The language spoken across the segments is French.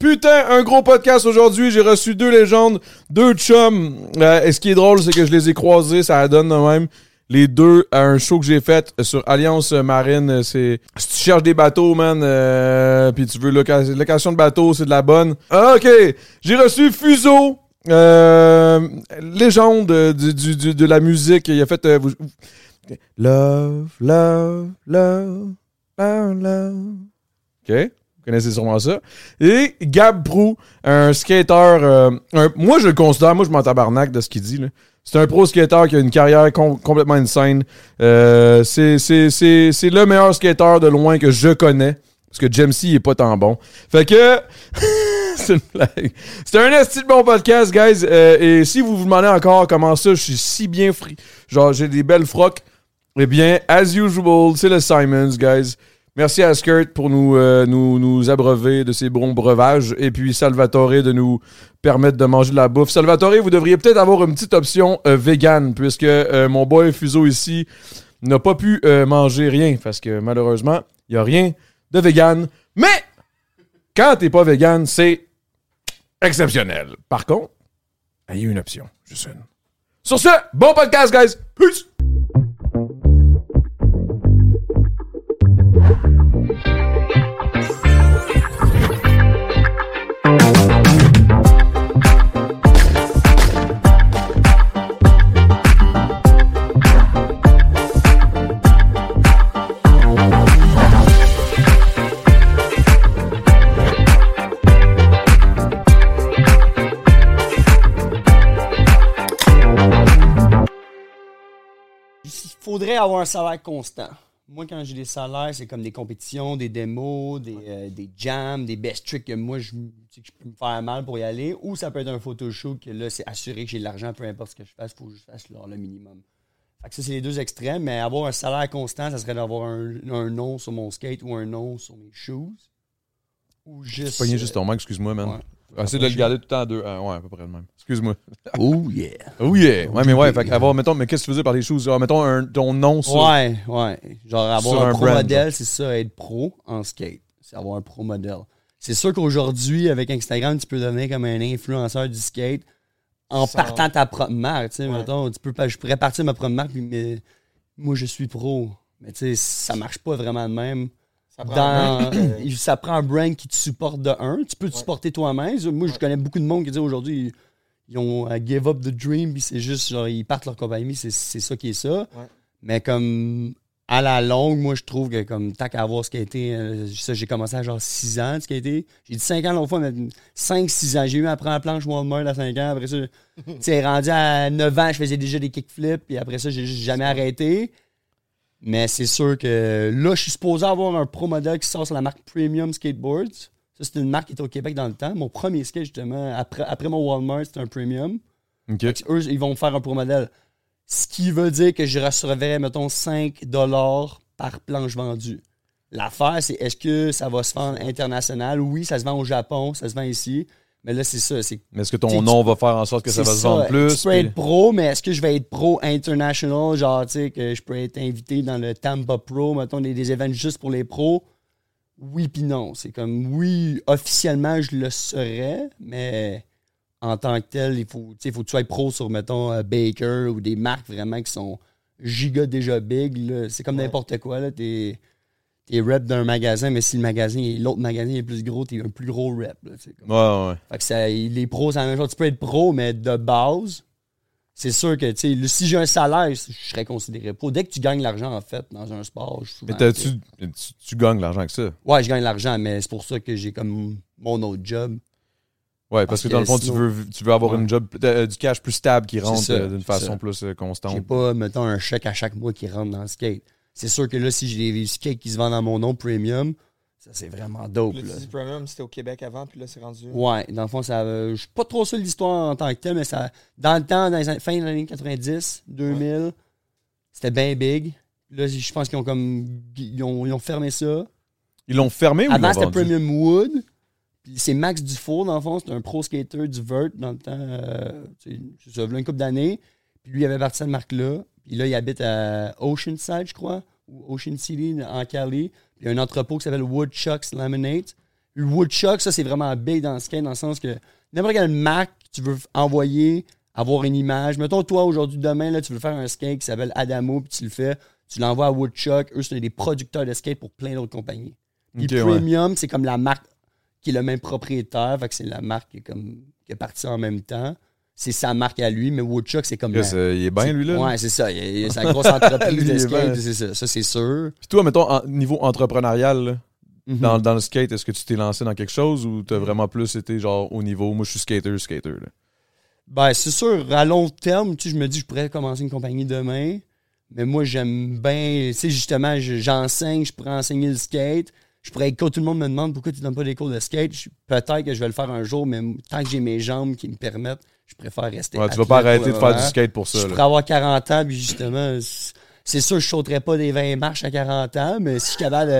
Putain, un gros podcast aujourd'hui. J'ai reçu deux légendes, deux chums. Euh, et ce qui est drôle, c'est que je les ai croisés, ça donne de même. Les deux à un show que j'ai fait sur Alliance Marine. C'est si tu cherches des bateaux, man, euh, puis tu veux loca- location de bateau, c'est de la bonne. Ah, ok, j'ai reçu Fuso, euh, légende du, du- du- de la musique. Il a fait euh, vous- Love, love, love, love, love. OK? Connaissez sûrement ça. Et Gab Prou, un skater. euh, moi, je le considère, moi, je m'en tabarnak de ce qu'il dit. C'est un pro skater qui a une carrière com- complètement insane. Euh, c'est, le meilleur skater de loin que je connais. Parce que Jamesy il est pas tant bon. Fait que. c'est une blague. C'est un esti de bon podcast, guys. Euh, et si vous vous demandez encore comment ça, je suis si bien fri. Genre, j'ai des belles frocs. Eh bien, as usual, c'est le Simons, guys. Merci à Skirt pour nous, euh, nous, abreuver de ses bons breuvages. Et puis Salvatore de nous permettre de manger de la bouffe. Salvatore, vous devriez peut-être avoir une petite option euh, vegan, puisque euh, mon boy Fuso ici n'a pas pu manger rien, parce que malheureusement, il n'y a rien de vegan. Mais quand t'es pas vegan, c'est exceptionnel. Par contre, il y a une option, juste une. Sur ce, bon podcast, guys! Peace! Avoir un salaire constant. Moi, quand j'ai des salaires, c'est comme des compétitions, des démos, des, euh, des jams, des best tricks que moi, je, que je peux me faire mal pour y aller. Ou ça peut être un photoshoot que là, c'est assuré que j'ai de l'argent, peu importe ce que je fasse, il faut que je fasse le minimum. Fait que ça, c'est les deux extrêmes. Mais avoir un salaire constant, ça serait d'avoir un, un nom sur mon skate ou un nom sur mes shoes. Ou juste. Pogné juste ton mic, excuse-moi, man. Ouais. Essaye de le garder tout le temps à deux. Ah, ouais, à peu près le même. Excuse-moi. Oh yeah. Oh yeah! Ouais, mais ouais, fait qu'avoir, mettons, mais qu'est-ce que tu faisais par les choses? Ah, mettons un, ton nom sur. Ouais, ouais. Genre Sur avoir un, un pro modèle, c'est ça, être pro en skate. C'est avoir un pro modèle. C'est sûr qu'aujourd'hui, avec Instagram, tu peux devenir comme un influenceur du skate en partant ta propre marque. Tu sais, mettons, tu peux pas, je pourrais partir ma propre marque, puis mais moi, je suis pro. Mais tu sais, ça marche pas vraiment de même. Dans- il- ça prend un brand qui te supporte de un. Tu peux te supporter toi-même. Moi, je connais beaucoup de monde qui dit aujourd'hui, ils, ont euh, give up the dream, puis c'est juste, genre, ils partent leur compagnie, c'est ça qui est ça. Mais comme à la longue, moi, je trouve que comme tant qu'à avoir skaté, euh, ça, j'ai commencé à genre 6 ans de skater. J'ai dit 5 ans l'autre fois, mais 5-6 ans. J'ai eu à prendre la planche Walmart à 5 ans. Après ça, tu sais, rendu à 9 ans, je faisais déjà des kickflips, puis après ça, j'ai juste jamais arrêté. Mais c'est sûr que là, je suis supposé avoir un pro modèle qui sort sur la marque Premium Skateboards. Ça, c'était une marque qui était au Québec dans le temps. Mon premier skate, justement, après, après mon Walmart, c'était un Premium. Ok. Fait que Eux, ils vont me faire un pro modèle. Ce qui veut dire que je recevrais, mettons, 5 dollars par planche vendue. L'affaire, c'est est-ce que ça va se vendre international? Oui, ça se vend au Japon, ça se vend ici. Mais là, c'est ça. C'est Mais est-ce que ton nom va faire en sorte que ça va se vendre plus? Tu peux puis- être pro, mais est-ce que je vais être pro international? Genre, tu sais, que je peux être invité dans le Tampa Pro, mettons, des, des événements juste pour les pros? Oui, puis non. C'est comme, oui, officiellement, je le serais, mais en tant que tel, il faut, tu sais, faut que tu sois pro sur, mettons, euh, Baker ou des marques vraiment qui sont giga déjà big. là. C'est comme n'importe quoi. là. T'es t'es rep d'un magasin, mais si le magasin, l'autre magasin est plus gros, t'es un plus gros rep. là. C'est comme- Ouais, ouais. fait que ça, les pros, c'est la même chose. Tu peux être pro, mais de base, c'est sûr que, le- si j'ai un salaire, je serais considéré pro. Dès que tu gagnes l'argent, en fait, dans un sport, je suis Mais souvent- tu, tu gagnes l'argent avec ça? Ouais, je gagne l'argent, mais c'est pour ça que j'ai comme mon autre job. Ouais, parce, Parce que dans le que fond, tu veux, tu veux avoir Ouais. une job, euh, du cash plus stable qui rentre euh, d'une façon ça. plus euh, J'ai constante. pas, mettons, un chèque à chaque mois qui rentre dans le skate. C'est sûr que là, si j'ai des skates qui se vendent dans mon nom premium, ça, c'est vraiment dope. Le là. Premium, c'était au Québec avant, puis là, c'est rendu. Ouais, dans le fond, ça. euh, je suis pas trop sûr de l'histoire en tant que tel, mais ça. Dans le temps, dans les fin des années 90, 2000, c'était bien big. Là, je pense qu'ils ont comme. Ils ont, ils ont fermé ça. Ils l'ont fermé ou Avant, c'était? Premium Wood. Puis c'est Max Dufour, dans le fond. C'était un pro skater du Vert dans le temps. Euh, tu sais, c'est ça, il y a une couple d'années. Puis lui, il avait parti cette marque-là. Puis là, il habite à Oceanside, je crois, ou Ocean City, en Cali. Puis il y a un entrepôt qui s'appelle Woodchucks Laminate. Le Woodchuck, ça, c'est vraiment big dans le skate, dans le sens que n'importe quelle marque que tu veux envoyer, avoir une image. Mettons, toi, aujourd'hui, demain, là, tu veux faire un skate qui s'appelle Adamo, puis tu le fais. Tu l'envoies à Woodchuck. Eux, c'est des producteurs de skate pour plein d'autres compagnies. Puis ouais. Premium, c'est comme la marque qui est le même propriétaire. Fait que c'est la marque qui est, comme, qui est partie en même temps. C'est sa marque à lui, mais Woodchuck, c'est comme. La- euh, il est bien, lui, là. Ouais, c'est ça. Il il a sa grosse entreprise Lui, il de est skate, bien. c'est ça. Ça, c'est sûr. Puis toi, mettons, en- niveau entrepreneurial, là, Mhm. dans, dans le skate, est-ce que tu t'es lancé dans quelque chose ou t'as vraiment plus été genre au niveau, moi je suis skater, skater, là? Ben, c'est sûr, à long terme, tu sais, je me dis, je pourrais commencer une compagnie demain. Mais moi, j'aime bien, tu sais, justement, je- j'enseigne, je pourrais enseigner le skate. Je pourrais être coach. Tout le monde me demande pourquoi tu donnes pas des cours de skate. Peut-être que je vais le faire un jour, mais tant que j'ai mes jambes qui me permettent, je préfère rester. Ouais, tu vas pas arrêter de faire du skate pour ça, Je là. pourrais avoir 40 ans, puis justement, c'est- sûr, je sauterais pas des 20 marches à 40 ans, mais si je suis capable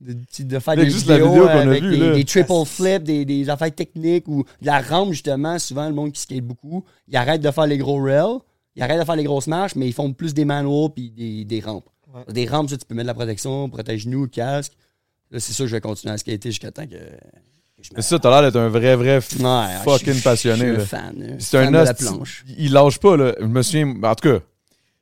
de, de, de faire des juste la vidéos vidéo qu'on a avec des, là. des triple flips, des, des affaires techniques ou de la rampe, justement, souvent, le monde qui skate beaucoup, ils arrêtent de faire les gros rails, ils arrêtent de faire les grosses marches, mais ils font plus des manuals puis des, des rampes. Ouais. Des rampes, ça, tu peux mettre de la protection, protège-nous, casque. Là, c'est sûr, je vais continuer à skater jusqu'à temps que, que je me- Mais ça, t'as l'air d'être un vrai, vrai f- Ouais, fucking je passionné, Je suis un fan. C'est Fan un de la hostie- planche. Il lâche pas, là. Je me souviens. En tout cas,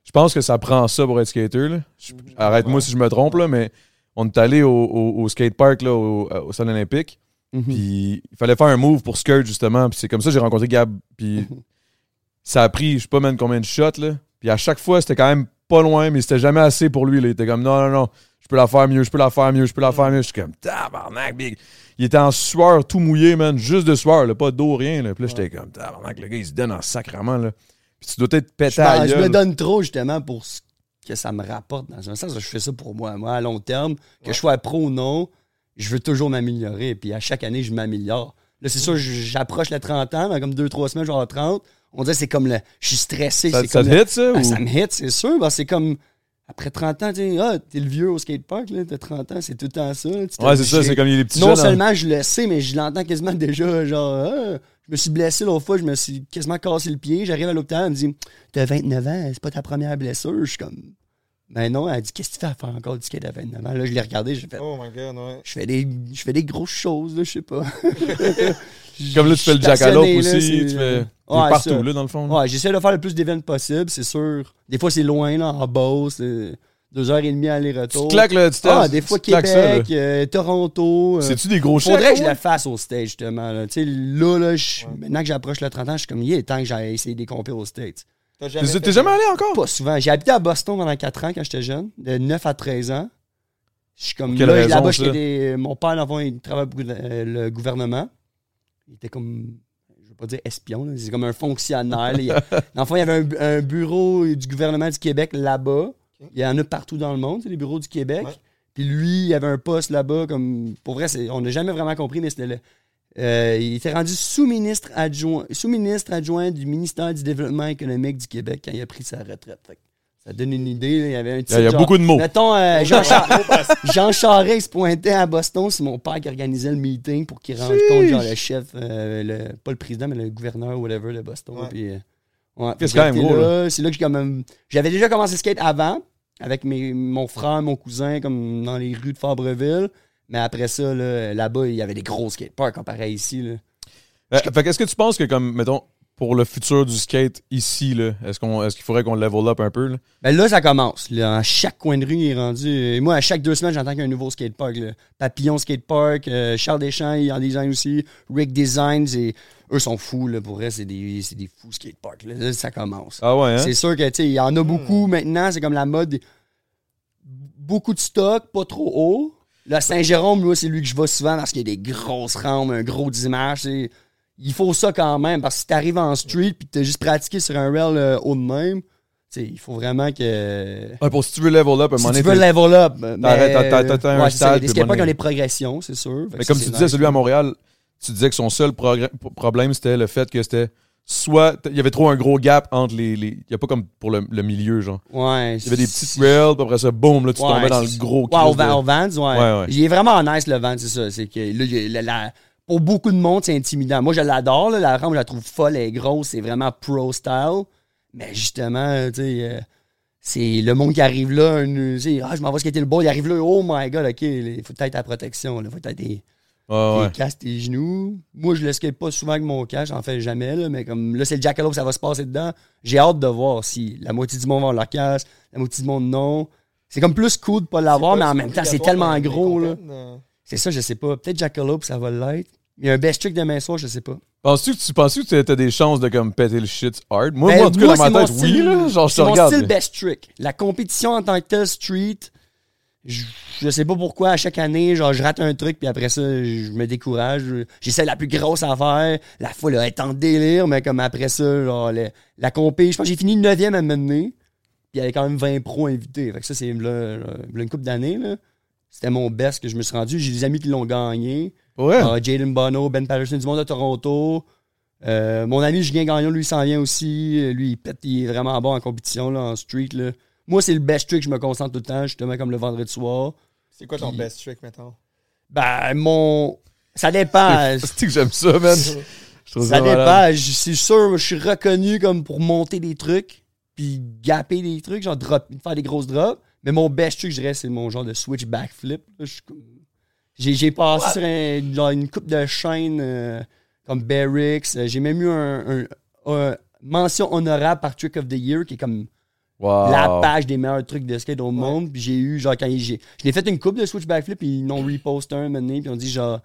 je pense que ça prend ça pour être skater, là. Je- Arrête-moi si je me trompe, là, mais on est allé au, au, au skatepark, là, au, au Stade olympique. Mhm. Puis il fallait faire un move pour skirt, justement. Puis c'est comme ça que j'ai rencontré Gab. Puis ça a pris, je sais pas même combien de shots, là. Puis à chaque fois, c'était quand même pas loin, mais c'était jamais assez pour lui. Là. Il était comme, non, non, non, je peux la faire mieux, je peux la faire mieux, je peux la faire mieux. Je suis comme, tabarnak, big. Il était en sueur, tout mouillé, man, juste de sueur, là, pas d'eau, rien. Là. Puis là, j'étais comme, tabarnak, le gars, il se donne en sacrement, là. Puis tu dois être pété Je, à la je me donne trop justement pour ce que ça me rapporte dans un sens. Je fais ça pour moi. Moi, à long terme, que je sois pro ou non, je veux toujours m'améliorer. Puis à chaque année, je m'améliore. Là, c'est sûr, j'approche les 30 ans. Dans comme 2-3 semaines, je vais avoir 30. On dirait que c'est comme le. Je suis stressé. Ça, ça comme te le- hit, ça? Ah, ou- ça me hit, c'est sûr. Ben, c'est comme. Après 30 ans, tu sais, ah, t'es le vieux au skatepark, là, t'as 30 ans, c'est tout le temps ça. Ouais, c'est ça, c'est comme il y a les petits Non jeunes. hein. seulement je le sais, mais je l'entends quasiment déjà, genre, Ah, je me suis blessé l'autre fois, je me suis quasiment cassé le pied, j'arrive à l'hôpital, elle me dit, t'as 29 ans, c'est pas ta première blessure, je suis comme, ben non, elle dit, qu'est-ce que tu fais à faire encore du skate à 29 ans? Là, je l'ai regardé, j'ai fait, Oh my god, ouais. je fais des, je fais des grosses choses, là, je sais pas. Comme là, tu fais le jackalope là, aussi. Tu fais. t'es Ouais, partout, ça. là, dans le fond. là. Ouais, j'essaie de faire le plus d'événements possible, c'est sûr. Des fois, c'est loin, là, en Beauce, c'est deux heures et demie Tu aller-retour. te claques, là, tu Ah, des tu fois ça. Québec, euh, Toronto. euh, C'est-tu des gros chèques? Faudrait que je le fasse au stage, justement. Là, Tu sais, là, là maintenant que j'approche le 30 ans, je suis comme, il est temps que j'aille essayer des compés aux States. Jamais T'es fait jamais de- allé encore? Pas souvent. J'ai habité à Boston pendant 4 ans quand j'étais jeune, de 9 à 13 ans. Je suis comme, là, là-bas, des- mon père, avant, il travaille pour euh, le gouvernement. Il était comme, je veux pas dire espion, c'est comme un fonctionnaire. Il dans le fond, il y avait un, un bureau du gouvernement du Québec là-bas. Il y en a partout dans le monde, c'est les bureaux du Québec. Ouais. Puis lui, il avait un poste là-bas, comme, pour vrai, on n'a jamais vraiment compris, mais c'était le. euh, il était rendu sous-ministre adjoint, sous-ministre adjoint du ministère du Développement économique du Québec quand il a pris sa retraite. Fait Ça donne une idée. là. Il y avait un a- il y a genre- beaucoup de mots. Mettons, euh, Jean, Char- Jean Charest se pointait à Boston. C'est mon père qui organisait le meeting pour qu'il rende compte, genre, le chef, euh, le, pas le président, mais le gouverneur, whatever, de Boston. Ouais. Puis, euh, ouais. C'est quand même gros, là. C'est là que j'ai quand même. J'avais déjà commencé skate avant, avec mes, mon frère, mon cousin, comme dans les rues de Fabreville. Mais après ça, là, là-bas, il y avait des gros skateparks comparé à ici. Là. Euh, fait qu'est-ce que tu penses que, comme, mettons, pour le futur du skate ici, là, est-ce qu'on, est-ce qu'il faudrait qu'on level up un peu, là? Ben là, ça commence. Là, à chaque coin de rue, il est rendu. euh, moi, à chaque deux semaines, j'entends qu'il y a un nouveau skatepark. là. Papillon Skatepark, euh, Charles Deschamps, il en design aussi. Rick Designs, et eux sont fous. Là, pour eux, c'est des, c'est des fous skateparks. Là, Là, ça commence. Ah ouais, hein? C'est sûr que, tu sais, il y en a beaucoup maintenant. C'est comme la mode. Beaucoup de stock, pas trop haut. Là, Saint-Jérôme, moi, c'est lui que je vais souvent parce qu'il y a des grosses rampes, un gros dimanche. c'est- Il faut ça quand même parce que si t'arrives en street puis que t'as juste pratiqué sur un rail euh, haut de même, tu sais, il faut vraiment que. Ouais, pour si tu veux level up, à un Si moment tu donné, veux t'es- level up. T'arrêtes, t'as- t'as- t'as un ouais, stade, Les bon, ont des progressions, c'est sûr. Mais comme tu disais, celui à Montréal, tu disais que son seul problème, c'était le fait que c'était soit. Il y avait trop un gros gap entre les. les- Il n'y a pas comme pour le, le milieu, genre. Ouais. Il y avait des petites rails, puis après ça, boum, là, tu Ouais, tombais dans le gros Ouais, au, de- Vans, ouais. Ouais, ouais. Il est vraiment nice, le Vans, c'est ça. C'est que là, la- la- pour beaucoup de monde, c'est intimidant. Moi, je l'adore, là, la rampe, je la trouve folle et grosse. C'est vraiment pro style. Mais justement, tu sais, euh, c'est le monde qui arrive là, sais, ah, je m'en vais skater le ball, il arrive là, oh my god, ok, il faut peut-être la protection, il faut peut-être des, ouais. casques, tes genoux. Moi, je le skate pas souvent avec mon casque, j'en fais jamais, là, mais comme là, c'est le jackalope, ça va se passer dedans. J'ai hâte de voir si la moitié du monde va avoir leur casque, la moitié du monde non. C'est comme plus cool de pas l'avoir, mais en même temps, c'est tellement gros, là. C'est ça, je sais pas. Peut-être Jackalope, ça va l'être. Il y a un best trick demain soir, je sais pas. Penses-tu que tu penses que tu as des chances de comme péter le shit hard? Moi, Ben, moi, en tout cas, dans c'est ma tête, style- oui, là. Genre, je te C'est mon regarde. style là. best trick. La compétition en tant que tel, street, je, je sais pas pourquoi, à chaque année, genre, je rate un truc, puis après ça, je me décourage. J'essaie la plus grosse affaire. La foule est en délire, mais comme après ça, genre, le- la compé, je pense que j'ai fini 9e à me mener. Puis il y avait quand même 20 pros invités. Fait que ça, c'est une couple d'années, là. C'était mon best que je me suis rendu. J'ai des amis qui l'ont gagné. Ouais. Ah, Jaden Bono, Ben Patterson du monde de Toronto. Euh, mon ami Julien Gagnon, lui, s'en vient aussi. Euh, Lui, il pète, il est vraiment bon en compétition, là, en street. Là. Moi, c'est le best trick, je me concentre tout le temps, justement, comme le vendredi soir. C'est quoi ton Puis- best trick, mettons? Ben, mon. Ça dépend. C'est que j'aime ça, man. Ça dépend. Je- C'est sûr, je suis reconnu comme pour monter des trucs, puis gapper des trucs, genre drop, faire des grosses drops. Mais mon best trick, je dirais, c'est mon genre de switch backflip. J'ai passé sur un- genre une coupe de chaîne euh, comme Barracks. Euh, J'ai même eu un, un- un mention honorable par Trick of the Year, qui est comme Wow. la page des meilleurs trucs de skate au monde. Puis j'ai eu, genre, quand j'ai. Je l'ai fait une coupe de switch backflip, puis ils n'ont reposté un maintenant, puis ils ont dit, genre.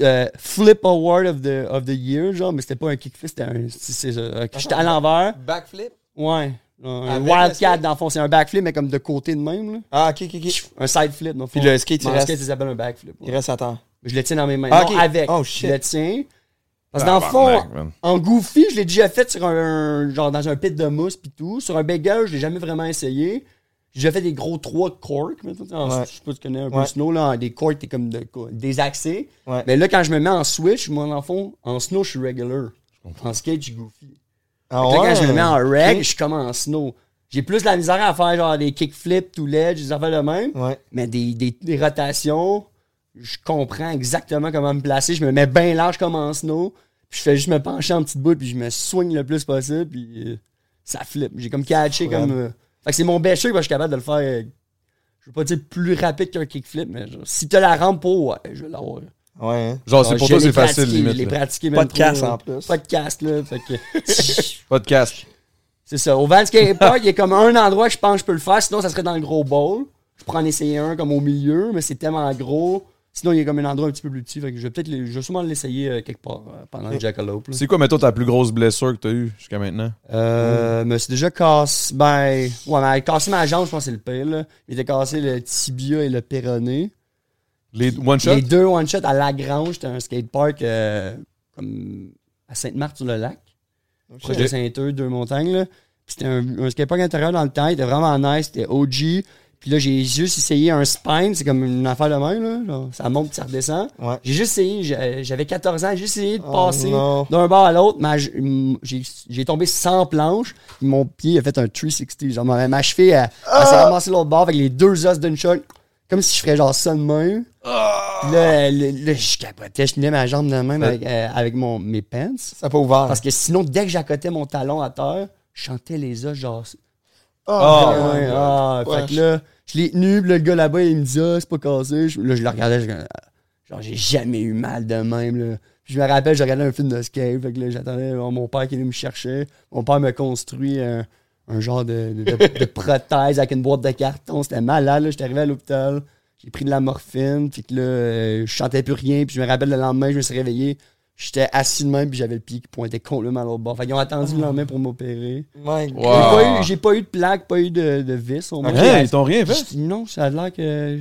euh, flip award of the, of the year, genre, mais c'était pas un kickflip, c'était un. c'est- J'étais à l'envers. Backflip? Ouais. Un Avec le wildcat, dans le fond, c'est un backflip, mais comme de côté de même, là. Ah, ok, ok, ok. Un side flip, dans le fond. Puis le skate, il reste- skate, ça s'appelle un backflip. ouais. Il reste à temps. Je le tiens dans mes mains. Ah, non, avec. Oh, shit. Je le tiens. Parce que dans le fond, man. en goofy, je l'ai déjà fait sur un, genre dans un pit de mousse pis tout. Sur un bagel, je l'ai jamais vraiment essayé. J'ai déjà fait des gros trois corks, mettons, tu sais, en- Ouais. je sais pas si tu connais un peu Ouais. snow, là, des corks, t'es comme de, quoi, des accès. Ouais. Mais là, quand je me mets en switch, moi, dans le fond, en snow, je suis regular. En skate, je suis goofy. Ah que là, quand je me ouais? mets en reg, je suis comme en snow. J'ai plus de la misère à faire genre des kickflips, tout ledge, des affaires de même. Ouais. Mais des, des, des rotations, je comprends exactement comment me placer. Je me mets bien large comme en snow. Puis je fais juste me pencher en petite bout, puis je me swing le plus possible, puis euh, ça flippe. J'ai comme catché Ouais. comme. euh, Fait que c'est mon parce que je suis capable de le faire. euh, je veux pas dire plus rapide qu'un kickflip, mais genre, si t'as la rampe pour, ouais, je vais l'avoir. Ouais. hein. Genre, c'est pour toi, c'est facile, pratiqué, Je l'ai limite. là. pratiqué Pas même trop, en plus. Pas de casque, là. Fait que. Pas de casque. C'est ça. Au Van Skate Park, il y a comme un endroit que je pense que je peux le faire. Sinon, ça serait dans le gros bowl. Je pourrais en essayer un comme au milieu, mais c'est tellement gros. Sinon, il y a comme un endroit un petit peu plus petit. Fait que je vais peut-être le- je vais sûrement l'essayer euh, quelque part euh, pendant le Jackalope. C'est quoi, mettons, ta plus grosse blessure que t'as eue jusqu'à maintenant? Euh, mais c'est déjà cassé. Ben, ouais, mais cassé ma jambe, je pense que c'est le pire. Là. Il était cassé le tibia et le péroné. Les one-shot? Les deux one-shot à Lagrange, c'était un skatepark euh, comme à Sainte-Marthe-sur-le-Lac. proche de Saint-Eux, deux montagnes. Là. C'était un, un skatepark intérieur dans le temps. Il était vraiment nice. C'était OG. Puis là, j'ai juste essayé un spine, c'est comme une affaire de même, là. ça monte puis ça redescend. Ouais. J'ai juste essayé, j'ai- j'avais 14 ans, j'ai juste essayé de Oh passer d'un bord à l'autre, mais j'ai- tombé sans planche. Mon pied a fait un 360. Genre, ma, cheville, elle, elle s'est ramassée l'autre bord avec les deux os d'une shot. Comme si je ferais genre ça de même. Puis là, là, là, je capotais, je tenais ma jambe de même avec, euh, avec mon, mes pants. Ça pas ouvert. Parce que sinon, dès que j'accotais mon talon à terre, je chantais les os genre. Ah, ouais, ouais. ah, Ouais. Fait que là, je l'ai tenu, le gars là-bas, il me dit, ah, c'est pas cassé. Je- là, je le regardais, je, genre, j'ai jamais eu mal de même, là. Puis je me rappelle, je regardais un film de skate, fait que là, j'attendais euh, mon père qui venait me chercher. Mon père m'a construit un, un genre de, de- de- de prothèse avec une boîte de carton. C'était malade, là. J'étais arrivé à l'hôpital, j'ai pris de la morphine, puis que là, euh, je chantais plus rien, puis je me rappelle le lendemain, je me suis réveillé. J'étais assis de même, puis j'avais le pied qui pointait complètement à l'autre bord. Fait qu'ils ont attendu le lendemain pour m'opérer. Wow. J'ai pas pas, eu de plaque, pas eu de, de vis. au moins. Ils t'ont rien fait? Non, ça a l'air que.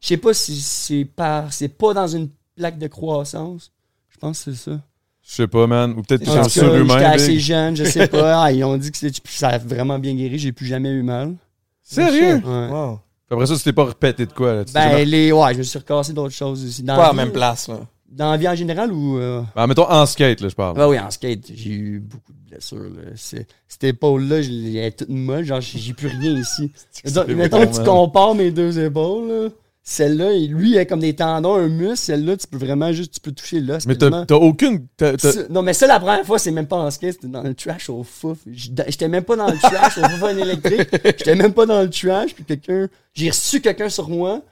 Je sais pas si c'est par. C'est pas dans une plaque de croissance. Je pense que c'est ça. Je sais pas, man. Ou peut-être sont tout cas, J'étais assez jeune, je sais pas. Ah, ils ont dit que c'est- ça a vraiment bien guéri, j'ai plus jamais eu mal. Sérieux? Ouais. Wow. Après ça, tu t'es pas répété de quoi, là? Tu Ben, jamais- les, ouais, je me suis recassé d'autres choses aussi. Dans Pas la à la même place, là. Dans la vie en général ou. euh, Ben, mettons en skate, là, je parle. Ah oui, en skate, j'ai eu beaucoup de blessures. Là. C'est- Cette épaule-là, je l'ai- elle est toute molle, genre j'ai plus rien ici. Mettons, c'est mettons bon, que tu compares mes deux épaules, là, celle-là, lui, il a comme des tendons, un muscle, celle-là, tu peux vraiment juste, tu peux toucher là. Mais t'as aucune. Ça- Non, mais ça, la première fois, c'est même pas en skate, c'était dans le trash au fouf. J'étais même pas dans le trash, au fouf électrique. J'étais même pas dans le trash, puis quelqu'un. J'ai reçu quelqu'un sur moi,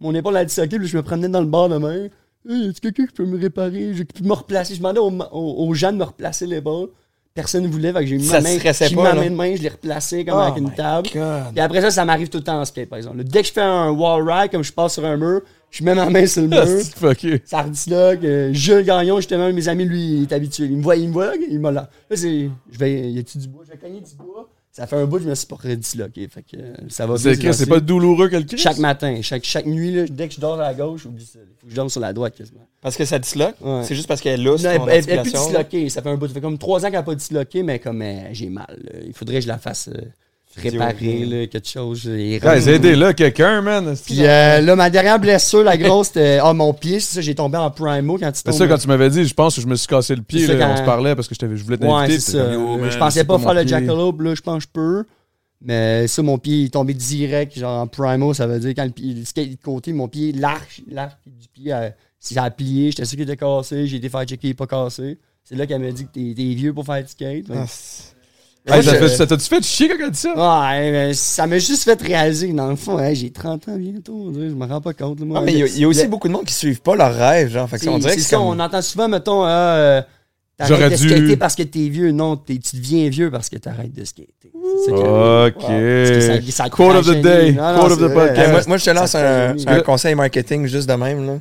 mon épaule a disloqué, puis je me promenais dans le bar de main. Hey, y a quelqu'un qui peut me réparer? J'ai pu me replacer? Je demandais aux, aux- aux gens de me replacer l'épaule. Personne ne voulait, fait que j'ai mis Ça ma main. J'ai pas, ma main de main, je l'ai replacé comme Oh avec une table. God. Et après ça, ça m'arrive tout le temps en skate, par exemple. Dès que je fais un wall ride, comme je passe sur un mur, je mets ma main sur le Ah, mur. Ça redisloque. Euh, Jules Gagnon, justement, un de mes amis, lui, il est habitué. Il me voit, il me voit, il m'a là. Là, c'est. Je vais. Y a-tu du bois? Je vais cogner du bois. Ça fait un bout, je me suis pas redisloqué. Fait que euh, ça va. C'est c'est pas douloureux que le Chris? Chaque matin, chaque, chaque nuit, là, dès que je dors à la gauche, oublie ça. Il faut que je dorme sur la droite quasiment. Parce que ça disloque? Ouais. C'est juste parce qu'elle est lousse, Non, ton elle, elle, elle est plus là? disloquée. Ça fait un bout. Ça fait comme trois ans qu'elle n'a pas disloqué, mais comme euh, j'ai mal. là. Il faudrait que je la fasse euh, réparer, là, quelque chose. Et Guys, aidez-là quelqu'un, man. Puis euh, là, ma dernière blessure, la grosse, c'était ah, mon pied. C'est ça, j'ai tombé en primo quand tu C'est tombes. ça, quand tu m'avais dit, je pense que je me suis cassé le pied, C'est là, quand- on se parlait parce que je, voulais Ouais, t'inviter. c'est puis ça. Yo, Euh, man, je pensais c'est pas faire le jackalope, là, je pense que je peux. Mais ça, mon pied il est tombé direct, genre en primo, ça veut dire quand le, pied, le skate est de côté, mon pied, l'arche, l'arche du pied, euh, si ça a plié, j'étais sûr qu'il était cassé, j'ai été faire checker, il est pas cassé. C'est là qu'elle m'a dit que t'es vieux pour faire du skate. Ah, c'est- Hey, ça je- fait- ça t'a-tu fait chier quand elle dit ça? Ouais, mais ça m'a juste fait réaliser dans le fond, j'ai 30 ans bientôt, je me rends pas compte. moi. Ah, mais il y a- il y, a aussi Le- beaucoup de monde qui suivent pas leur rêve, genre. Fait que ça, on dirait que ça, comme... on entend souvent, mettons, ah, euh, t'arrêtes de dû- skater parce que t'es vieux. Non, t'es- tu deviens vieux parce que t'arrêtes de skater. C'est ça. Ok. Parce que ça- ça Quote of the day. Non, non, Quote of the podcast. Moi, moi, je te lance un, conseil marketing juste de même. là.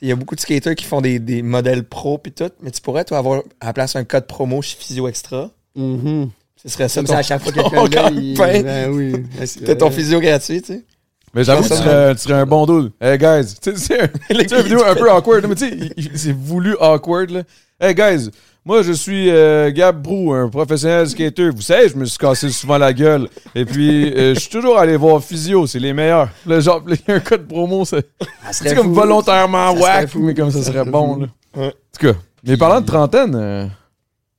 Il y a beaucoup de skaters qui font des, des modèles pro puis tout, mais tu pourrais, toi, avoir à la place un code promo chez Physio Extra. Mhm. Ce serait ça Comme ton, ça, à chaque fois ton quelqu'un il-. Ben oui. T'as ton physio gratuit, tu sais. Mais j'avoue que tu serais, tu serais un bon dude. Hey guys, tu sais, c'est un- tu sais, une vidéo un peu awkward, mais tu sais, c'est voulu awkward, là. Hey guys, moi je suis euh, Gab Brou, un professionnel skater. Vous savez, je me suis cassé souvent la gueule. Et puis, euh, je suis toujours allé voir Physio, c'est les meilleurs. Le genre, il y a un code promo, c'est comme volontairement whack, fou. mais comme ça Ça serait bon, là. Ouais. En tout cas, mais parlant de trentaine, euh,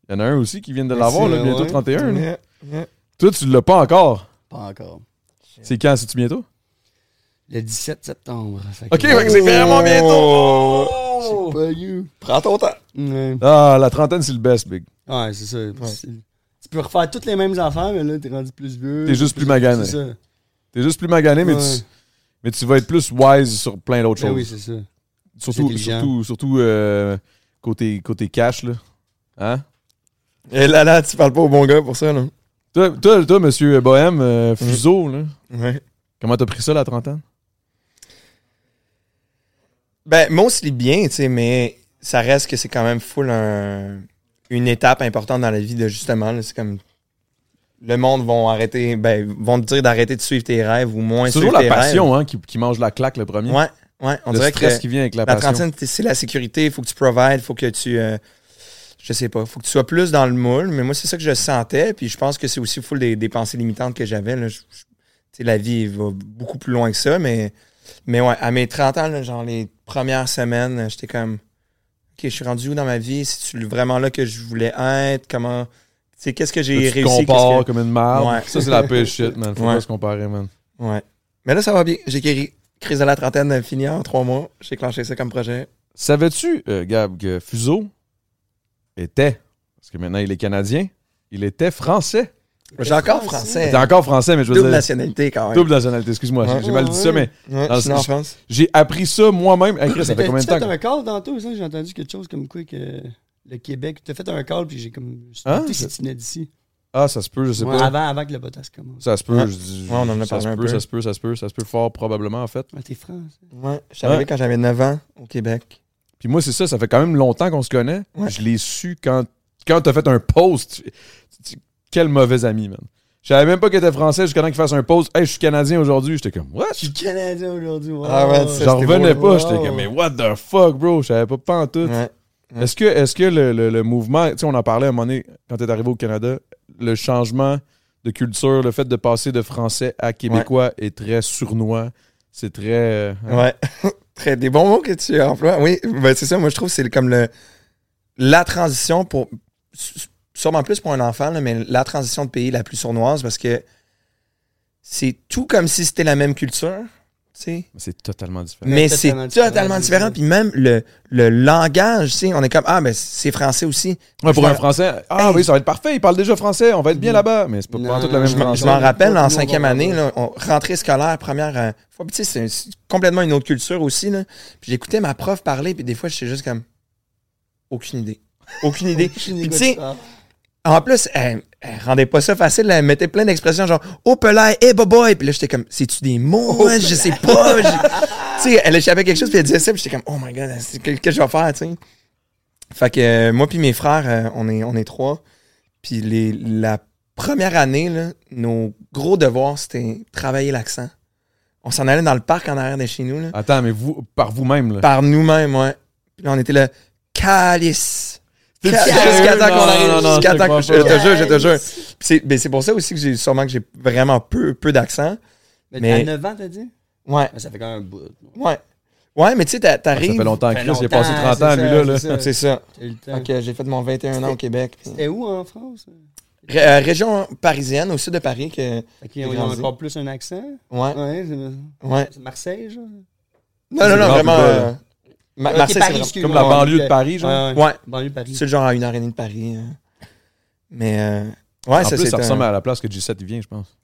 il y en a un aussi qui vient de l'avoir, là, bientôt ouais. 31. là. Yeah, yeah. Toi, tu l'as pas encore? Pas encore. C'est quand? C'est-tu bientôt? Le 17 septembre. Ok, fait que c'est vraiment bientôt. C'est pas you. Prends ton temps. Ouais, Ah, la trentaine, c'est le best, big. Ouais, c'est ça. Tu peux refaire toutes les mêmes affaires, mais là, t'es rendu plus vieux. T'es juste plus magané. C'est ça. T'es juste plus magané, mais, Ouais. tu, mais tu vas être plus wise sur plein d'autres Ben choses. oui, c'est ça. surtout, surtout, surtout euh, côté, côté cash, là. Hein? Et là, là, tu parles pas au bon gars pour ça, là. Toi, toi, toi monsieur Bohème, euh, fuseau, là, Ouais. comment t'as pris ça, la trentaine? Ben, mostly bien, tu sais, mais ça reste que c'est quand même full un- une étape importante dans la vie de justement, c'est comme le monde vont arrêter, ben, vont te dire d'arrêter de suivre tes rêves ou moins C'est toujours la passion, hein, qui, qui mange la claque le premier. Ouais, ouais, on le dirait stress que qui vient avec la, la passion. trentaine, t'es- c'est la sécurité, il faut que tu provides, il faut que tu, euh, je sais pas, faut que tu sois plus dans le moule, mais moi, c'est ça que je sentais, puis je pense que c'est aussi full des, des pensées limitantes que j'avais, la vie va beaucoup plus loin que ça, mais, mais ouais, à mes 30 ans, là, genre les premières semaines, j'étais comme, OK, je suis rendu où dans ma vie? C'est vraiment là que je voulais être? Comment, tu sais, qu'est-ce que j'ai Tu réussi? compares que- comme une. Ouais. Ça, c'est la pire shit, man. Faut Ouais. pas se comparer, man. Ouais. Mais là, ça va bien. J'ai guéri. Crise de la trentaine finie en trois mois. J'ai clenché ça comme projet. Savais-tu, euh, Gab, que Fuso était, parce que maintenant il est canadien, il était français. J'ai encore français. Encore français, mais je veux Double dire. nationalité quand même. Double nationalité, excuse-moi, j'ai- Ouais. j'ai mal dit ça, mais Ouais, Dans je en le- France. j'ai appris ça moi-même. Hey, Chris, ça fait combien de temps? fait que- un call tantôt, ça? J'ai entendu quelque chose comme quoi que le Québec. T'as fait un call, puis j'ai comme. Je Hein? douté si tu venais d'ici. Ah, ça se peut, je sais Ouais, pas. avant, avant que le potasse commence. Ça se peut. Ouais. je dis- Ouais, on en a ça parlé se un peut, peu. ça se peut, ça se peut, ça se peut fort probablement, en fait. Ah, t'es français. Ouais. Je suis arrivé Ouais. quand j'avais 9 ans au Québec. Puis moi, c'est ça, ça fait quand même longtemps qu'on se connaît. Ouais. Je l'ai su quand, quand t'as fait un post. Tu- tu- Quel mauvais ami, man. Je savais même pas qu'il était français jusqu'à temps qu'il fasse un post. Hey, je suis canadien aujourd'hui. J'étais comme, what? Je suis Canadien aujourd'hui. wow. Ah ouais, J'en revenais beau, pas. J'étais comme, mais what the fuck, bro? Je savais pas, pas en tout. Ouais. Est-ce que, est que le, le- le mouvement, tu sais, on en parlait à un moment donné quand t'es arrivé au Canada, le changement de culture, le fait de passer de français à québécois est très sournois. C'est très. euh, hein? Ouais. Très des bons mots que tu emploies. Oui, ben c'est ça. Moi, je trouve que c'est comme le la transition pour sûrement plus pour un enfant, là, mais la transition de pays la plus sournoise parce que c'est tout comme si c'était la même culture. C'est totalement différent. Mais c'est totalement différent. Puis même le, le langage, tu sais, on est comme Ah, ben c'est français aussi. Ouais, pour un français, ah Hey. oui, ça va être parfait, il parle déjà français, on va être bien Mhm. là-bas. Mais c'est pas, pas tout la même Je m'en- français. je m'en rappelle en cinquième année, là, on- rentrée scolaire, première euh, fois, puis tu sais, c'est- complètement une autre culture aussi. Là. Puis j'écoutais ma prof parler, puis des fois, j'étais juste comme aucune idée. Aucune idée. Puis tu sais. En plus, elle, elle rendait pas ça facile, elle mettait plein d'expressions genre oh pelay, hey boboy, puis là j'étais comme c'est-tu des mots, hein? je sais pas. tu sais, elle échappait quelque chose, puis elle disait ça, puis j'étais comme oh my god, qu'est-ce que je vais faire, tu sais. Fait que euh, moi puis mes frères, euh, on est on est trois. Puis les, la première année, là, nos gros devoirs, c'était travailler l'accent. On s'en allait dans le parc en arrière de chez nous, là, Attends, mais vous, par vous-même, là. par nous-mêmes, ouais. Puis là, on était là, calice. Jusqu'à temps qu'on arrive, jusqu'à je te temps que- je te jure, je te jure. Puis C'est ben, c'est pour ça aussi que j'ai sûrement que j'ai vraiment peu, peu d'accent. Mais, mais- à 9 ans, t'as dit? Ouais, ça fait quand même un bout. ouais. Ouais, mais tu sais, t'a- Ça t'arrives. fait longtemps que Chris, il a passé 30 ans, c'est lui, ça, là. là. c'est ça. Que j'ai fait mon 21 ans au Québec. C'était où en France? Ré- euh, région parisienne, au sud de Paris. Que... Ils ont grandi. encore plus un accent? Ouais, Ouais, c'est ouais. c'est Marseille, genre? Non, non, non, vraiment. Ma- Marseille, Paris, c'est. Comme la banlieue de. Paris, genre. Ouais. Banlieue de Paris. C'est genre à une heure et demie de Paris. euh. Mais, euh, ouais, En ça, plus, ça un- ressemble à la place que G7 il vient, je pense.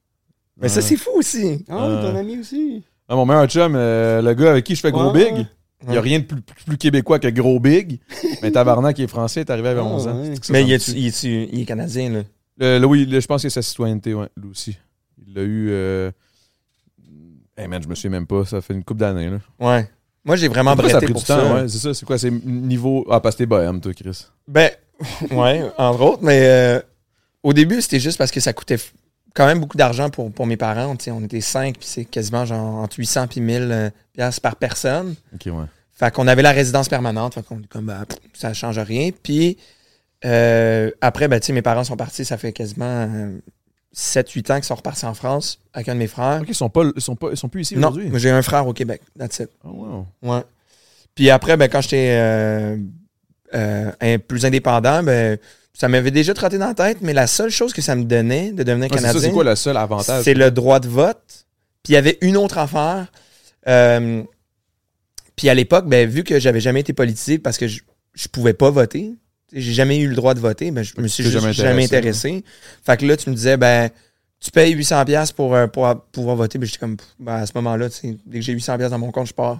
Mais ça, c'est fou aussi. Ah oui, ton ami aussi. Ah, mon meilleur chum, euh, le gars avec qui je fais gros Ouais, big, il n'y a rien de plus, plus québécois que gros big. mais Tabarnak qui est français, est arrivé à Ah, 11 ans. ouais. C'est que ça, Mais il est, il, est, il est canadien, là? Là, oui, là, je pense que c'est sa citoyenneté, ouais, lui aussi. Il l'a eu. Euh... Hey man, je me souviens même pas, ça fait une couple d'années. Là. Ouais. Moi, j'ai vraiment Pourquoi ça a bretté pris pour du temps, ça. ouais, c'est ça. C'est quoi, c'est niveau. Ah, parce que t'es bohème, toi, Chris. Ben, ouais, entre autres, mais euh, au début, c'était juste parce que ça coûtait f- quand même beaucoup d'argent pour, pour mes parents. Tu sais, on était cinq, puis c'est quasiment genre entre 800 puis 1000 euh, piastres par personne. Ok, ouais. Fait qu'on avait la résidence permanente, fait qu'on est comme, bah, pff, ça change rien. Puis euh, après, ben, tu sais, mes parents sont partis, ça fait quasiment 7-8 ans qu'ils sont repartis en France avec un de mes frères. Ok, ils sont, pas, ils sont, pas, ils sont plus ici non, aujourd'hui. moi, j'ai un frère au Québec, that's it. Oh, wow. Ouais. Puis après, ben, quand j'étais euh, euh, un- plus indépendant, ben, ça m'avait déjà trotté dans la tête, mais la seule chose que ça me donnait de devenir ça, Canadien, c'est quoi le seul avantage? c'est le droit de vote. Puis il y avait une autre affaire. Euh, puis à l'époque, ben, vu que j'avais jamais été politisé parce que je, je pouvais pas voter, j'ai jamais eu le droit de voter, ben, je me suis juste jamais jamais intéressé, intéressé. Fait que là, tu me disais, ben, tu payes 800$ piastres pour, euh, pour pouvoir voter. Ben, j'étais comme, ben, à ce moment-là, dès que j'ai 800$ piastres dans mon compte, je pars.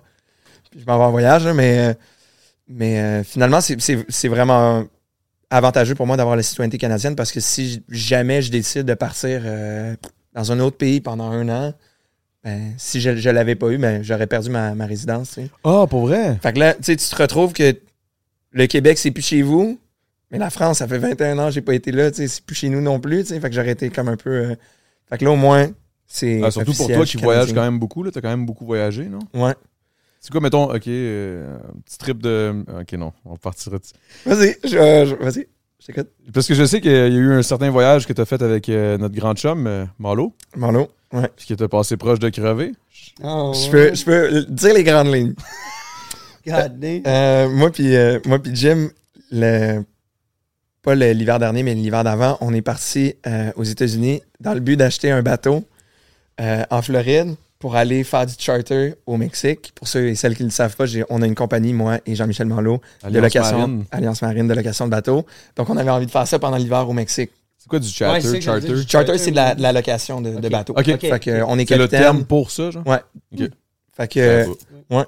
Puis je m'en vais en voyage, mais, euh, mais euh, finalement, c'est- vraiment avantageux pour moi d'avoir la citoyenneté canadienne parce que si jamais je décide de partir euh, dans un autre pays pendant un an, ben, si je ne l'avais pas eu, ben, j'aurais perdu ma, ma résidence. Ah, pour vrai? Fait que là, tu te retrouves que le Québec, c'est plus chez vous, mais la France, ça fait 21 ans que j'ai pas été là, tu sais, c'est plus chez nous non plus. tu sais. Fait que j'aurais été comme un peu. euh, Fait que là, au moins, c'est. Ah, surtout pour toi qui suis voyage canadien. quand même beaucoup, là. T'as quand même beaucoup voyagé, non? Ouais. C'est quoi, mettons, ok, euh, un petit trip de. Ok, non, on partira. de- Vas-y, je- je- vas-y, je t'écoute. Parce que je sais qu'il y a eu un certain voyage que t'as fait avec euh, notre grand chum, euh, Marlo. Marlo. Ouais. Puis qui était passé proche de crever. Oh, Je peux, je peux dire les grandes lignes. God damn. Euh, moi puis euh, moi puis Jim, le, pas l'hiver dernier, mais l'hiver d'avant, on est parti euh, aux États-Unis dans le but d'acheter un bateau euh, en Floride pour aller faire du charter au Mexique. Pour ceux et celles qui ne le savent pas, on a une compagnie, moi et Jean-Michel Manlot, de Alliance location, Marine. Alliance Marine de location de bateaux. Donc, on avait envie de faire ça pendant l'hiver au Mexique. C'est quoi du Ouais, charter, charter? Charter, c'est de la, de la location de, de Ok. bateaux. Ok. Fait que, euh, on est C'est le terme pour ça, genre? Ouais. Fait que, Bravo.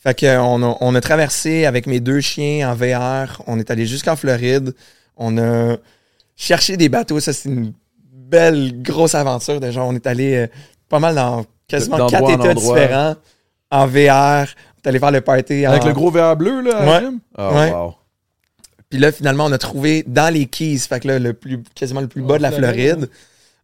Fait que, on, a, on a traversé avec mes deux chiens en VR. On est allé jusqu'en Floride. On a cherché des bateaux. Ça, c'est une belle, grosse aventure. Déjà, on est allé euh, pas mal dans quasiment quatre états endroit. différents en VR. On est allé faire le party. Avec en- le gros verre bleu, là, à Ouais. Ouais. wow. Puis là, finalement, on a trouvé dans les Keys, fait que là, le plus, quasiment le plus bas de la Floride, Floride,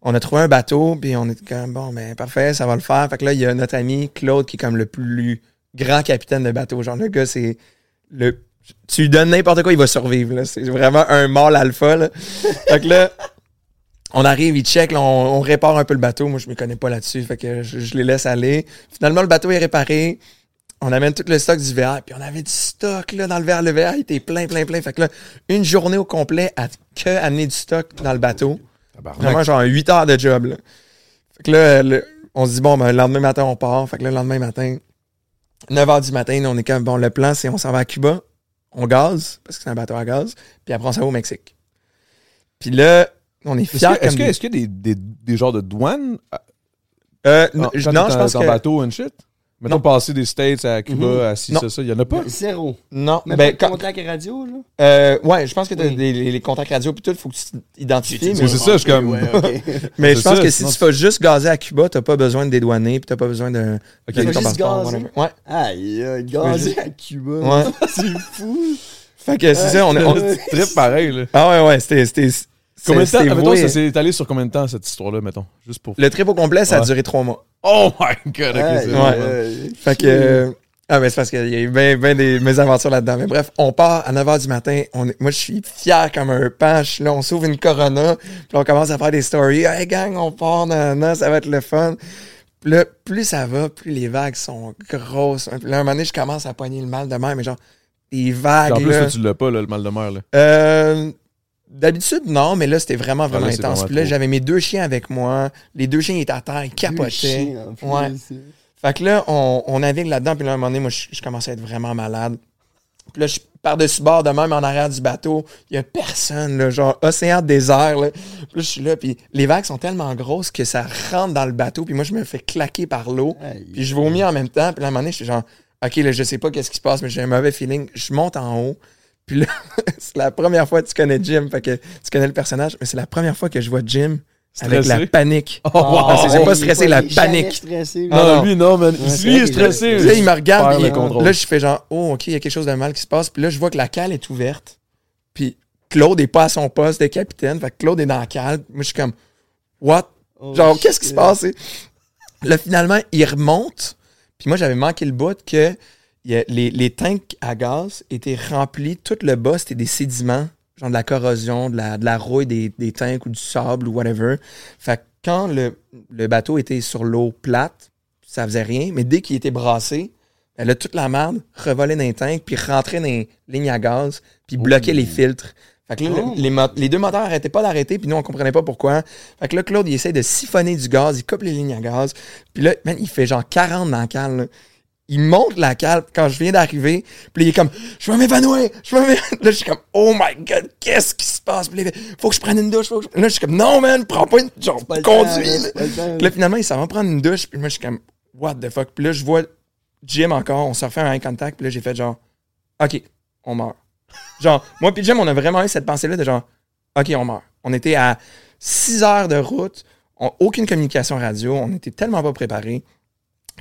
on a trouvé un bateau, puis on est comme, bon, ben, parfait, ça va le faire. Fait que là, il y a notre ami Claude qui est comme le plus grand capitaine de bateau. Genre, le gars, c'est le. Tu lui donnes n'importe quoi, il va survivre. là. C'est vraiment un mâle alpha. Là. fait que là, on arrive, il check, là, on, on répare un peu le bateau. Moi, je me connais pas là-dessus, fait que je, je les laisse aller. Finalement, le bateau est réparé. On amène tout le stock du VR, puis on avait du stock là, dans le verre. Le verre il était plein, plein, plein. Fait que là, une journée au complet à que amener du stock dans le bateau. Vraiment, genre 8 heures de job. Là. Fait que là, le- on se dit, bon, ben, le lendemain matin, on part. Fait que là, le lendemain matin, 9 h du matin, on est comme, bon, le plan, c'est on s'en va à Cuba, on gaz, parce que c'est un bateau à gaz, puis après, on s'en va au Mexique. Puis là, on est fiers est-ce comme que- des- qu'il y a des, des, des genres de douanes? Euh, quand non, je en- pense en que... bateau and shit? Mettons Non. passer des States à Cuba, Mhm. à ci, ça, ça. Il y en a pas? Zéro. Non, Mais ben, quand- contact radio, là? euh, ouais, je pense que t'as Oui. des, les, les contacts radio puis tout, faut que tu t'identifies. Mais c'est ça, je suis comme. Ouais, mais je pense ça, que si tu fais juste gazer à Cuba, t'as pas besoin de dédouaner puis t'as pas besoin de... Ok. de juste gazer? Ouais. Aïe, aïe, gazé à Cuba. Ouais. C'est fou. Fait que c'est ça, on, est- on- Trip pareil, là. Ah ouais, ouais, c'était... Combien de temps? Mettons, ça s'est étalé sur combien de temps, cette histoire-là, mettons? Juste pour. Le trip au complet, ça a Ouais. duré trois mois. Oh my god, ok, Ouais. Fait que. euh, ah, mais c'est parce qu'il y a eu bien ben des mésaventures là-dedans. Mais bref, on part à 9h du matin. On est- moi, je suis fier comme un panche. Là, on s'ouvre une Corona. Puis on commence à faire des stories. Hey, gang, on part. nan, nan, ça va être le fun. Puis là, plus ça va, plus les vagues sont grosses. Puis là, un moment donné, je commence à poigner le mal de mer. Mais genre, des Puis vagues. En plus, là. tu l'as pas, là, le mal de mer, là. Euh, D'habitude, non, mais là, c'était vraiment, vraiment là, c'est intense. vraiment Puis là, trop. j'avais mes deux chiens avec moi. Les deux chiens étaient à terre, ils capotaient. Chiens, en plus, Ouais. Fait que là, on, on navigue là-dedans, puis là, à un moment donné, moi, je, je commençais à être vraiment malade. Puis là, je par-dessus bord de même en arrière du bateau, il y a personne, là, genre océan désert, là. Puis là, je suis là, puis les vagues sont tellement grosses que ça rentre dans le bateau, puis moi, je me fais claquer par l'eau. Aïe. Puis je vomis en même temps, puis là, à un moment donné, je suis genre, OK, là, je sais pas qu'est-ce qui se passe, mais j'ai un mauvais feeling. Je monte en haut, puis là, c'est la première fois que tu connais Jim, fait que tu connais le personnage, mais c'est la première fois que je vois Jim avec Stressé? la panique. Oh, wow! Ah, c'est- c'est pas il stressé, la il panique. stressé, Non, non. lui, non, man. Ouais, c'est lui, il est stressé. Là, il me regarde, contrôle. là, je fais genre, oh, OK, il y a quelque chose de mal qui se passe. Puis là, je vois que la cale est ouverte. Puis Claude est pas à son poste de capitaine. Fait que Claude est dans la cale. Moi, je suis comme, what? Oh, Genre, qu'est-ce qui se passe? Là, finalement, il remonte. Puis moi, j'avais manqué le bout que il y a- les, les tanks à gaz étaient remplis. Tout le bas, c'était des sédiments, genre de la corrosion, de la, de la rouille des, des tanks ou du sable ou whatever. Fait que quand le, le bateau était sur l'eau plate, ça faisait rien. Mais dès qu'il était brassé, ben là, toute la merde revolait dans les tanks, puis rentrait dans les lignes à gaz, puis bloquait les filtres. Fait que là, le- les, deux moteurs arrêtaient pas d'arrêter, puis nous, on comprenait pas pourquoi. Fait que là, Claude, il essaie de siphonner du gaz, il coupe les lignes à gaz. Puis là, man, il fait genre 40 dans la cale. là. Il monte la cale quand je viens d'arriver. Puis il est comme, je vais m'évanouir, je vais m'évanouir. Là, je suis comme, oh my god, qu'est-ce qui se passe? Puis là, faut que je prenne une douche. Faut que je... Là, je suis comme, non, man, prends pas une. Genre, Pas conduis. temps, là. là, finalement, il s'en va prendre une douche. Puis moi, je suis comme, what the fuck? Puis là, je vois Jim encore, on se refait un eye contact. Puis là, j'ai fait genre, OK, on meurt. Genre, moi puis Jim, on a vraiment eu cette pensée-là de genre, OK, on meurt. On était à 6 heures de route, on- aucune communication radio, on était tellement pas préparés.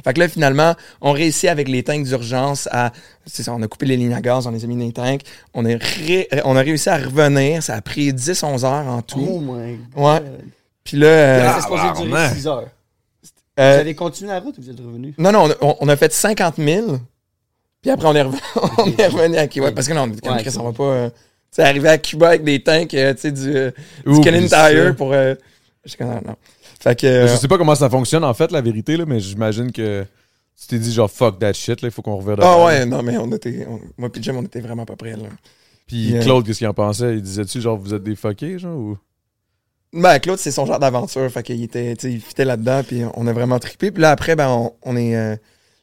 Fait que là, finalement, on réussit avec les tanks d'urgence à. C'est ça, on a coupé les lignes à gaz, on les a mis dans les tanks. On a, ré- on a réussi à revenir. Ça a pris 10-11 heures en tout. Oh my god. Ouais. Puis là. euh, C'est supposé durer Tabarnak. 6 heures. euh, Vous avez continué la route ou vous êtes revenu? Non, non, on a, on- on a fait 50 000. Puis après, on est revenu, on est revenu à Cuba. Parce que là, on était comme Ouais, Chris, on va pas. euh, tu sais, arriver à Cuba avec des tanks, euh, tu sais, du, euh, du Canadian. Tire pour. euh, je suis non, non. Fait que. Je sais pas comment ça fonctionne en fait, la vérité, là, mais j'imagine que tu t'es dit genre fuck that shit, là, il faut qu'on revienne. Ah ouais, non, mais on était. on- moi puis Jim, on était vraiment pas prêts, là. Puis Yeah. Claude, qu'est-ce qu'il en pensait? Il disait-tu genre vous êtes des fuckés, genre ou? Ben, Claude, c'est son genre d'aventure. Fait qu'il était, il fitait là-dedans, puis on a vraiment trippé. Puis là, après, ben, on, on est. euh,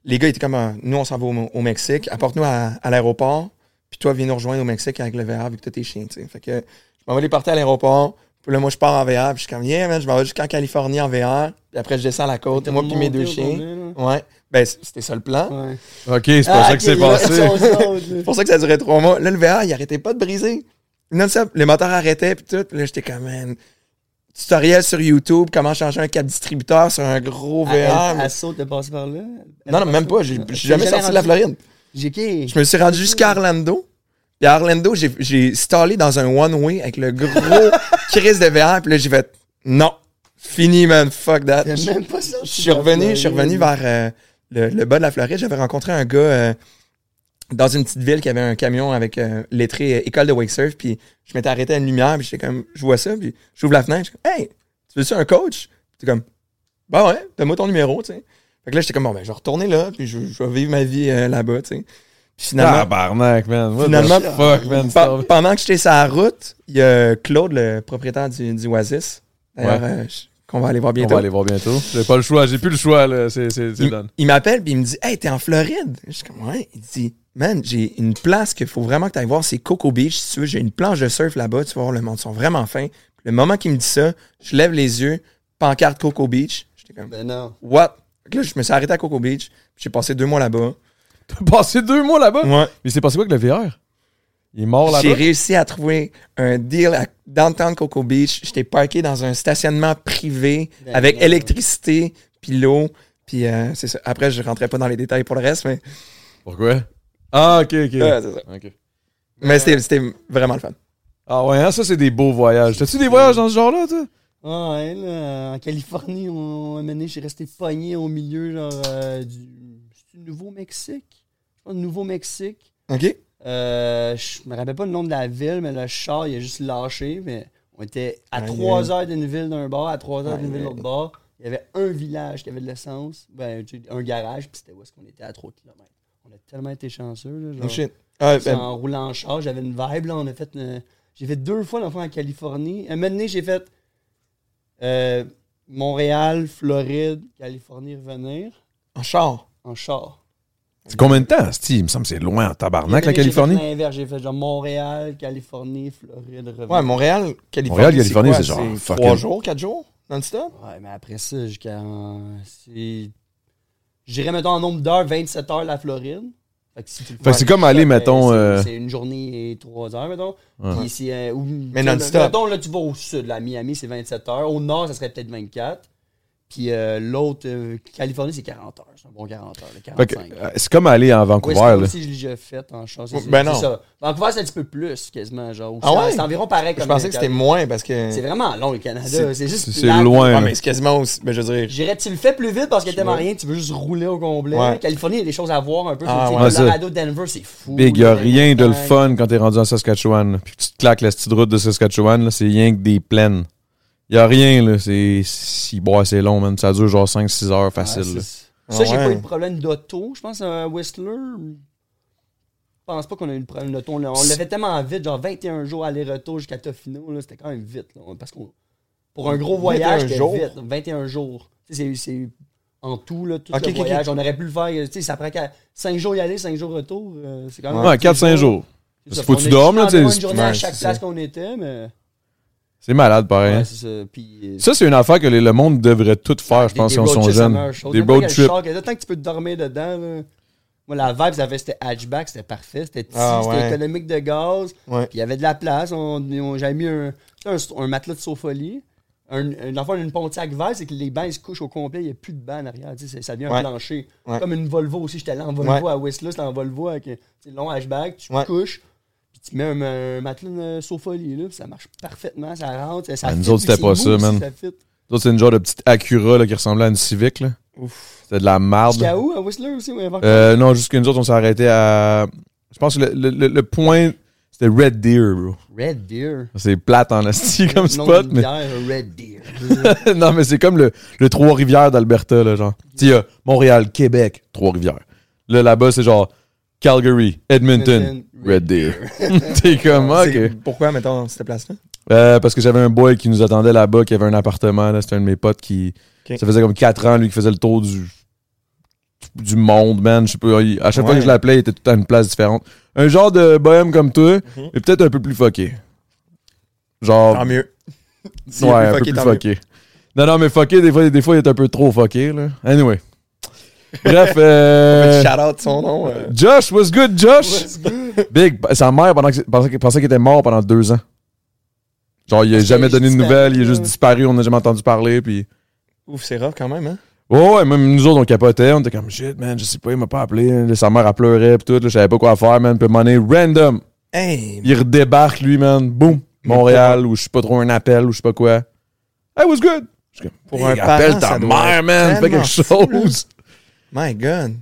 les gars étaient comme. euh, nous, on s'en va au, au Mexique. Apporte-nous à, à l'aéroport. Puis toi, viens nous rejoindre au Mexique avec le VR, vu que t'as tes chiens, tu sais. Fait que je m'en vais les porter à l'aéroport. Puis là, moi, je pars en VR. Puis je suis comme, yeah, man, je m'en vais jusqu'en Californie en VR. Puis après, je descends la côte. Moi, puis mes deux chiens. Ouais. Ben, c'était ça le plan. Ouais. Ok, c'est pas Ah, ça que c'est passé. C'est pour ça que ça durait trois mois. Là, le VR, il arrêtait pas de briser. Non-stop. Le moteur arrêtait, puis tout. Puis là, j'étais comme, man. Tutoriel sur YouTube, comment changer un câble distributeur sur un gros VR. Ah, mais- Asso, t'es passé par là? non, non, même pas. J'ai jamais sorti de la Floride. J'ai qui? Je me suis rendu jusqu'à Orlando. Puis à Orlando, j'ai- stallé dans un one-way avec le gros crise de VR. Puis là, j'ai fait, non. Fini, man. Fuck that. Même pas Je suis revenu, je suis revenu vers euh, le, le bas de la Floride. J'avais rencontré un gars euh, dans une petite ville qui avait un camion avec euh, lettré euh, école de wake surf. Puis je m'étais arrêté à une lumière. Puis j'étais comme, je vois ça. Puis j'ouvre la fenêtre. Je suis comme, hey, tu veux-tu un coach? Puis t'es comme, bah ouais, donne-moi ton numéro, tu sais. Fait que là, j'étais comme, bon, ben, je vais retourner là. Puis je, je vais vivre ma vie là-bas, tu sais. Finalement, Tabarnak, man. What the Finalement, fuck, man. pe- pendant que j'étais sur la route, il y a Claude, le propriétaire du, du Oasis. D'ailleurs, Ouais. euh, qu'on va aller voir On bientôt. va aller voir bientôt. J'ai pas le choix, j'ai plus le choix, là. C'est, c'est, c'est il, done. il m'appelle puis il me dit Hey, t'es en Floride? Je suis comme Ouais. Il dit Man, j'ai une place qu'il faut vraiment que tu ailles voir, c'est Coco Beach. Si tu veux, j'ai une planche de surf là-bas, tu vas voir, le monde ils sont vraiment fins. Le moment qu'il me dit ça, je lève les yeux, pancarte Coco Beach. J'étais comme Ben non. What? Là, je me suis arrêté à Coco Beach, puis j'ai passé deux mois là-bas. T'as passé deux mois là-bas? Ouais. Mais c'est passé quoi avec le VR? Il est mort J'ai là-bas? réussi à trouver un deal à Downtown Coco Beach. J'étais parké dans un stationnement privé Ben avec électricité, puis l'eau. Puis euh, c'est ça. Après, je rentrais pas dans les détails pour le reste, mais, Pourquoi? Ah, ok, ok. ouais, c'est ça. Ok. mais c'était, c'était vraiment le fun. Ah ouais, hein, ça c'est des beaux voyages. T'as-tu des voyages dans ce genre-là, toi? Ah ouais, là, en Californie, on, moment donné, j'ai resté pogné au milieu, genre, euh, du... Nouveau-Mexique? Je pense Nouveau-Mexique. OK? Euh, je me rappelle pas le nom de la ville, mais le char, il a juste lâché, mais on était à Aïe, 3 aïe. heures d'une ville d'un bord, à 3 heures d'une ville de l'autre bord. Il y avait un village qui avait de l'essence, ben, un garage, puis c'était où est-ce qu'on était à 3 km. On a tellement été chanceux, là, genre. Oh shit. Ah, ben, en roulant en char, j'avais une vibe. Là, on a fait une- J'ai fait deux fois l'enfant en Californie. Un moment donné, j'ai fait euh, Montréal, Floride, Californie, revenir en char. En char. C'est combien de temps, Steve? Il me semble que c'est loin en tabarnak, la J'ai fait Californie. l'inverse, J'ai fait genre Montréal, Californie, Floride, revenir. Ouais, Montréal, Californie. Montréal, Californie, c'est genre fucking- Trois jours, quatre jours, non-stop? Ouais, mais après ça, jusqu'à. c'est- J'irais, mettons, en nombre d'heures, 27 heures la Floride. Fait que, si tu le Fait fais que c'est comme aller, ben, mettons, c'est- euh, C'est une journée et 3 heures, mettons. Puis c'est, euh, Mais tu sais, non-stop. Mettons, là, tu vas au sud, à Miami, c'est 27 heures. Au nord, ça serait peut-être 24. Puis euh, l'autre, euh, Californie, c'est 40 heures. C'est un bon 40 heures, là, Fait que, 45. euh, c'est comme aller en Vancouver, West là. Coast aussi, je l'ai déjà fait en chance. C'est- Ben c'est non. ça. Vancouver, c'est un petit peu plus, quasiment. Genre, Ah ouais? C'est environ pareil Je comme pensais que c'était moins parce que. C'est vraiment long, le Canada. C'est- C'est juste. C'est plate. loin, Ouais, là. mais c'est quasiment aussi. Ben, je veux dire. Je dirais, tu le fais plus vite parce qu'il y a tellement Ouais. rien, tu veux juste rouler au complet. Ouais. Californie, il y a des choses à voir un peu. Ah, ouais. Ouais, ça. Colorado, Denver, c'est fou. Big, y a rien de le fun quand t'es rendu en Saskatchewan. là. Puis que tu te claques la petite route de Saskatchewan, là, c'est rien que des plaines. Y a rien, là. C'est. Si, bon, c'est long, man. Ça dure genre 5-6 heures facile, Ouais, Ça, j'ai ouais. pas eu de problème d'auto. Je pense à Whistler. Je pense pas qu'on a eu de problème d'auto. On l'a- on l'avait tellement vite, genre 21 jours aller-retour jusqu'à Tofino. là, C'était quand même vite. là, parce qu'on pour un gros 21 voyage, c'était jours? vite. 21 jours. C'est- c'est en tout, là, tout Ok, le ok, voyage. On aurait pu le faire. tu sais, Ça prend 5 jours y aller, 5 jours retour. euh, c'est quand même. Ouais, 4-5 jours. Qu'il faut que tu dormes, là, juste tu sais, environ c'est- une journée à chaque place qu'on était, mais. C'est malade, pareil. Ouais, c'est ça. Puis. euh, Ça, c'est une affaire que les- le monde devrait tout faire, je des- pense, des si on sont jeunes. Des road trips. Tant que tu peux te dormir dedans, là. Moi, la vibe, c'était hatchback, c'était parfait. C'était petit, Ah, c'était économique de gaz. Ouais. Puis il y avait de la place. On, on- J'avais mis un, tu sais, un, un matelas de sofolie. Un, un, enfin, une Pontiac vert, c'est que les bancs ils se couchent au complet, il n'y a plus de bancs en arrière. tu sais, c'est- Ça devient un plancher. Ouais. Comme une Volvo aussi. J'étais allé en Volvo à Whistler, c'était en Volvo avec un tu sais, long hatchback. Tu Ouais. couches, tu mets un, un matelas de sofolie, là, ça marche parfaitement, ça rentre. Ça, ça Ah, nous fit, autres, puis c'était pas ça, man. ça fit. D'autres, c'est une genre de petite Acura là, qui ressemblait à une Civic. Là. C'était de la marde. Jusqu'à où, à Whistler aussi? ou? Euh, non, juste que nous autres, on s'est arrêté à. Je pense que le, le- le- point. C'était Red Deer, bro. Red Deer. C'est plate en asti comme spot, mais. Red Deer. non, mais c'est comme le, le Trois-Rivières d'Alberta, là, genre. Tu sais, Montréal, Québec, Trois-Rivières. Là, là-bas, c'est genre Calgary, Edmonton, Red Deer. T'es comme, ok. Pourquoi, mettons, cette place-là? Euh, parce que j'avais un boy qui nous attendait là-bas, qui avait un appartement, là. C'était un de mes potes qui. Ça faisait comme 4 ans, lui, qui faisait le tour du. du monde, man. Je sais pas. il- à chaque fois que je l'appelais, il était tout à une place différente. Un genre de bohème comme toi, Mhm. mais peut-être un peu plus fucké. Genre. Tant mieux. Ouais, un peu plus mieux. fucké. Non, non, mais fucké, des fois, des fois, il est un peu trop fucké, là. Anyway. Bref, euh, Shout out son nom. euh. Josh, what's good, Josh? Big, sa mère pendant que- pensait qu'il pensait qu'il était mort pendant deux ans. Genre, il a jamais donné de nouvelles, il a disparu, juste disparu, on n'a jamais entendu parler, puis... Ouf, c'est rough quand même, hein? Ouais, ouais, même nous autres, on capotait, on était comme, shit, man, je sais pas, il m'a pas appelé. Là, sa mère, elle pleurait, pis tout, là, je savais pas quoi faire, man, puis money random. Hey! Il redébarque, lui, man, boum, Montréal, ou je sais pas trop, un appel, ou je sais pas quoi. Hey, what's good? Pour Big, un parent, appelle ta mère, man, fais quelque chose. My God.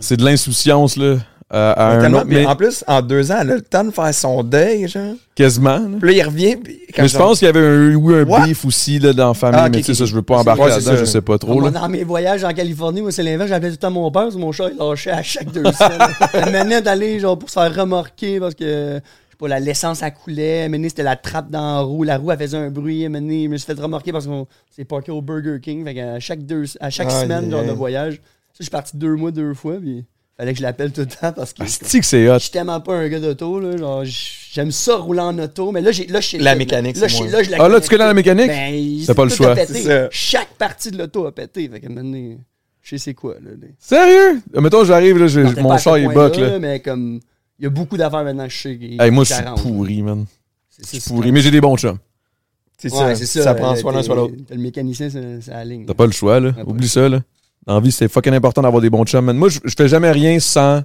C'est de l'insouciance, là, à, à un Tellement- autre, mais en plus, en deux ans, elle a le temps de faire son deuil, genre. quasiment, là. Puis là, il revient. Puis, Mais je pense qu'il y avait un, eu un What? beef aussi là, dans la famille, Ah, mais tu sais, ça, je veux pas embarquer là-dedans, ça. je sais pas trop. Moi, Là. dans mes voyages en Californie, moi, c'est l'inverse. J'appelais tout le temps mon père, parce que mon chat, il lâchait à chaque deux semaines. Elle menait d'aller, genre, pour se faire remorquer parce que, je sais pas, la l'essence, elle coulait. Mené, c'était la trappe dans la roue. La roue, elle faisait un bruit. Mené, je me suis fait remorquer parce qu'on s'est parké au Burger King. Fait qu'à chaque, deux, à chaque semaine, genre, aïe. de voyage, ça, je suis parti deux mois, deux fois, puis fallait que je l'appelle tout le temps parce que. Que c'est hot? Je suis tellement pas un gars d'auto, là. Genre, j'aime ça rouler en auto, mais là, j'ai, là, je sais La mécanique, là, là, je la Ah là, tu connais la mécanique? Ben, il- T'as pas le choix. Chaque partie de l'auto a pété. Fait que maintenant, je sais c'est quoi, là. Sérieux? Euh, Mettons, j'arrive, là, Non, mon char, il buck, là. Mais comme, il y a beaucoup d'affaires maintenant, je sais. Hey, moi, je suis pourri, man. C'est- Je suis pourri, mais j'ai des bons chums. C'est ça. ça. prend soit l'un, t'es- soit l'autre. t'as Le mécanicien, c'est la ligne. T'as pas le choix, là. Oublie ça, là. Dans la vie, c'est fucking important d'avoir des bons chums, man. Moi, je, je fais jamais rien sans.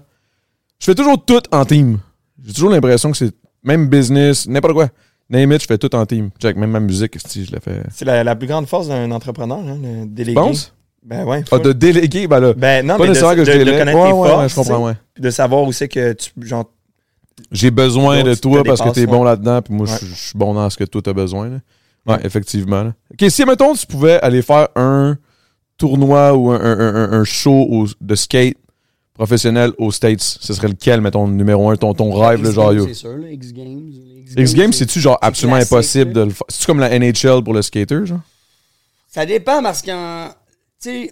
Je fais toujours tout en team. J'ai toujours l'impression que c'est. Même business, n'importe quoi. Name it, je fais tout en team. Check, même ma musique, si je la fais. C'est la, la plus grande force d'un entrepreneur, hein, le Tu délégué. penses? Ben ouais. Ah, de déléguer, ben là. Ben non, pas mais de, que je de- de connaître Ouais, tes ouais, forces, ouais, je comprends, ouais. de savoir où c'est que tu, genre, J'ai besoin de tu toi parce que t'es bon là-dedans, puis moi, je suis bon dans ce que toi t'as besoin. Là. Ouais, effectivement. là. Ok, si, mettons, tu pouvais aller faire un tournoi ou un, un- un- un show au- de skate professionnel aux States, ce serait lequel, mettons, numéro un, ton, ton rêve, le genre? C'est sûr, là, X Games. X Games, c'est-tu genre absolument impossible là. de le faire? C'est-tu comme la NHL pour le skater, genre? Ça dépend parce que, tu sais,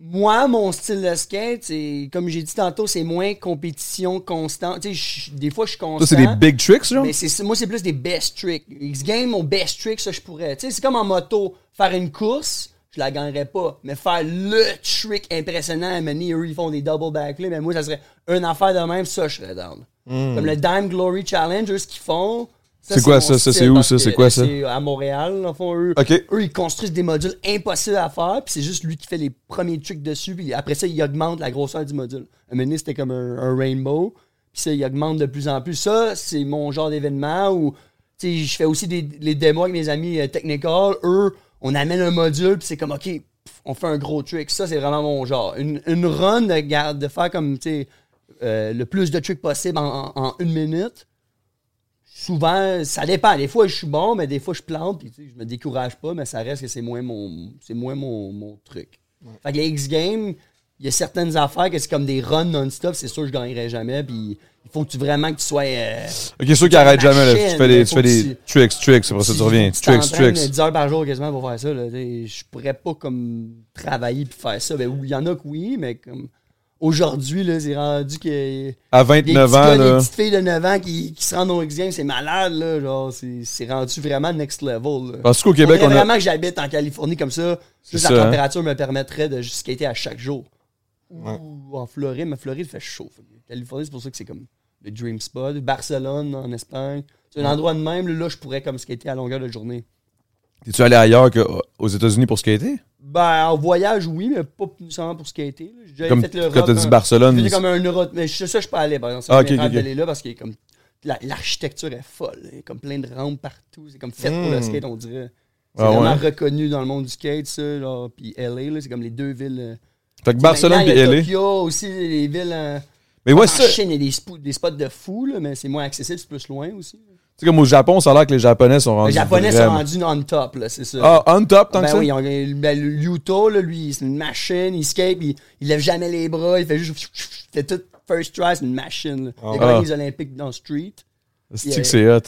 moi, mon style de skate, c'est, comme j'ai dit tantôt, c'est moins compétition constante. Tu sais, des fois, je suis constant. Ça, c'est des big tricks, genre? Mais c'est, moi, c'est plus des best tricks. X-Game, mon best trick, ça, je pourrais. Tu sais, c'est comme en moto. Faire une course, je la gagnerais pas. Mais faire le trick impressionnant, à mener, eux, ils font des double backflips. Mais moi, ça serait une affaire de même, ça, je serais down. Comme le Dime Glory Challenge, eux, ce qu'ils font. C'est quoi ça? Ça, c'est où, ça? C'est quoi ça? C'est à Montréal, en fond, eux. Ok. Eux, ils construisent des modules impossibles à faire, puis c'est juste lui qui fait les premiers tricks dessus, puis après ça, il augmente la grosseur du module. Un moment c'était comme un, un rainbow, puis ça, il augmente de plus en plus. Ça, c'est mon genre d'événement où, tu sais, je fais aussi des les démos avec mes amis euh, Technical. Eux, on amène un module, puis c'est comme, OK, pff, on fait un gros trick. Ça, c'est vraiment mon genre. Une, une run de, garde- de faire comme, tu sais, euh, le plus de tricks possible en, en- en une minute souvent, ça dépend. Des fois, je suis bon, mais des fois, je plante. Puis, je me décourage pas, mais ça reste que c'est moins mon, c'est moins mon, mon truc. Fait que les X-Games, il y a certaines affaires que c'est comme des runs non-stop. C'est sûr que je gagnerai jamais. Puis, il faut que tu vraiment que tu sois. euh, Ok, ceux qui arrêtent jamais, là. Tu fais des, tu fais que des tricks, tricks, après ça, tu reviens. tu Tricks, tricks. 10 heures par jour quasiment pour faire ça. Là. Je pourrais pas comme travailler puis faire ça. Ben, il y en a que oui, mais comme aujourd'hui, là, c'est rendu que. À Des 29 petits ans, là. Des petites filles de 9 ans qui, qui se rendent au X-Games, c'est malade, là. Genre, c'est c'est rendu vraiment next level. Là. Penses-tu qu'au Québec, on a. vraiment que j'habite en Californie comme ça. C'est Juste ça, la hein? température me permettrait de skater à chaque jour. Ou en Floride, mais Floride fait chaud. Que Californie, c'est pour ça que c'est comme le dream spot. Barcelone, en Espagne. C'est un endroit de même, là, je pourrais comme skater à longueur de journée. T'es-tu allé ailleurs qu'aux États-Unis pour skater? Ben, en voyage, oui, mais pas nécessairement pour skater. J'ai Comme fait l'Europe, quand t'as dit hein. Barcelone. J'ai comme un euro. Mais je- ça, je peux aller, par exemple. Ah, Ah, ok, ok, ok. d'aller là parce la- L'architecture est folle. Il y a comme plein de rampes partout. C'est comme fait pour le Mm. skate, on dirait. C'est Ah, vraiment ouais? reconnu dans le monde du skate, ça. Là. Puis LA, là, c'est comme les deux villes. euh, Fait que Barcelone et LA. Tokyo aussi, les villes. euh, Mais ouais, ça. Tu Chine, il y a des, spo- des spots de fou, là, mais c'est moins accessible, c'est plus loin aussi. sais, comme au Japon, ça a l'air que les Japonais sont rendus. Les Japonais vraiment- sont rendus on top, là, c'est ça. Ah, on top, tant ben que ça? oui, ont- ben, le Utah, là, lui, c'est une machine, il escape, il, il lève jamais les bras, il fait juste. Il fait tout first try, c'est une machine. là. Il a Ah. les Olympiques dans le street. C'est que c'est hot?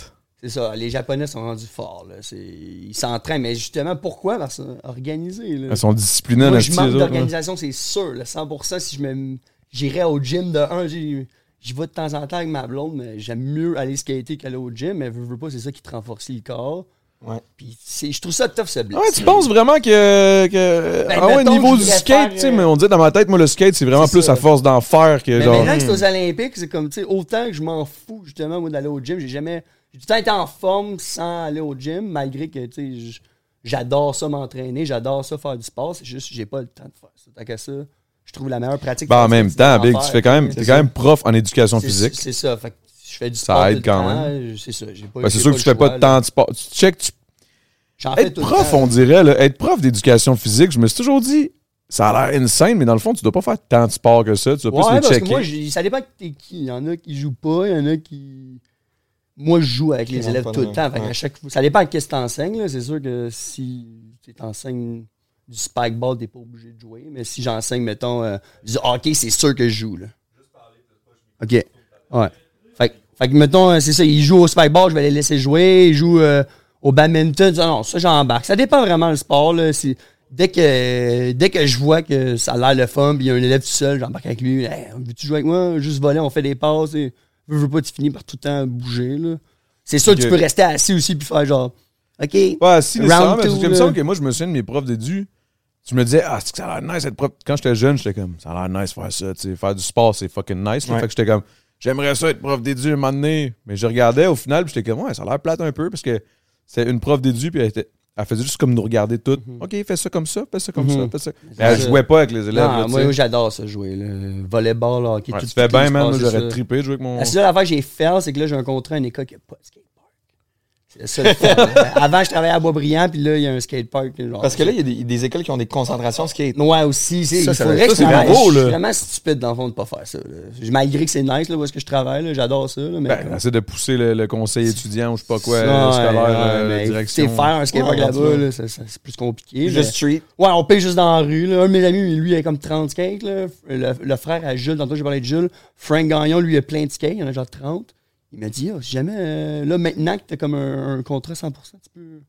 C'est ça, les Japonais sont rendus forts. Là. Ils s'entraînent, mais justement, pourquoi? Parce que organisés. Là. Ils sont disciplinés, Moi, là, je manque d'organisation, c'est sûr. là, 100%, si je me j'irais au gym de un, j'y vais de temps en temps avec ma blonde, mais j'aime mieux aller skater qu'aller au gym. Mais veux, veux pas, c'est ça qui te renforce le corps. Ouais. Puis je trouve ça tough, ce blitz. Ouais, tu penses vraiment que. que Ben, ah ouais, niveau du skate, tu sais, euh, mais on dit dans ma tête, moi, le skate, c'est vraiment plus ça. à force d'en faire que Mais genre. maintenant que c'est aux Olympiques, c'est comme, tu sais, autant que je m'en fous, justement, moi, d'aller au gym, j'ai jamais. J'ai tout le temps été en forme sans aller au gym, malgré que, tu sais, j'adore ça m'entraîner, j'adore ça faire du sport, c'est juste, j'ai pas le temps de faire ça. Tant qu'à ça, je trouve la meilleure pratique. Ben, en même temps, Big, faire, tu fais quand même, t'es ça. quand même prof en éducation physique. C'est ça, fait que je fais du Ça sport. aide tout le quand temps, même. C'est ça. Ben, c'est sûr pas que tu fais pas choix, de temps de sport. Tu check, tu- J'en fais Être tout le prof, temps. on dirait, là, être prof d'éducation physique, je me suis toujours dit, ça a l'air insane, mais dans le fond, tu dois pas faire tant de sport que ça. Tu dois Ouais, plus les parce checker. que moi, ça dépend que t'es qui. Il y en a qui jouent pas, il y en a qui. Moi, je joue avec les élèves tout le temps. Fait qu'à ouais. chaque... Ça dépend de qu'est-ce que t'enseignes. là. C'est sûr que si tu t'enseignes du spike ball, t'es pas obligé de jouer. Mais si j'enseigne, mettons, euh, du hockey, c'est sûr que je joue. Là. OK. Ouais. Fait, que- fait que, mettons, euh, c'est ça, ils jouent au spike ball, je vais les laisser jouer. Ils jouent euh, au badminton. Non, ça, j'embarque. Ça dépend vraiment du sport. Là. C'est- Dès que, dès que je vois que ça a l'air le fun, puis il y a un élève tout seul, j'embarque avec lui. Hey, veux-tu jouer avec moi? Juste voler, on fait des passes. Et, veux, veux pas, tu finis par tout le temps bouger. Là. C'est sûr que tu peux rester assis aussi puis faire genre, OK. Ouais, si, Round mais two, parce que là. que moi, je me souviens de mes profs d'édu. Tu me disais, ah, c'est que ça a l'air nice être prof. Quand j'étais jeune, j'étais comme, ça a l'air nice faire ça, tu sais. Faire du sport, c'est fucking nice. Ouais. Fait que j'étais comme, j'aimerais ça être prof d'édu un moment donné. Mais je regardais au final, puis j'étais comme, ouais, ça a l'air plate un peu parce que c'est une prof d'édu, puis elle, était- elle faisait juste comme nous regarder toutes. OK, fais ça comme ça, fais ça comme ça, fais ça. Mais elle jouait pas avec les élèves. Non, là, moi, j'adore ça jouer. Là. Volleyball, hockey, Ouais, tout tu fais le bien, man. j'aurais trippé de jouer avec mon. La seule affaire que j'ai fait, c'est que là, j'ai un contrat à une école qui n'a pas de skatepark. C'est ça le fun. Avant, je travaillais à Boisbriand, puis là, il y a un skatepark. genre. Parce que là, il y a des, des écoles qui ont des concentrations skate. Ouais, aussi. c'est- Ça, il ça- faudrait ça, que c'est je travaille. bravo, Je suis là. vraiment stupide, dans le fond, de pas faire ça. là. Malgré que c'est nice, là, où est-ce que je travaille, là, j'adore ça. là, mais Ben, comme- essaie de pousser le, le conseil étudiant ou je sais pas quoi, scolaire, ouais, euh, direction. écoutez, faire un skatepark Ouais, là-bas, c'est plus compliqué. Juste street. Ouais, on paye juste dans la rue. Là. Un de mes amis, lui, il a comme 30 skates. Le, le frère à Jules, tantôt j'ai parlé de Jules. Frank Gagnon, lui, il a plein de skates. Il en a genre 30. Il m'a dit, ah, si jamais, euh, là, maintenant que t'as comme un, un contrat 100%, tu peux.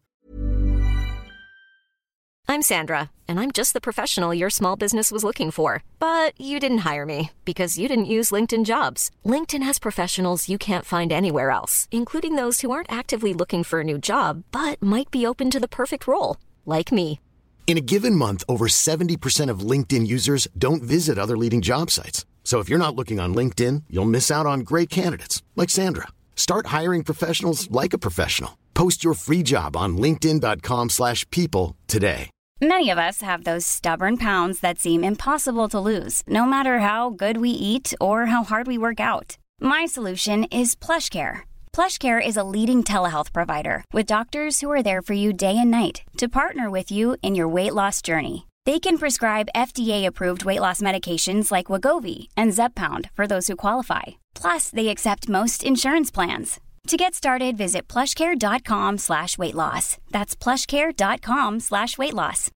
I'm Sandra, and I'm just the professional your small business was looking for. But you didn't hire me because you didn't use LinkedIn jobs. LinkedIn has professionals you can't find anywhere else, including those who aren't actively looking for a new job but might be open to the perfect role, like me. In a given month, over 70% of LinkedIn users don't visit other leading job sites. So if you're not looking on LinkedIn, you'll miss out on great candidates like Sandra. Start hiring professionals like a professional. Post your free job on linkedin.com/people today. Many of us have those stubborn pounds that seem impossible to lose, no matter how good we eat or how hard we work out. My solution is PlushCare. PlushCare is a leading telehealth provider with doctors who are there for you day and night to partner with you in your weight loss journey. They can prescribe FDA-approved weight loss medications like Wagovi and Zepbound for those who qualify. Plus, they accept most insurance plans. To get started, visit plushcare.com slash weight loss. That's plushcare.com slash weight loss.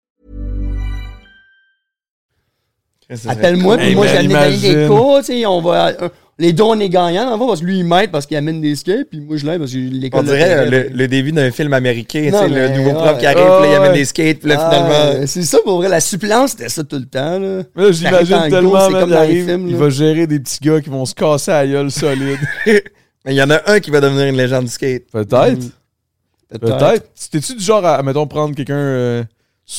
Appelle-moi, puis Hey, moi, man, j'ai amené Daniel des imagine. cours, on va. Euh, les deux, on est gagnants, dans le fond, parce que lui, il m'aide parce qu'il amène des skates, puis moi, je l'aide parce que l'école. On dirait euh, le, le début d'un film américain, tu Non, sais, le nouveau prof qui arrive, puis là, il amène des skates, puis là, Ah, finalement... c'est ça pour vrai, la suppléance, c'était ça tout le temps, là. Mais là, j'imagine tellement, man, comme il arrive, films, il va gérer des petits gars qui vont se casser à la gueule solide. Mais il y en a un qui va devenir une légende du skate. Peut-être. Mm. Peut-être. T'es-tu du genre à, mettons, prendre quelqu'un euh,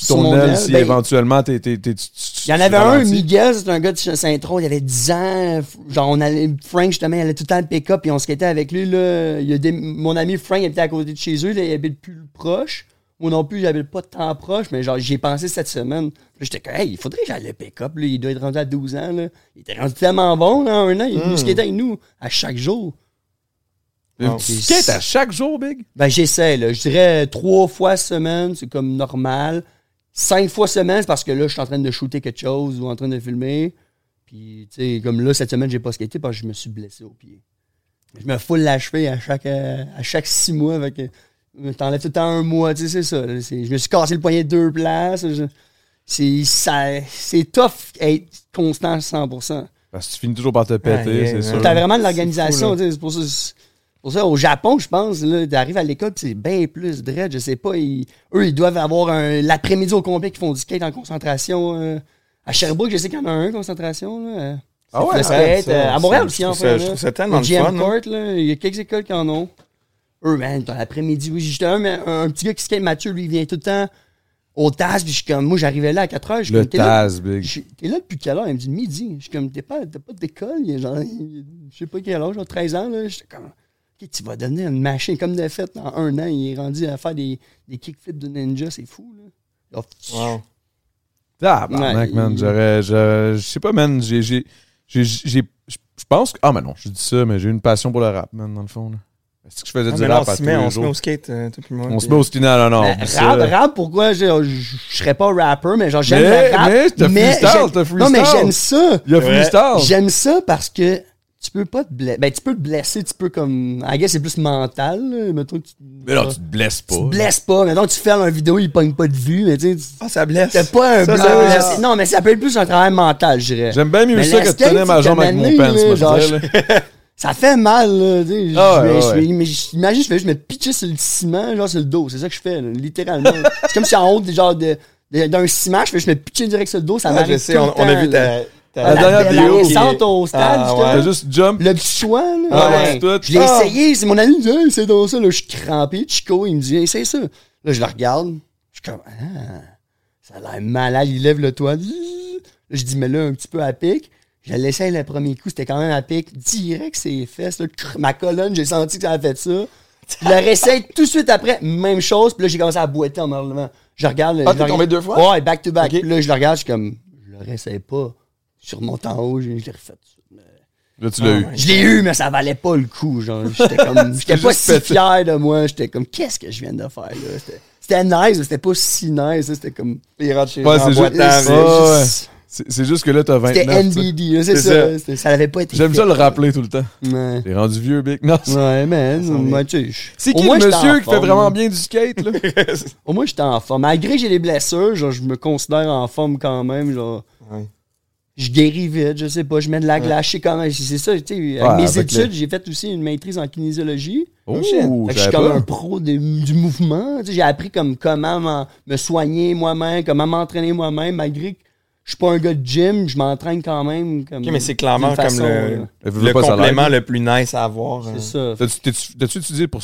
ton aile si ben, éventuellement t'es. Il y en avait un? Miguel, c'est un gars de Saint-Tron, il avait 10 ans. Genre, on allait, Frank, justement, il allait tout le temps le pick-up, puis on skatait avec lui. Là. Il y a des- mon ami Frank il habitait à côté de chez eux, là, il habite plus proche. Moi non plus, j'habite pas tant proche, mais genre, j'y ai pensé cette semaine. J'étais comme, hey, il faudrait que j'aille le pick-up. Il doit être rendu à 12 ans. Là. Il était rendu tellement bon, là, un an. Il est venu skater avec nous à chaque jour. Tu skates à chaque jour, Big? Ben, j'essaie, là. Je dirais trois fois semaine, c'est comme normal. Cinq fois semaine, c'est parce que là, je suis en train de shooter quelque chose ou en train de filmer. Puis, tu sais, comme là, cette semaine, j'ai pas skaté parce que je me suis blessé au pied. Je me foule la cheville à chaque, à chaque six mois. Avec, euh, T'enlèves tout le temps un mois, tu sais, c'est ça. là. Je me suis cassé le poignet deux places. C'est tough être constant à 100%. Parce que tu finis toujours par te péter, c'est ouais. sûr. T'as vraiment de l'organisation, fou, tu sais, c'est pour ça. Pour ça, au Japon, je pense, là, t'arrives à l'école, c'est bien plus dread, je sais pas. ils- eux, ils doivent avoir un- l'après-midi au complet qui font du skate en concentration. euh. à Sherbrooke, je sais qu'il y en a un, concentration. Là, euh. Ah ouais, ouais, skate. ça, euh, à Montréal aussi, en fait. je là. trouve ça tellement Au le GM fun, hein. Court, là, il y a quelques écoles qui en ont. Eux, man, dans l'après-midi, oui, j'étais un, mais un, un petit gars qui skate, Mathieu, lui, il vient tout le temps au TAS, puis je suis comme, moi, j'arrivais là à 4 heures, je suis Le comme, t'es là- big. T'es là depuis quelle heure? Il me dit midi. Je suis comme, t'es pas, t'as pas d'école? Il est genre, il- je sais pas quel âge, genre 13 ans. là. J'étais comme, Tu vas devenir une machine comme de fait. En un an, il est rendu à faire des, des kickflips de ninja. C'est fou, là. Wow. Tabarnak, Ouais, man. il- J'aurais. Je je sais pas, man. J'ai. j'ai- j'ai- j'ai- Je pense que. Ah, mais non, je dis ça, mais j'ai une passion pour le rap, man, dans le fond. là. Est-ce que je faisais Ah, du rap on à tous met, les on se met au skate, euh, toi puis moi. On se met au stinet, non, non. Ça, rap, rap, pourquoi? Je, je, je serais pas rapper, mais genre, j'aime Mais- le rap. mais t'as freestyle, t'as Non, mais freestyle. j'aime ça. Il y a freestyle. J'aime ça parce que tu peux pas te blesser. Ben, tu peux te blesser, tu peux comme. I guess c'est plus mental, là. Mettons que tu. Mais non, tu te blesses pas. tu te blesses pas. Mettons, tu fais une vidéo, il pogne pas de vue, mais tu sais. Ah, ça blesse. T'as pas un Ça, blesse. Non, mais ça peut être plus un travail mental, je dirais. J'aime bien mieux Mais ça que de tenir ma jambe avec mon pants, là, je genre. Ça fait mal, là. tu sais. Ah je ouais, vais- je ouais. vais- mais j- Imagine, je fais juste me pitcher sur le ciment, genre sur le dos. C'est ça que je fais, là, littéralement. c'est comme si en haut, genre, de- d'un ciment, je fais juste me pitcher direct sur le dos. Ça Ah, m'arrive je sais, tout on, le on a vu ta. La dernière la vidéo descente au stade, Ah. T'as juste jump. Le petit choix, là. Ah, ouais. Je l'ai Ah. essayé, c'est mon ami, il me dit, Hey, c'est dans ça, là, je suis crampé. Chico, il me dit, essaye ça. Là, je le regarde, je suis comme, ah, ça a l'air malade, il lève le toit. Là, je dis, mais là, un petit peu à pic. Je l'essaye le premier coup, c'était quand même à pic. Direct ses fesses, là, crrr, ma colonne, j'ai senti que ça a fait ça. Je le réessaye tout de suite après, même chose, puis là, j'ai commencé à boiter en me relevant. Je regarde. Ah, je t'es tombé deux fois? Ouais, back to back. Puis là, je le regarde, je suis comme, je le réessaye pas. Je remonte en haut, je, je l'ai refait. Là, tu l'as eu. Je l'ai eu, mais ça valait pas le coup. Genre, j'étais comme, j'étais pas si pété. fier de moi. J'étais comme, qu'est-ce que je viens de faire là? C'était- C'était nice, mais c'était pas si nice. C'était comme, Il rentre chez Ouais, c'est. C'est juste que là, t'as 29. c'était. NBD. là, C'est ça. ça. Ça l'avait pas été. J'aime ça le rappeler tout le temps. Ouais, T'es rendu vieux, Big. Non, c'est- ouais man. C'est au qui le monsieur qui fait vraiment bien du skate, là? Au moins, j'étais en forme. Malgré que j'ai des blessures, genre, je me considère en forme quand même. Genre, Ouais. Je guéris vite, je sais pas. Je mets de la glace, je sais comment. C'est ça, tu sais. Avec mes avec études, j'ai fait aussi une maîtrise en kinésiologie. Oh, je suis comme un pro de- du mouvement. Tu sais, J'ai appris comme comment m'en- me soigner moi-même, comment m'entraîner moi-même, malgré que je suis pas un gars de gym, je m'entraîne quand même. Comme, Ok, mais c'est clairement comme le, le complément le plus nice à avoir. C'est euh. ça. T'as-tu étudié pour,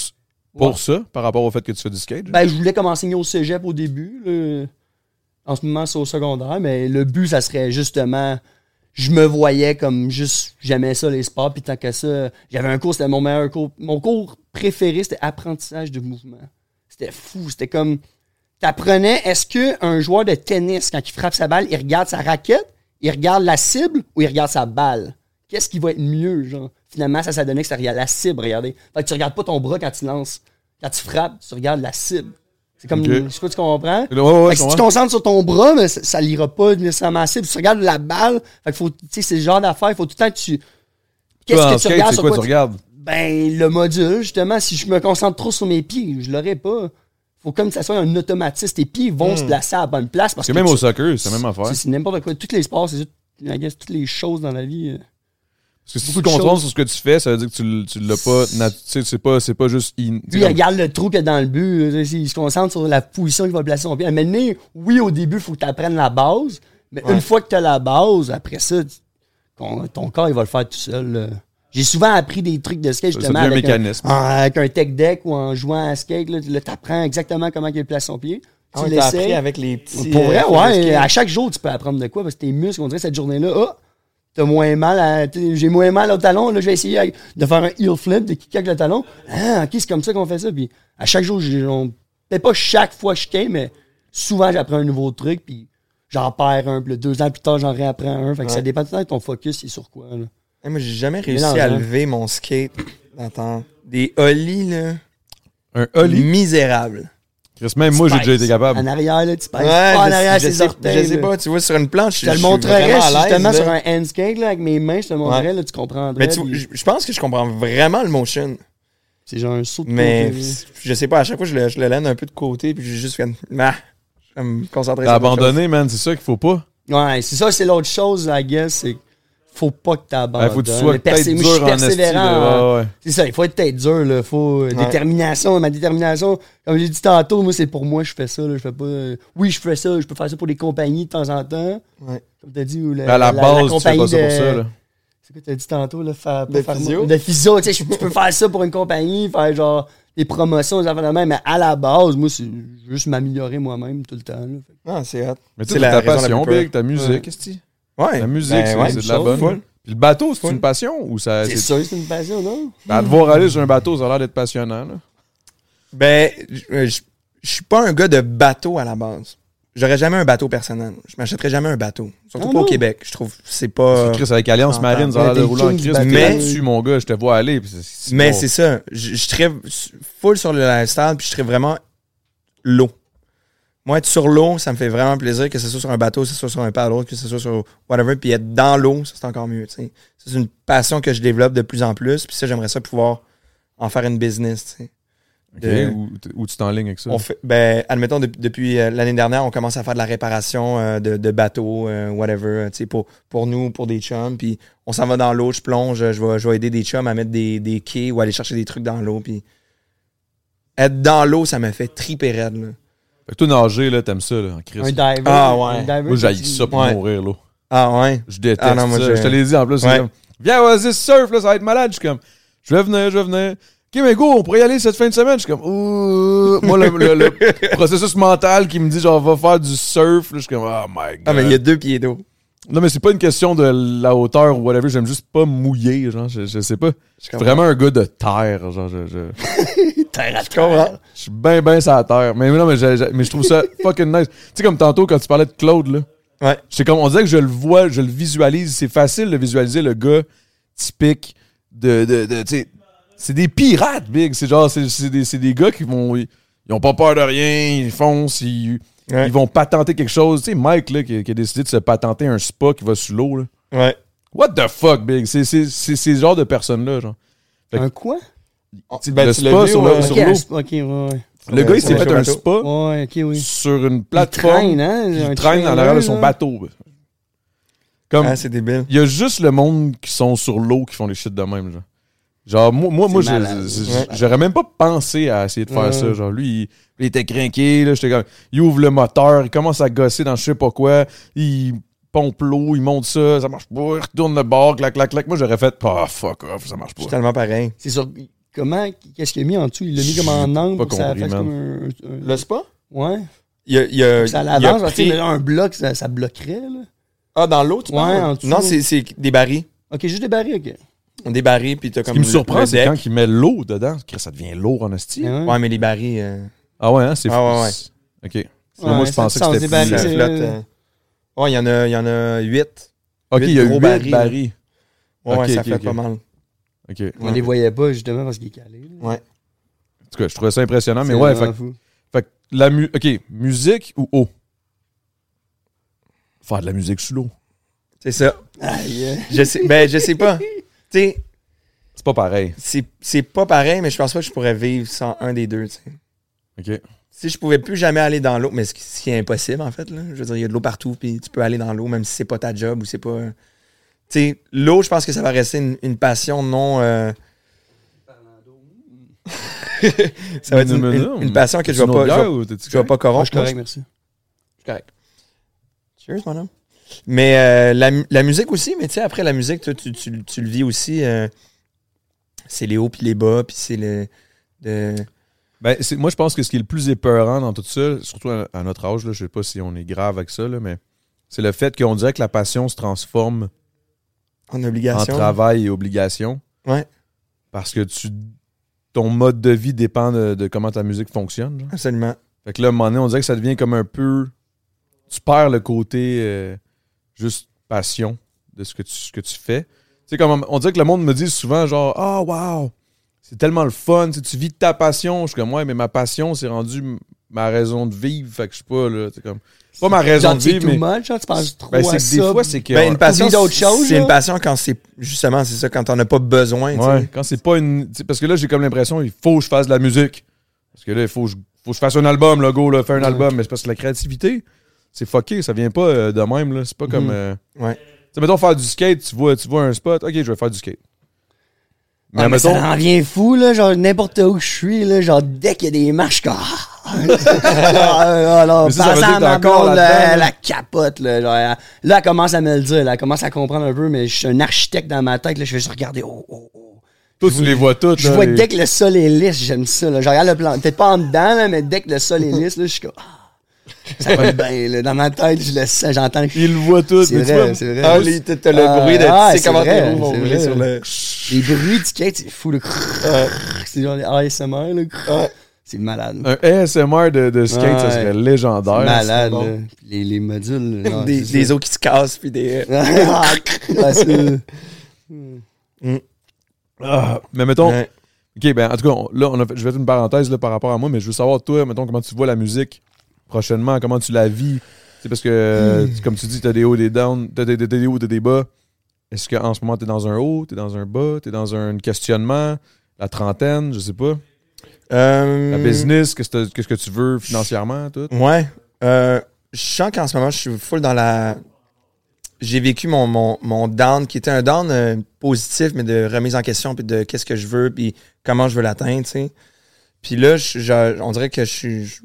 pour Ouais. ça, par rapport au fait que tu fais du skate? Ben, je voulais comme enseigner au cégep au début. là. En ce moment, c'est au secondaire, mais le but, ça serait justement. Je me voyais comme juste. J'aimais ça, les sports, puis tant que ça. J'avais un cours, c'était mon meilleur cours. Mon cours préféré, c'était apprentissage de mouvement. C'était fou. C'était comme. T'apprenais, est-ce qu'un joueur de tennis, quand il frappe sa balle, il regarde sa raquette, il regarde la cible ou il regarde sa balle? Qu'est-ce qui va être mieux, genre? Finalement, ça, ça donnait que ça regarde la cible, regardez. Fait que tu regardes pas ton bras quand tu lances. Quand tu frappes, tu regardes la cible. C'est comme, je sais pas si tu comprends. Ouais, ouais, que si tu te concentres sur ton bras, mais ça, ça lira pas nécessairement cible. Si tu regardes la balle, fait que faut, tu sais, c'est le genre d'affaire, il faut tout le temps que tu. Qu'est-ce que tu skate, regardes sur quoi quoi tu regardes? Ben, le module, justement, si je me concentre trop sur mes pieds, je l'aurais pas. Faut comme que ça soit un automatisme. Tes pieds vont se placer à la bonne place. parce C'est que même tu- au soccer, c'est la même affaire. c'est- C'est n'importe quoi. Tous les sports, c'est juste, toutes les choses dans la vie. Parce que si tu choses. sur ce que tu fais, ça veut dire que tu, l'as pas. nat- Tu sais, c'est pas, c'est pas juste. Lui, il regarde le trou qu'il y a dans le but. euh, Il se concentre sur la position qu'il va placer son pied. À donné, oui, au début, il faut que tu apprennes la base. Mais une fois que tu as la base, après ça, ton, ton corps, il va le faire tout seul. J'ai souvent appris des trucs de skate, justement, devient un avec, mécanisme. avec un tech deck ou en jouant à skate. Là, tu apprends exactement comment il place son pied. Ah Tu ouais, t'as l'essayes. appris avec les petits. Pour vrai, euh, ouais. de skate. À chaque jour, tu peux apprendre de quoi parce que tes muscles, on dirait cette journée-là, ah, t'as moins mal à. J'ai moins mal au talon, là, je vais essayer de faire un heel flip, de kicker avec le talon. Ah, ok, c'est comme ça qu'on fait ça. Puis à chaque jour, j'ai- on- peut-être pas chaque fois que je skate, mais souvent, j'apprends un nouveau truc, puis j'en perds un, puis deux ans plus tard, j'en réapprends un. Fait que ça dépend tout le temps de ton focus, c'est sur quoi. Là. Eh, moi, j'ai jamais réussi à hein. lever mon skate. Attends. Des ollies, là. Un ollie? Misérable. Chris, même moi, j'ai déjà été capable. En arrière, là, tu pèses Ouais, pas en je, arrière sais, orteils. je sais pas, tu vois, sur une planche, Je te le montrerais vraiment à l'aise, justement sur un handskate là, avec mes mains, je te le montrerais, Ouais. là, tu comprendrais. Mais tu, puis je, pense que je comprends vraiment le motion. C'est genre un saut de Mais je sais pas, à chaque fois, je le, je le un peu de côté, puis j'ai juste fait. Ah, je vais me concentrer sur abandonné, man, c'est ça qu'il faut pas. Ouais, c'est ça, c'est l'autre chose, I guess, c'est faut pas que t'abandonnes. Il faut que tu sois Le peut-être persé- moi, je suis dur en esti. persévérant. hein. ouais, ouais. C'est ça, il faut être tête dur, là. Faut. euh, Détermination. Ma détermination, comme j'ai dit tantôt, moi, c'est pour moi, je fais ça, là. Je fais pas. euh, oui, je fais ça, je peux faire ça pour des compagnies de temps en temps. Ouais. Comme t'as dit, ou la, À la, base, tu fais pas ça pour de- ça, là. C'est quoi t'as dit tantôt, là? Faire, De faire- physio? De physio, tu sais, je- tu peux faire ça pour une compagnie, faire genre des promotions, des affaires de même, mais à la base, moi, c'est juste m'améliorer moi-même tout le temps, là. Ah, c'est hot. Mais C'est toi, la ta passion. Big, ta musique, Ouais. qu'est-ce que Ouais. La musique, Ben c'est ouais, de la chose, bonne. full. Puis le bateau, c'est une passion ou ça. C'est sûr, c'est une passion, non? À devoir aller sur un bateau, ça a l'air d'être passionnant, là. Ben, je je- suis pas un gars de bateau à la base. J'aurais jamais un bateau personnel. Je m'achèterais jamais un bateau. Surtout Ah pas au? Québec. Je trouve que c'est pas. Chris, avec Alliance. Marine, ça a l'air de rouler en Chris. là-dessus, mon gars, je te vois aller. Mais c'est ça. Je, je serais full sur le lifestyle, puis je serais vraiment l'eau. Moi, être sur l'eau, ça me fait vraiment plaisir, que ce soit sur un bateau, que ce soit sur un paddle, que ce soit sur whatever, puis être dans l'eau, ça c'est encore mieux. C'est une passion que je développe de plus en plus, puis ça, j'aimerais ça pouvoir en faire une business. de- t- où tu t'enlignes avec ça? On fait, ben, admettons, de- depuis euh, l'année dernière, on commence à faire de la réparation euh, de, de bateaux, euh, whatever, pour, pour nous, pour des chums. Puis on s'en va dans l'eau, je plonge, je vais, je vais aider des chums à mettre des, des quais ou aller chercher des trucs dans l'eau. Puis être dans l'eau, ça me fait triper raide. Là. Fait que toi, nager, là, t'aimes ça, là, en Chris. Un diver. Ah, ouais. un diver Moi, j'haïs ça pour Ouais. mourir, là. Ah ouais? Je déteste Ah non, moi, ça. je- te l'ai dit en plus. c'est Ouais. comme, Viens, vas-y, surf, là, ça va être malade. Je suis comme, je vais venir, je vais venir. Ok, mais go, on pourrait y aller cette fin de semaine. Je suis comme, ouh. Moi, le, le- le processus mental qui me dit, genre, va faire du surf. Là, je suis comme, oh my god. Ah, mais il y a deux pieds d'eau. Non, mais c'est pas une question de la hauteur ou whatever. J'aime juste pas mouiller, genre. Je, je sais pas. Je suis vraiment un gars de terre, genre. Je, je, Terre à comprends. je suis bien, bien sur la terre. Mais non, mais je, mais je trouve ça fucking nice. Tu sais, comme tantôt, quand tu parlais de Claude, là. Ouais. C'est comme, on dirait que je le vois, je le visualise. C'est facile de visualiser le gars typique de. de, de tu sais, c'est des pirates, Big. C'est genre, c'est des, c'est des gars qui vont. Ils, ils ont pas peur de rien, ils foncent, ils, Ouais. ils vont patenter quelque chose. Tu sais, Mike, là, qui, qui a décidé de se patenter un spa qui va sous l'eau, là. Ouais. What the fuck, Big? C'est c'est- c'est ces genres de personnes-là, genre. Fait Un quoi? Tu sais, Ben, le spa vu, sur ouais. le- sur l'eau. spa, ok, ouais, ouais. Le gars, il s'est fait un bateau. spa Ouais, ok, oui. sur une Il plateforme. traîne, hein? Il traîne en trailer, arrière de son bateau. Comme, Ah, c'est débile. il y a juste le monde qui sont sur l'eau qui font des shit de même, genre. Genre, moi, moi, moi C'est j'aurais même pas pensé à essayer de faire ça. Genre, lui, il, il était craqué, là, j'étais comme, il ouvre le moteur, il commence à gosser dans je sais pas quoi, il pompe l'eau, il monte ça, ça marche pas, il retourne le bord, clac, clac, clac. Moi, j'aurais fait, ah, fuck off, ça marche pas. tellement pareil. C'est sur. Comment. Qu'est-ce qu'il a mis en dessous? Il l'a mis comme en angle pas pour que ça compris, fasse comme un. un- Le spa? Ouais. Il y a, il y a- Ça l'avance, pris- un bloc, ça, ça bloquerait, là. Ah, dans l'eau, tu Ouais, en dessous. Non, c'est c'est des barils. Ok, juste des barils, ok. Des barils, puis t'as Ce comme qui me surprend, c'est quand il met l'eau dedans, que ça devient lourd en esti. Ouais. Ouais, mais les barils... euh, Ah ouais, hein, c'est Ah ouais, ouais. Ok. Ouais, moi, je pensais que c'était des barils, plus- ça flotte. euh. Ouais, il y en a, il y en a huit. Ok, Huit il y a gros huit barils, barils. Ouais, Ok, ouais, ça ok. pas mal. Ok. On Ouais. les voyait pas, justement, parce qu'il est calé. Ouais. En tout cas, je trouvais ça impressionnant, mais ouais, fait, fou. fait que la mu OK, musique ou eau? Faire de la musique sous l'eau. C'est ça. Aïe. Je sais, ben, je sais pas. Tu sais, C'est pas pareil. c'est c'est pas pareil, mais je pense pas que je pourrais vivre sans un des deux, tu sais. OK. Si je pouvais plus jamais aller dans l'eau, mais ce qui, est impossible, en fait, là. Je veux dire, il y a de l'eau partout, puis tu peux aller dans l'eau, même si c'est pas ta job ou c'est pas... Tu sais, l'eau, je pense que ça va rester une, une passion non... euh, ça va être une, une- une passion que je vais pas... Je vais, je vais pas corrompre. je suis correct, merci. Je suis correct. Cheers, mon homme. Mais euh, la, la musique aussi, mais tu sais, après la musique, toi, tu, tu- tu le vis aussi. euh, c'est les hauts puis les bas, puis c'est le. Ben, moi, je pense que ce qui est le plus épeurant dans tout ça, surtout à, à notre âge, là, je sais pas si on est grave avec ça, là, mais c'est le fait qu'on dirait que la passion se transforme en en obligation. travail et obligation. Ouais. Parce que tu ton mode de vie dépend de, de comment ta musique fonctionne. genre. Absolument. Fait que là, à un moment donné, on dirait que ça devient comme un peu. Tu perds le côté euh, juste passion de ce que tu, ce que tu fais. Tu sais, comme on dirait que le monde me dit souvent, genre, ah, wow, c'est tellement le fun, tu tu vis de ta passion. Je suis comme, ouais, mais ma passion, c'est rendu ma raison de vivre. Fait que je sais pas, là. C'est comme. Pas ma raison de vivre, too mais. much, genre, tu penses trop Ben, à c'est que ça. des fois, c'est que. Ben, une passion, d'autres choses, c'est une passion quand c'est justement c'est ça quand t'en as pas besoin. Ouais, quand c'est pas une. Parce que là, j'ai comme l'impression il faut que je fasse de la musique. Parce que là, il faut, que je- faut que je fasse un album, là, go, là, faire un album. Mais c'est parce que la créativité, c'est fucké. Ça vient pas euh, de même, là. C'est pas comme. Mhm. euh, Ouais. Tu sais, mettons, faire du skate, tu vois, tu vois un spot, ok, je vais faire du skate. Mais Ah, mais mettons. ça en vient fou, là, genre n'importe où je suis, là, genre dès qu'il y a des marches, comme... alors, Mais ça, ça que ma encore blonde, là, la capote, là, genre, elle- là, elle commence à me le dire, là, elle commence à comprendre un peu, mais je suis un architecte dans ma tête, là, je vais juste regarder, oh, oh, oh. Toi, tu les vois toutes, Je vois les- dès que le sol est lisse, j'aime ça, là, je regarde le plan, peut-être pas en dedans, là, mais dès que le sol est lisse, là, je suis comme, ah, ça va bien, là, dans ma tête, je le sens, j'entends que Ils le voient tous. C'est vrai, c'est vrai. Ah, t'as le Ah, bruit de ah, tu sais c'est comment tes roues vont rouler sur le. les bruits du skate, c'est fou, là. C'est genre les ASMR, là. C'est malade. Un ASMR de, de skate, ça serait légendaire. malade, bon. là. Puis Les, les modules, là, des, os qui se cassent puis des. Ah, c'est- Ah, mais mettons, Ouais. ok, ben en tout cas, on- là, on a fait- je vais faire une parenthèse là, par rapport à moi, mais je veux savoir, toi, mettons, comment tu vois la musique prochainement, comment tu la vis? C'est parce que, euh, tu- comme tu dis, t'as des hauts, des downs, t'as des, t'as des hauts, des bas. Est-ce qu'en ce moment, t'es dans un haut, t'es dans un bas, t'es dans un questionnement, la trentaine, je sais pas, Euh, la business, qu'est-ce que, que tu veux financièrement, tout? Ouais. Euh, je sens qu'en ce moment, je suis full dans la. J'ai vécu mon, mon, mon down, qui était un down euh, positif, mais de remise en question, puis de qu'est-ce que je veux, puis comment je veux l'atteindre, tu sais. Puis là, je- je- on dirait que je suis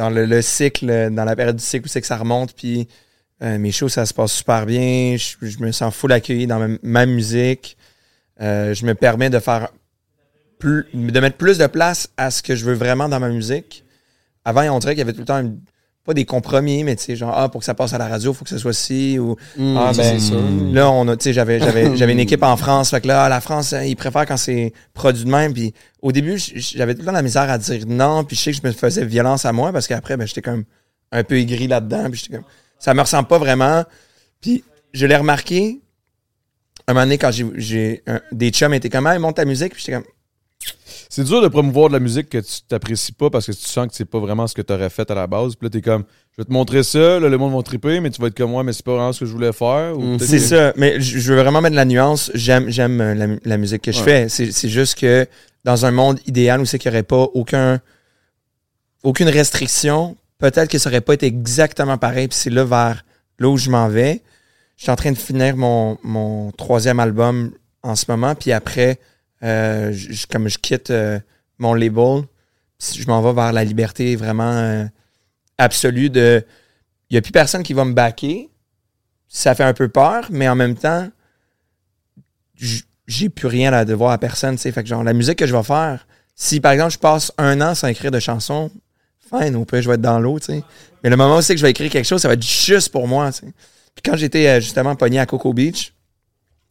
dans le, le cycle, dans la période du cycle où c'est que ça remonte, puis euh, mes shows, ça se passe super bien. Je, me sens full accueilli dans ma, musique. Euh, je me permets de faire plus, de mettre plus de place à ce que je veux vraiment dans ma musique. Avant, on dirait qu'il y avait tout le temps un- pas des compromis, mais tu sais, genre, ah, pour que ça passe à la radio, il faut que ce soit ci, ou Mm, ah, ben, sûr. là, on a, tu sais, j'avais, j'avais, j'avais une équipe en France, fait que là, la France, hein, ils préfèrent quand c'est produit de même, puis au début, j'avais tout le temps la misère à dire non, puis je sais que je me faisais violence à moi, parce qu'après, ben, j'étais comme un peu aigri là-dedans, puis j'étais comme, ça me ressemble pas vraiment, puis je l'ai remarqué, un moment donné, quand j'ai, des chums étaient comme, ah, monte ta musique, puis j'étais comme, C'est dur de promouvoir de la musique que tu t'apprécies pas parce que tu sens que c'est pas vraiment ce que tu aurais fait à la base. Puis là, t'es comme, je vais te montrer ça, là, le monde va triper, mais tu vas être comme moi, mais c'est pas vraiment ce que je voulais faire. ou peut-être C'est que- ça, mais je veux vraiment mettre la nuance. J'aime, j'aime euh, la, mu- la musique que je Ouais. fais. C'est, c'est juste que dans un monde idéal où c'est qu'il n'y aurait pas aucun, aucune restriction, peut-être que ça aurait pas été exactement pareil. Puis c'est là vers là où je m'en vais. Je suis en train de finir mon, mon troisième album en ce moment. Puis après, euh, comme je quitte euh, mon label, je m'en vais vers la liberté vraiment euh, absolue de. Il n'y a plus personne qui va me backer ça fait un peu peur, mais en même temps, j'ai plus rien à devoir à personne, tu sais. Fait que genre, la musique que je vais faire, si par exemple je passe un an sans écrire de chansons, fine, au pire, je vais être dans l'eau. Mais le moment où c'est que je vais écrire quelque chose, ça va être juste pour moi, tu sais. Puis quand j'étais justement pogné à Coco Beach,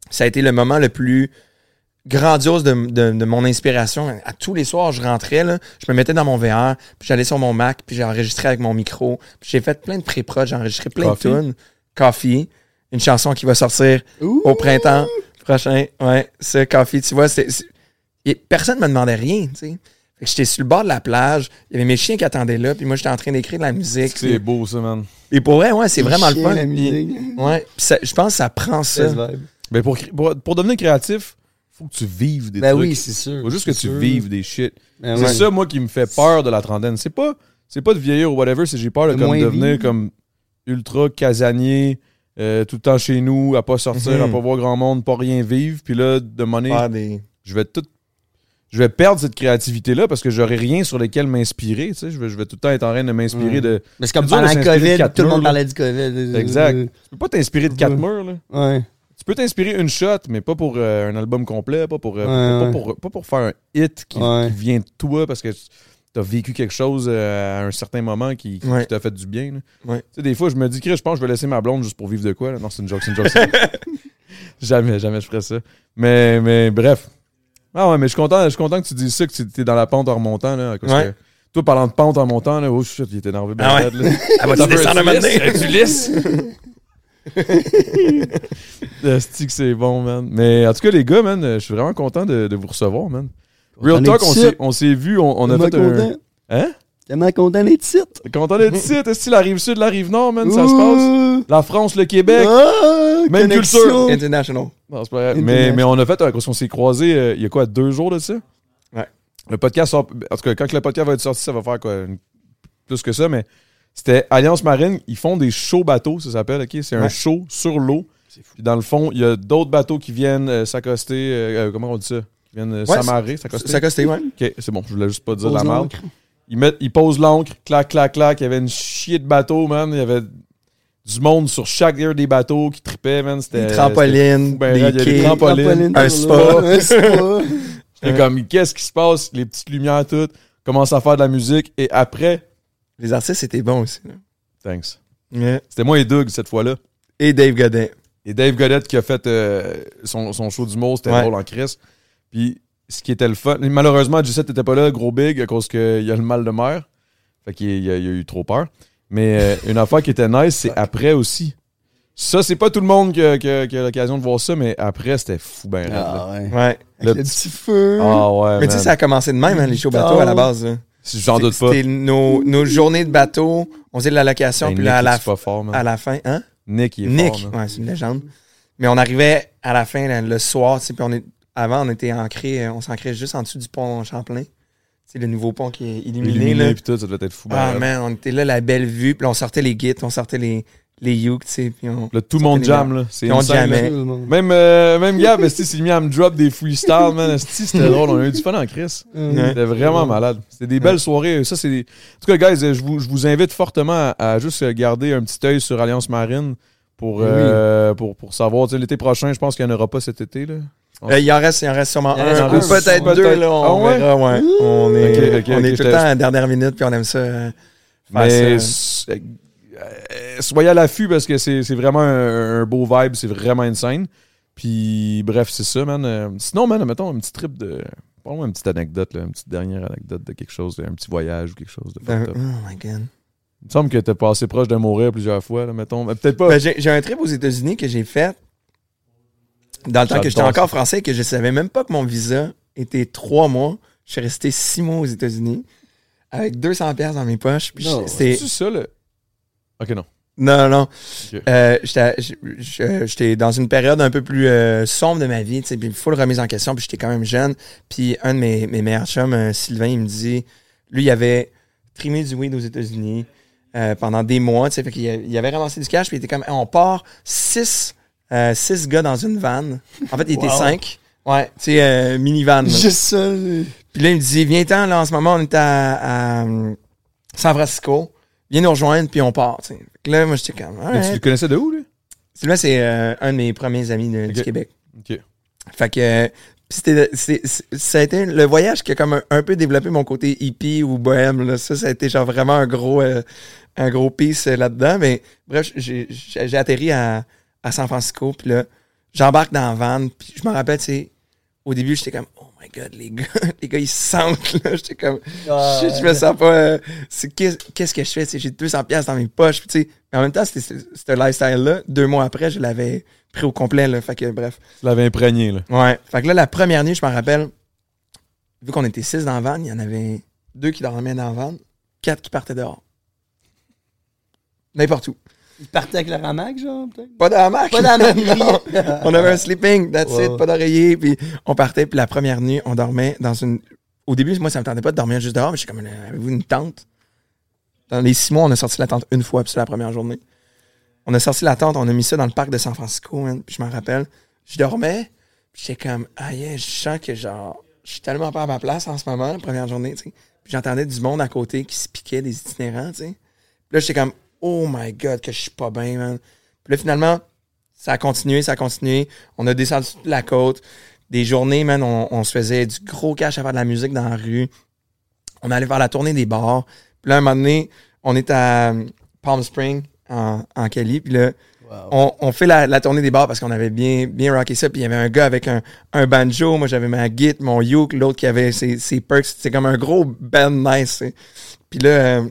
ça a été le moment le plus grandiose de, de- de mon inspiration. À tous les soirs, je rentrais, là, je me mettais dans mon VR, puis j'allais sur mon Mac, puis j'ai enregistré avec mon micro. Puis j'ai fait plein de pré-prod, j'ai enregistré plein Coffee. de tunes. Coffee, une chanson qui va sortir au printemps prochain. Ouais, ce Coffee, tu vois, c'est... personne ne me demandait rien, tu sais. Fait que j'étais sur le bord de la plage, il y avait mes chiens qui attendaient là, puis moi j'étais en train d'écrire de la musique. C'est beau, ça, man. Et pour vrai, ouais, c'est vraiment le fun. la musique. ouais, je pense que ça prend ça. Mais pour, pour, pour devenir créatif, faut que tu vives des Ben trucs. oui, c'est sûr. faut juste que tu vives des shit. Ben c'est ouais. ça, moi, qui me fait peur de la trentaine. C'est pas, c'est pas de vieillir ou whatever, c'est j'ai peur de De comme, moins devenir comme ultra casanier, euh, tout le temps chez nous, à pas sortir, Mhm. à pas voir grand monde, pas rien vivre. Puis là, de monnaie, des... je vais tout. Je vais perdre cette créativité-là parce que j'aurai rien sur lequel m'inspirer. Tu sais, je, vais, je vais tout le temps être en train de m'inspirer Ouais. de. Mais c'est comme pendant le COVID, tout le monde parlait du COVID. Exact. Tu peux pas t'inspirer de quatre murs, là. Ouais. Tu peux t'inspirer une shot, mais pas pour euh, un album complet, pas pour, euh, Ouais, pas, ouais. pour, pas pour faire un hit qui, Ouais. qui vient de toi parce que t'as vécu quelque chose euh, à un certain moment qui, qui Ouais. t'a fait du bien. Tu sais, des fois, je me dis, Chris, je pense que je vais laisser ma blonde juste pour vivre de quoi. là. Non, c'est une joke, c'est une joke. jamais, jamais je ferais ça. Mais, mais bref. Ah ouais, mais je suis content, je suis content que tu dises ça, que tu es dans la pente en remontant. Là, que- toi, parlant de pente en montant, là, oh shit, il était énervé. ben Ah ouais. là. Ah, va-tu T'as peur, descendre un moment donné? Tu lisses? Que c'est bon, man. Mais en tout cas, les gars, man, je suis vraiment content de, de vous recevoir, man. Real Talk, on s'est- vu, on, on a fait un... content. Hein? tellement content d'être ici. Content d'être ici. Est-ce que la rive sud, la rive nord, man, ça se passe? La France, le Québec. Ah, Même connexion. culture. International. Non, c'est pas vrai. Mais, mais on a fait, euh, on s'est croisés, euh, il y a quoi, deux jours de ça? Ouais. Le podcast sort. En tout cas, quand le podcast va être sorti, ça va faire quoi? une- plus que ça, mais c'était Alliance Marine. Ils font des shows bateaux, ça s'appelle, OK? C'est un show sur l'eau. Puis dans le fond, il y a d'autres bateaux qui viennent euh, s'accoster. euh, euh, comment on dit ça? Qui viennent euh, Ouais, s'amarrer, s'accoster. Ça costé, ouais. OK, c'est bon, je voulais juste pas dire la l'encre. Ils, mettent, ils posent l'encre, clac, clac, clac. Il y avait une chier de bateaux, man. Il y avait du monde sur chaque air des bateaux qui trippait, man. C'était. Des trampolines, ben, des trampolines. Trampoline un spa. Un spa. J'étais comme, qu'est-ce qui se passe? Les petites lumières, toutes. Commence à faire de la musique. Et après, Les artistes étaient bons aussi. là. thanks. C'était moi et Doug cette fois-là. Et Dave Godin. Et Dave Godette qui a fait euh, son, son show d'humour, c'était Ouais. drôle en crise. Puis ce qui était le fun, malheureusement, Gisette n'était pas là, gros big, à cause qu'il y a le mal de mer. Fait qu'il il a, il a eu trop peur. Mais euh, une affaire qui était nice, c'est après aussi. Ça, c'est pas tout le monde qui a, qui a- qui a l'occasion de voir ça, mais après, c'était fou ben raide, là. Ah ouais. Ouais. Le Le petit- petit feu. Ah ouais, Mais tu sais, man. ça a commencé de même, hein, les shows bateaux à la base. là. J'en doute pas. C'était nos, nos journées de bateau. On faisait de la location, Ben, puis Nick, là, à la, pas fort, à la fin, hein? Nick, il est Nick, fort, ouais, c'est une légende. Mais on arrivait à la fin, là, le soir, puis on est, avant, on était ancré, euh, on s'ancrait juste en dessous du pont Champlain. C'est le nouveau pont qui est illuminé, Illuminé, puis tout, ça devait être fou. ben Ah raide. man, on était là, la belle vue, puis on sortait les guides, on sortait les, les yukes, tu sais, on... Là, tout le monde jam, là. C'est on jammait. Même, euh, même Gab, s'est mis à me drop des freestyles, man? C'était drôle? On a eu du fun en Chris. C'était vraiment malade. C'était des belles soirées. Ça, c'est. des- En tout cas, guys, je vous, je vous invite fortement à, à juste garder un petit œil sur Alliance Marine pour, euh, pour, pour savoir. L'été prochain, je pense qu'il n'y en aura pas cet été. Là. Euh, il, en reste, il en reste sûrement Il en reste un, ou peut-être deux, là, on Ah ouais? verra, ouais. On est, on est tout le te- temps à la dernière minute, puis on aime ça. euh, faire Mais euh, euh, soyez à l'affût parce que c'est vraiment un, un beau vibe. C'est vraiment insane. Puis, bref, c'est ça, man. Euh, sinon, man, mettons un petit trip de. Parle-moi une petite anecdote, là, une petite dernière anecdote de quelque chose, un petit voyage ou quelque chose de Ben, fucked up. oh my god. Il me semble que t'es passé proche de mourir plusieurs fois, là, mettons. Mais Peut-être pas. Ben, j'ai un trip aux États-Unis que j'ai fait dans le temps que j'étais encore ça. français et que je savais même pas que mon visa était trois mois. Je suis resté six mois aux États-Unis avec 200 pièces dans mes poches. c'est ça, là? Ok, non. Non, non, non. Ok. Euh, j'étais dans une période un peu plus euh, sombre de ma vie, tu sais, puis full remise en question, puis j'étais quand même jeune. Puis un de mes, mes meilleurs chums, euh, Sylvain, il me dit, lui, il avait trimé du weed aux États-Unis euh, pendant des mois, tu sais, fait qu'il il avait ramassé du cash, puis il était comme, Hey, on part six, euh, six gars dans une van. En fait, il était cinq. Ouais, tu sais, euh, minivan. Juste ça. Puis là, il me dit, viens-t'en, là, en ce moment, on est à, à, euh, San Francisco. Viens nous rejoindre, puis on part, Là, moi, j'étais comme, Mais tu le connaissais de où, lui? Sylvain, c'est euh, un de mes premiers amis de- du. Québec. Ok. Fait que c'était c'est- ça a été le voyage qui a comme un, un peu développé mon côté hippie ou bohème là. ça ça a été genre vraiment un gros euh, un gros piece euh, là-dedans mais bref j'ai atterri à, à San Francisco puis là j'embarque dans la van puis je me rappelle tu sais au début j'étais comme my god les gars les gars ils sentent là j'étais comme shit, je me sens pas euh, qu'est-ce que je fais? J'ai 200 pièces dans mes poches puis tu sais mais en même temps c'était ce ce lifestyle là deux mois après je l'avais pris au complet là fait que bref Tu l'avais imprégné, là. Ouais. Fait que là, la première nuit, je me rappelle, vu qu'on était six dans la van, il y en avait deux qui dormaient dans la van, quatre qui partaient dehors. N'importe où. Il partait avec le ramac, genre, peut-être? Pas de hamac. Pas d'hamac. On avait un sleeping, that's it, pas d'oreiller. Puis on partait, puis la première nuit, on dormait dans une. Au début, moi, ça me tentait pas de dormir juste dehors, mais j'étais comme, euh, avez-vous une tente? Dans les six mois, on a sorti la tente une fois, puis c'est la première journée. On a sorti la tente, on a mis ça dans le parc de San Francisco, man. Puis je m'en rappelle, je dormais, puis j'étais comme, ah yeah, je sens que genre, je suis tellement pas à ma place en ce moment, la première journée, tu sais. Puis j'entendais du monde à côté qui se piquait des itinérants, tu sais. Puis là, j'étais comme, oh my god, que je suis pas bien, man. Puis là, finalement, ça a continué, ça a continué. On a descendu toute la côte. Des journées, man, on, on se faisait du gros cash à faire de la musique dans la rue. On allait faire la tournée des bars. Puis là, un moment donné, on est à euh, Palm Spring, en, en Cali. Puis là, on, on fait la, la tournée des bars parce qu'on avait bien, bien rocké ça. Puis il y avait un gars avec un, un banjo. Moi, j'avais ma git, mon uke. L'autre qui avait ses, ses perks. C'était comme un gros band nice. Puis là, euh,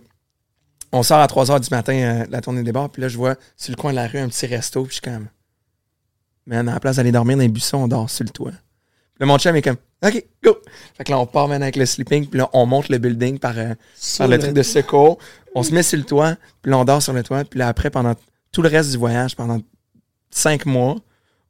on sort à 3 heures du matin, euh, la tournée des bars. Puis là, je vois sur le coin de la rue un petit resto. Puis je suis comme, man, à la place d'aller dormir dans les buissons, on dort sur le toit. Puis là, mon chum est comme, OK, go. Fait que là, on part maintenant avec le sleeping, puis là, on monte le building par, euh, par le le- truc de secours. On se met sur le toit, puis là, on dort sur le toit. Puis là, après, pendant tout le reste du voyage, pendant cinq mois,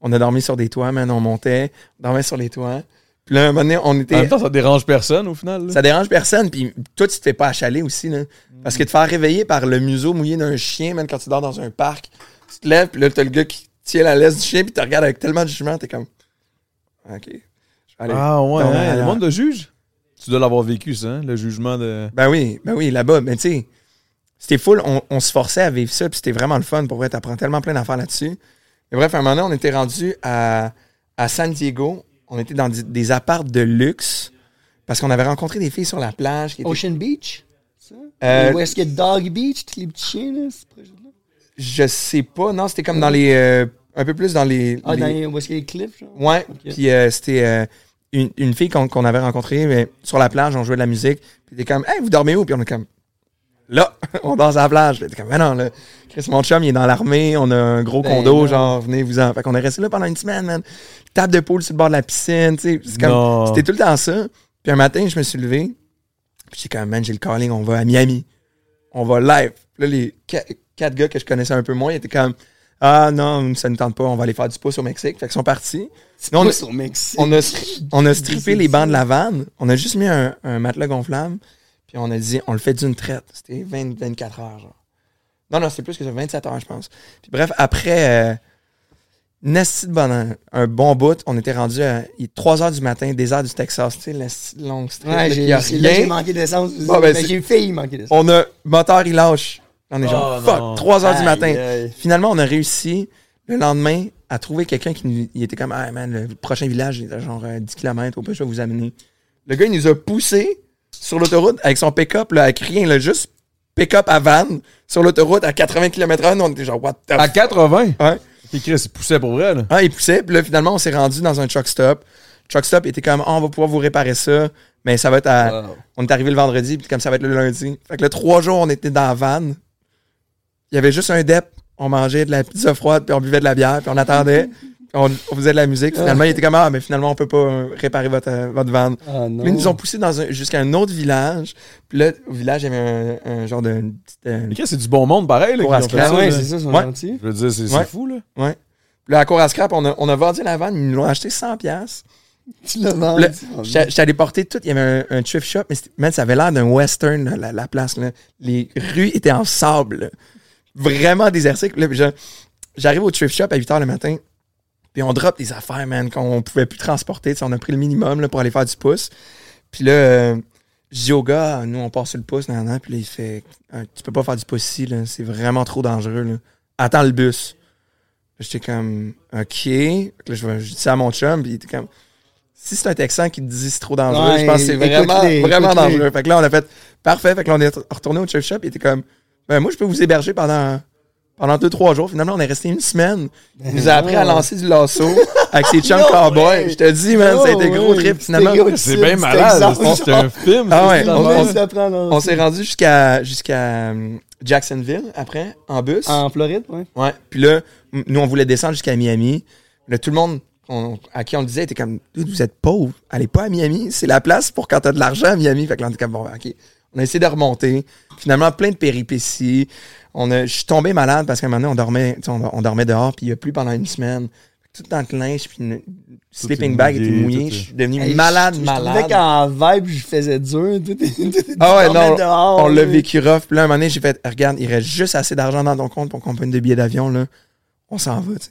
on a dormi sur des toits, man. On montait, on dormait sur les toits. Puis là, un moment donné, on En même était... temps, ça dérange personne au final. là. Ça dérange personne, puis toi, tu te fais pas achaler aussi, là. Parce que te faire réveiller par le museau mouillé d'un chien, même quand tu dors dans un parc, tu te lèves, puis là, t'as le gars qui tient la laisse du chien, puis tu regardes avec tellement de jugement, t'es comme... OK. Je vais aller Ah ouais, hein, le monde de juge? Tu dois l'avoir vécu, ça, hein, le jugement de. Ben oui, ben oui, là-bas. Ben tu sais, c'était full. On, on se forçait à vivre ça, puis c'était vraiment le fun. Pour vrai, t'apprends tellement plein d'affaires là-dessus. Mais bref, à un moment donné, on était rendu à, à San Diego. On était dans des, apparts de luxe parce qu'on avait rencontré des filles sur la plage. Qui étaient- Ocean Beach? Ça? Euh, Où est-ce qu'il y a Dog Beach, les petits chiens, là? je sais pas. Non, c'était comme dans les... euh, un peu plus dans les... Ah, les- dans les- où est-ce qu'il y a les cliffs, genre? Ouais, puis euh, c'était euh, une, une fille qu'on avait rencontrée mais sur la plage, on jouait de la musique, puis t'es comme, hey, vous dormez où? Puis on est comme, là, on dort à la plage. T'es comme, mais non, là, Chris, mon chum, il est dans l'armée, on a un gros Ben condo, non. genre, venez-vous-en. Fait qu'on est resté là pendant une semaine, man. Table de poule sur le bord de la piscine, tu sais. C'est Non. comme, c'était tout le temps ça. Puis un matin, je me suis levé, puis j'étais comme, man, j'ai le calling, on va à Miami. On va live. Là, les qua- quatre gars que je connaissais un peu moins, ils étaient comme, ah non, ça ne tente pas, on va aller faire du pouce au Mexique. Fait qu'ils sont partis. Sinon, on, a- sur Mexique. on a, stri- on a strippé les bancs de la vanne. On a juste mis un, un matelas gonflable. Puis on a dit, on le fait d'une traite. C'était 20, 24 heures, genre. Non, non, c'était plus que ça, 27 heures, je pense. Puis bref, après, euh, une esti de bonne- un bon bout, on était rendu à 3 heures du matin, désert du Texas. Tu sais, la longue strip. Ouais, j'ai manqué d'essence. Bon, ben, Ben, j'ai failli manquer d'essence. On a, moteur, il lâche. On est genre, Oh, fuck, non. 3 heures du matin. Aïe. Finalement, on a réussi le lendemain à trouver quelqu'un qui nous, il était comme, ah man, le prochain village, il était genre euh, 10 km, au pire, je vais vous amener. Le gars, il nous a poussé sur l'autoroute avec son pick-up, là, avec rien, là, juste pick-up à van sur l'autoroute à 80 km/h. On était genre, what the À fuck? 80? Ouais. Puis Chris, il poussait pour vrai, là. Ah, il poussait, puis là, finalement, on s'est rendu dans un truck stop. Truck stop était comme, Ah, on va pouvoir vous réparer ça, mais ça va être à. Wow. On est arrivé le vendredi, puis comme ça va être le lundi. Fait que le trois jours, on était dans la van. Il y avait juste un dep. On mangeait de la pizza froide, puis on buvait de la bière, puis on attendait. On, on faisait de la musique. Finalement, il était comme, ah, mais finalement, on peut pas euh, réparer votre, euh, votre van. Ah non. Puis ils nous ont poussé dans un- jusqu'à un autre village. Puis là, au village, il y avait un, un genre de. une petite, euh, Mais Chris, c'est du bon monde pareil, là. À Ah ouais, c'est ça, sont Ouais. Je veux dire, c'est Ouais. fou, là. Ouais. Puis là, à cour à scrap, on a, on a vendu la vanne, ils nous l'ont acheté 100$. piastres. Tu l'as vendu. J'étais allé porter tout. Il y avait un, un thrift shop, mais man, ça avait l'air d'un western, là, la, la place. Là. Les rues étaient en sable. là. Vraiment désertique. Là, puis je- J'arrive au thrift shop à 8 h le matin. Puis on drop des affaires, man, qu'on pouvait plus transporter. Tu sais, on a pris le minimum là, pour aller faire du pouce. Puis là, euh, je dis au gars, nous, on passe sur le pouce. Nan, nan. Puis là, il fait Ah, Tu peux pas faire du pouce ici. là. C'est vraiment trop dangereux. Là. Attends le bus. J'étais comme OK. Là, je, vais- je dis ça à mon chum. Puis il était comme si c'est un Texan qui te dit c'est trop dangereux, Ouais, je pense que c'est vraiment, vraiment dangereux. Fait que là, on a fait parfait. Fait que là, on est retourné au church shop. Il était comme, ben, moi, je peux vous héberger pendant, pendant deux, trois jours. Finalement, on est resté une semaine. Il nous a appris à lancer du lasso avec ses chums No cowboys. Je te dis, man, ça a été gros trip. Finalement. C'est bien malade. C'est un film. Ah ouais, on- s'est rendu jusqu'à, jusqu'à euh, Jacksonville après, en bus. En Floride, ouais. Ouais. Puis là, nous, on voulait descendre jusqu'à Miami. Là, tout le monde on- à qui on le disait était comme, vous êtes pauvre, allez pas à Miami. C'est la place pour quand t'as de l'argent à Miami. Fait que là, on était comme, bon, OK. On a essayé de remonter. Finalement, plein de péripéties. On a, je suis tombé malade parce qu'à un moment donné, on dormait, on, on dormait dehors, puis il y a plu pendant une semaine. Tout dans le linge, puis une sleeping bag était mouillé, Je suis devenu Hey, malade, je, Je malade. trouvais qu'en vibe, je faisais dur. Tout est- Ah ouais, non, dehors, on l'a vécu rough. Puis là, un moment donné, j'ai fait, regarde, il reste juste assez d'argent dans ton compte pour qu'on prenne des billets d'avion, là. On s'en va, tu sais.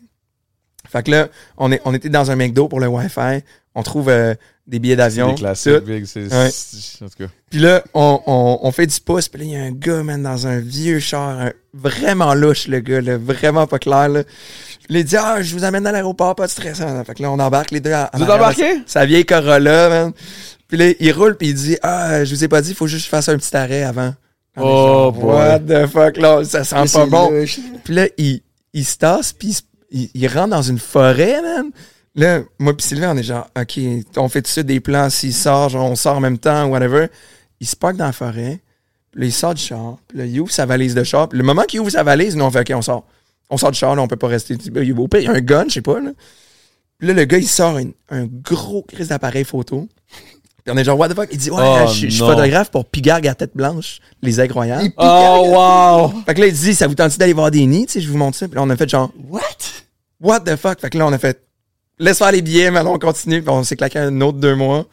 Fait que là, on, est, on était dans un McDo pour le Wi-Fi. On trouve euh, des billets d'avion. des classiques. Big. C'est. Ouais. c'est- En tout cas. Puis là, on, on, on fait du pouce. Puis là, il y a un gars, man, dans un vieux char. un- vraiment louche, le gars, là, Vraiment pas clair, là. Il dit, ah, je vous amène à l'aéroport, pas de stress. hein. Fait que là, on embarque les deux. à- en Vous embarqués? Sa vieille Corolla, man. Puis là, il roule, puis il dit, ah, je vous ai pas dit, il faut juste que je fasse un petit arrêt avant. On Oh, genre, What the fuck, là, ça sent Mais pas bon. louche. Puis là, il, il se tasse, puis il, il rentre dans une forêt, man. Là, moi puis Sylvain, on est genre, OK, on fait tout ça des plans, s'il sort, genre, on sort en même temps, whatever. Il se parque dans la forêt, puis là, il sort du char, puis là, il ouvre sa valise de char. Puis le moment qu'il ouvre sa valise, nous, on fait, OK, on sort. On sort du char, là, on peut pas rester. Il y a au pire, il y a un gun, je sais pas, là. Puis là, le gars, il sort un, un gros crise d'appareil photo. Puis on est genre, what the fuck? Il dit, ouais, Oh, je suis- photographe pour Pigargue à tête blanche, les incroyables. Oh, wow! Fait que là, il dit, ça vous tente d'aller voir des nids? Tu sais, je vous montre ça. Puis là, on a fait genre, What? what the fuck? Fait que là, on a fait, laisse faire les billets, maintenant on continue. Puis on s'est claqué un autre deux mois.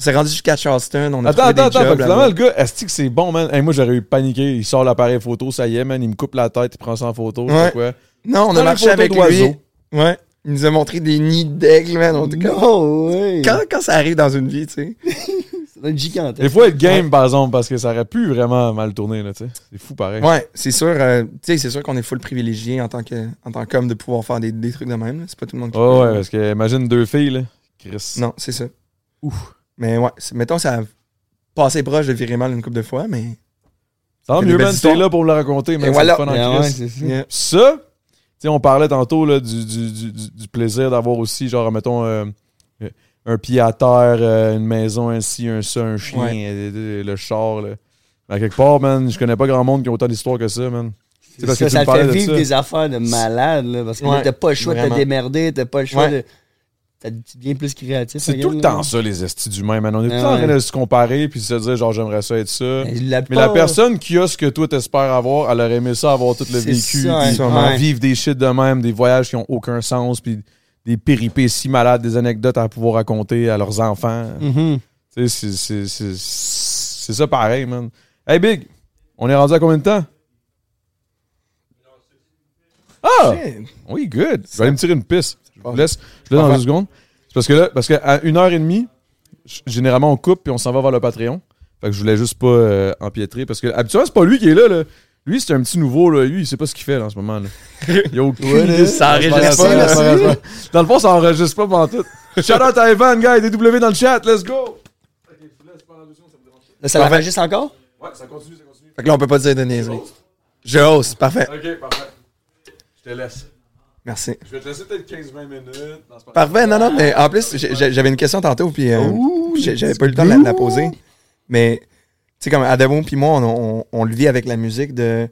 On s'est rendu jusqu'à Charleston. On a Attends, des attends, attends. finalement, le gars, est-ce que c'est bon, man? Hey, moi, j'aurais eu paniqué. Il sort l'appareil photo, ça y est, man. Il me coupe la tête, il prend ça en photo. Ouais. quoi. Non, on a marché avec lui. Ouais. Il nous a montré des nids d'aigle, man. On était comme, Non, ouais. quand, quand ça arrive dans une vie, tu sais? Ça être gigantesque. Il faut être game, par exemple, parce que ça aurait pu vraiment mal tourner, là, tu sais. C'est fou, pareil. Ouais, c'est sûr, euh, tu sais, c'est sûr qu'on est full privilégié en tant que, en tant qu'homme de pouvoir faire des, des trucs de même. là. C'est pas tout le monde qui Ouais, peut. ouais, parce que imagine deux filles, là. Chris. Non, c'est ça. Mais ouais, c'est- mettons, ça a passé proche de virer mal une couple de fois, mais. C'est mieux, man. T'es là pour me le raconter, mais Et voilà. fun en Ah ouais, c'est ça. Yeah. Ça, tu sais, on parlait tantôt là, du, du, du, du- du plaisir d'avoir aussi, genre, mettons, euh, euh, un pied à terre, euh, une maison ainsi, un ça, un chien, Ouais. euh, le char. Là. À quelque part, man, je connais pas grand monde qui a autant d'histoires que ça, man. C'est parce que ça, tu ça me parlais fait de vivre ça. des affaires de malade, là, parce que Ouais, t'as pas le choix de te démerder, t'as pas le choix Ouais. de. t'as- Tu deviens plus créatif. C'est tout le là. temps ça, les estis d'humains, man. On est tout le temps en train de se comparer puis de se dire, genre, j'aimerais ça être ça. Mais la, Mais la personne qui a ce que toi t'espères avoir, elle aurait aimé ça avoir tout le vécu, ouais. vivre des shit de même, des voyages qui ont aucun sens, puis des péripéties malades, des anecdotes à pouvoir raconter à leurs enfants. Mhm. Sais, c'est- ça pareil, man. Hey Big, on est rendu à combien de temps? Ah! Oui, good. Je vais aller me tirer une piste. Je vous laisse, je vous laisse dans deux secondes. C'est parce que là, parce qu'à une heure et demie, généralement on coupe puis on s'en va vers le Patreon. Fait que je voulais juste pas euh, empiétrer parce que habituellement c'est pas lui qui est là. là. Lui, c'est un petit nouveau. Là. Lui, il sait pas ce qu'il fait là, en ce moment. Là. Il a aucune idée. Ça enregistre pas. Dans le fond, ça enregistre pas pendant tout. Shout out à Evan, gars, DW dans le chat. Let's go! Là, ça l'enregistre encore? Ouais, ça continue, ça continue. Fait que là, on peut pas dire de niaiserie. Je hausse, parfait. Ok, parfait. Je te laisse. Merci. Je vais te laisser peut-être 15-20 minutes. Non, Parfait, non, non, mais en plus, j'avais une question tantôt, puis euh, j'avais pas eu le temps de la, de la poser. Mais, sais, comme Adamo puis moi, on, on- on le vit avec la musique de.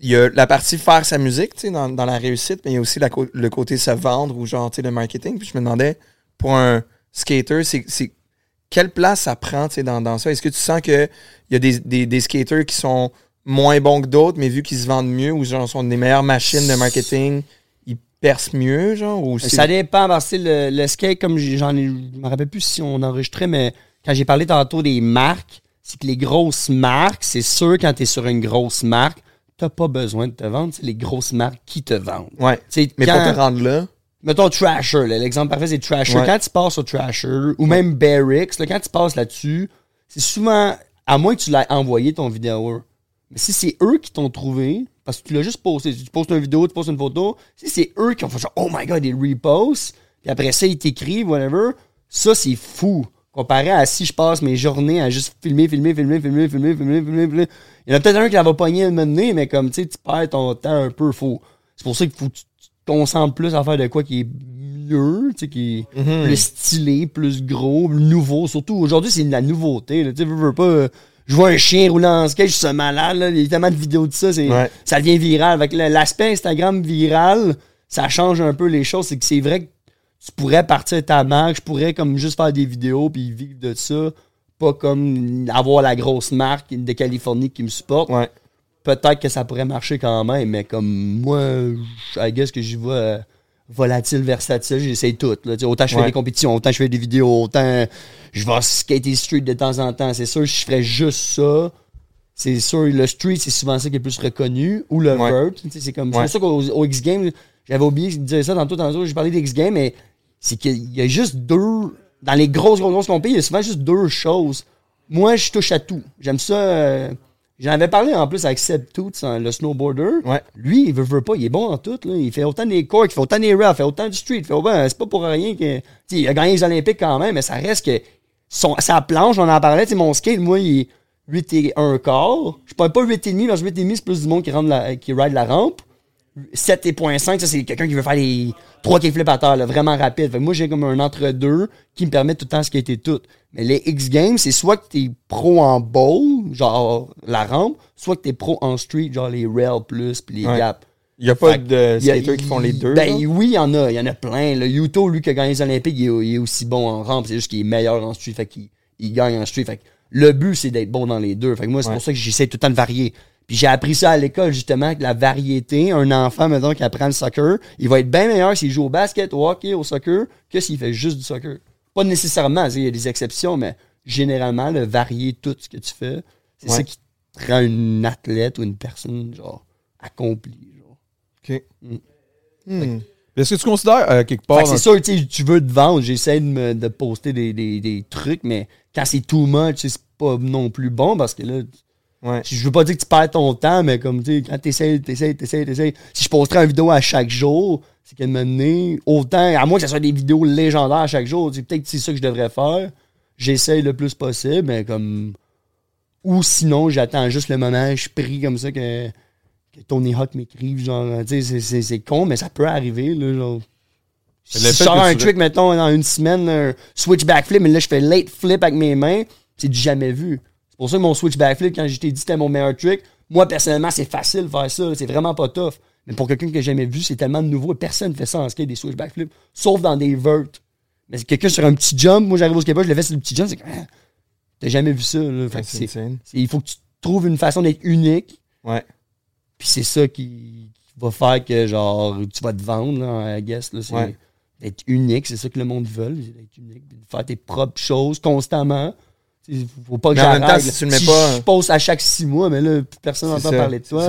Il y a la partie faire sa musique, tu sais, dans, dans la réussite, mais il y a aussi la le côté se vendre ou genre, tu sais, le marketing. Puis je me demandais, pour un skater, c'est- quelle place ça prend, tu sais, dans, dans ça? Est-ce que tu sens qu'il y a des, des, des skaters qui sont moins bons que d'autres, mais vu qu'ils se vendent mieux ou genre sont des meilleures machines de marketing, ils percent mieux, genre? Ou c'est- Ça dépend, parce que le, le skate, comme j'en ai. Je me rappelle plus si on enregistrait, mais quand j'ai parlé tantôt des marques, c'est que les grosses marques, c'est sûr, quand tu es sur une grosse marque, t'as pas besoin de te vendre, c'est les grosses marques qui te vendent. Ouais. Mais quand- pour te rendre là, Mettons Trasher, l'exemple parfait c'est Trasher. Ouais. Quand tu passes au Trasher, ou même Barracks, là, quand tu passes là-dessus, c'est souvent, à moins que tu l'aies envoyé ton vidéo. Mais si c'est eux qui t'ont trouvé, parce que tu l'as juste posté, tu postes une vidéo, tu postes une photo, si c'est eux qui ont fait genre, oh my god, ils repostent, puis après ça, ils t'écrivent, whatever, ça c'est fou. Comparé à si je passe mes journées à juste filmer, filmer, filmer, filmer, filmer, filmer, filmer, filmer. Il y en a peut-être un qui la va pogner un moment donné, mais comme tu sais, tu perds ton temps un peu faux. C'est pour ça qu'il faut que tu te concentres plus à faire de quoi qui est mieux, tu sais, qui est Mhm. plus stylé, plus gros, nouveau. Surtout aujourd'hui, c'est de la nouveauté. Là. Tu sais, veux, veux pas. je vois un chien rouler en skate, je suis malade. Là. Il y a tellement de vidéos de ça. Ouais. Ça devient viral. Avec l'aspect Instagram viral, ça change un peu les choses. C'est que c'est vrai que tu pourrais partir ta marque, je pourrais comme juste faire des vidéos puis vivre de ça. Pas comme avoir la grosse marque de Californie qui me supporte. ouais. Peut-être que ça pourrait marcher quand même, mais comme moi, je- I guess que j'y vois euh, volatile, versatile, j'essaie tout. Là. Autant je fais Ouais. des compétitions, autant je fais des vidéos, autant je vais skater street de temps en temps. C'est sûr, je ferais juste ça. C'est sûr, le street, c'est souvent ça qui est plus reconnu. Ou le Ouais. vert. C'est comme, c'est Ouais. ça qu'au au X Games, j'avais oublié de dire ça tantôt, tantôt, j'ai parlé d'X Games, mais c'est qu'il y a juste deux. Dans les grosses, grosses, grosses compétitions, il y a souvent juste deux choses. Moi, je touche à tout. J'aime ça. euh, J'en avais parlé en plus avec Seb Toots, hein, le snowboarder. Ouais. Lui, il veut, veut pas, il est bon en tout. Là. Il fait autant des corks, il fait autant des rails, il fait autant du street. Fait autant- c'est pas pour rien que. tu sais, il a gagné les Olympiques quand même, mais ça reste que. Son, sa planche, on en parlait, tu sais, mon skate, moi, il est 8 et 1 quart. Je parle pas 8 et demi, parce que 8 et demi, c'est plus du monde qui, rentre la, qui ride la rampe. 7.5, ça c'est quelqu'un qui veut faire les trois kickflips à terre, là, vraiment rapide. Fait que moi, j'ai comme un entre-deux qui me permet tout le temps de skater tout. Mais les X Games, c'est soit que t'es pro en bowl, genre la rampe, soit que t'es pro en street, genre les rails plus puis les Ouais. gaps. Il n'y a pas Fait de Il y a- skaters qui font les deux. Ben oui, il y en a. Il y en a plein. Le Yuto, lui, qui a gagné les Olympiques, il est, il est aussi bon en rampe. C'est juste qu'il est meilleur en street. Fait qu'il il gagne en street. Fait que le but, c'est d'être bon dans les deux. Fait que moi, c'est Ouais. pour ça que j'essaie tout le temps de varier. Puis j'ai appris ça à l'école, justement, que la variété, un enfant, mettons, qui apprend le soccer, il va être bien meilleur s'il joue au basket, au hockey, au soccer, que s'il fait juste du soccer. Pas nécessairement, il y a des exceptions, mais généralement, le varier tout ce que tu fais, c'est Ouais. ça qui te rend une athlète ou une personne, genre, accomplie. Genre. OK. Hmm. Est-ce que tu considères, euh, quelque part, c'est sûr, tu veux te vendre, j'essaie de, me, de poster des, des, des trucs, mais quand c'est too much, tu sais, c'est pas non plus bon parce que là, Ouais. je veux pas dire que tu perds ton temps, mais comme tu sais, quand t'essayes, t'essayes, t'essayes, t'essayes. Si je posterais une vidéo à chaque jour, c'est qu'elle me donner autant, à moins que ce soit des vidéos légendaires à chaque jour, peut-être que c'est ça que je devrais faire. J'essaye le plus possible, mais comme. Ou sinon, j'attends juste le moment, je prie comme ça que, que Tony Hawk m'écrive, genre, tu sais, c'est- con, mais ça peut arriver, là, genre. Si je sors un trick, mettons, dans une semaine, un switch backflip, mais là, je fais late flip avec mes mains, c'est du jamais vu. Pour ça que mon switch backflip, quand je t'ai dit c'était mon meilleur trick, moi, personnellement, c'est facile de faire ça. C'est vraiment pas tough. Mais pour quelqu'un que j'ai jamais vu, c'est tellement nouveau et personne ne fait ça en skate, des switch backflips, sauf dans des verts. Mais c'est quelqu'un sur un petit jump, moi, j'arrive au skateboard, je le fais sur le petit jump, c'est comme, ah, t'as jamais vu ça, là. Fait Ouais, que c'est c'est- insane. c'est- il faut que tu trouves une façon d'être unique. Ouais. Puis c'est ça qui, qui va faire que, genre, tu vas te vendre, là, I guess. Là, c'est Ouais. d'être unique, c'est ça que le monde veut, c'est d'être unique. de faire tes propres choses constamment. Il faut pas que en même temps, si tu le mets pas- Je poste à chaque six mois, mais là, plus personne n'entend parler de toi.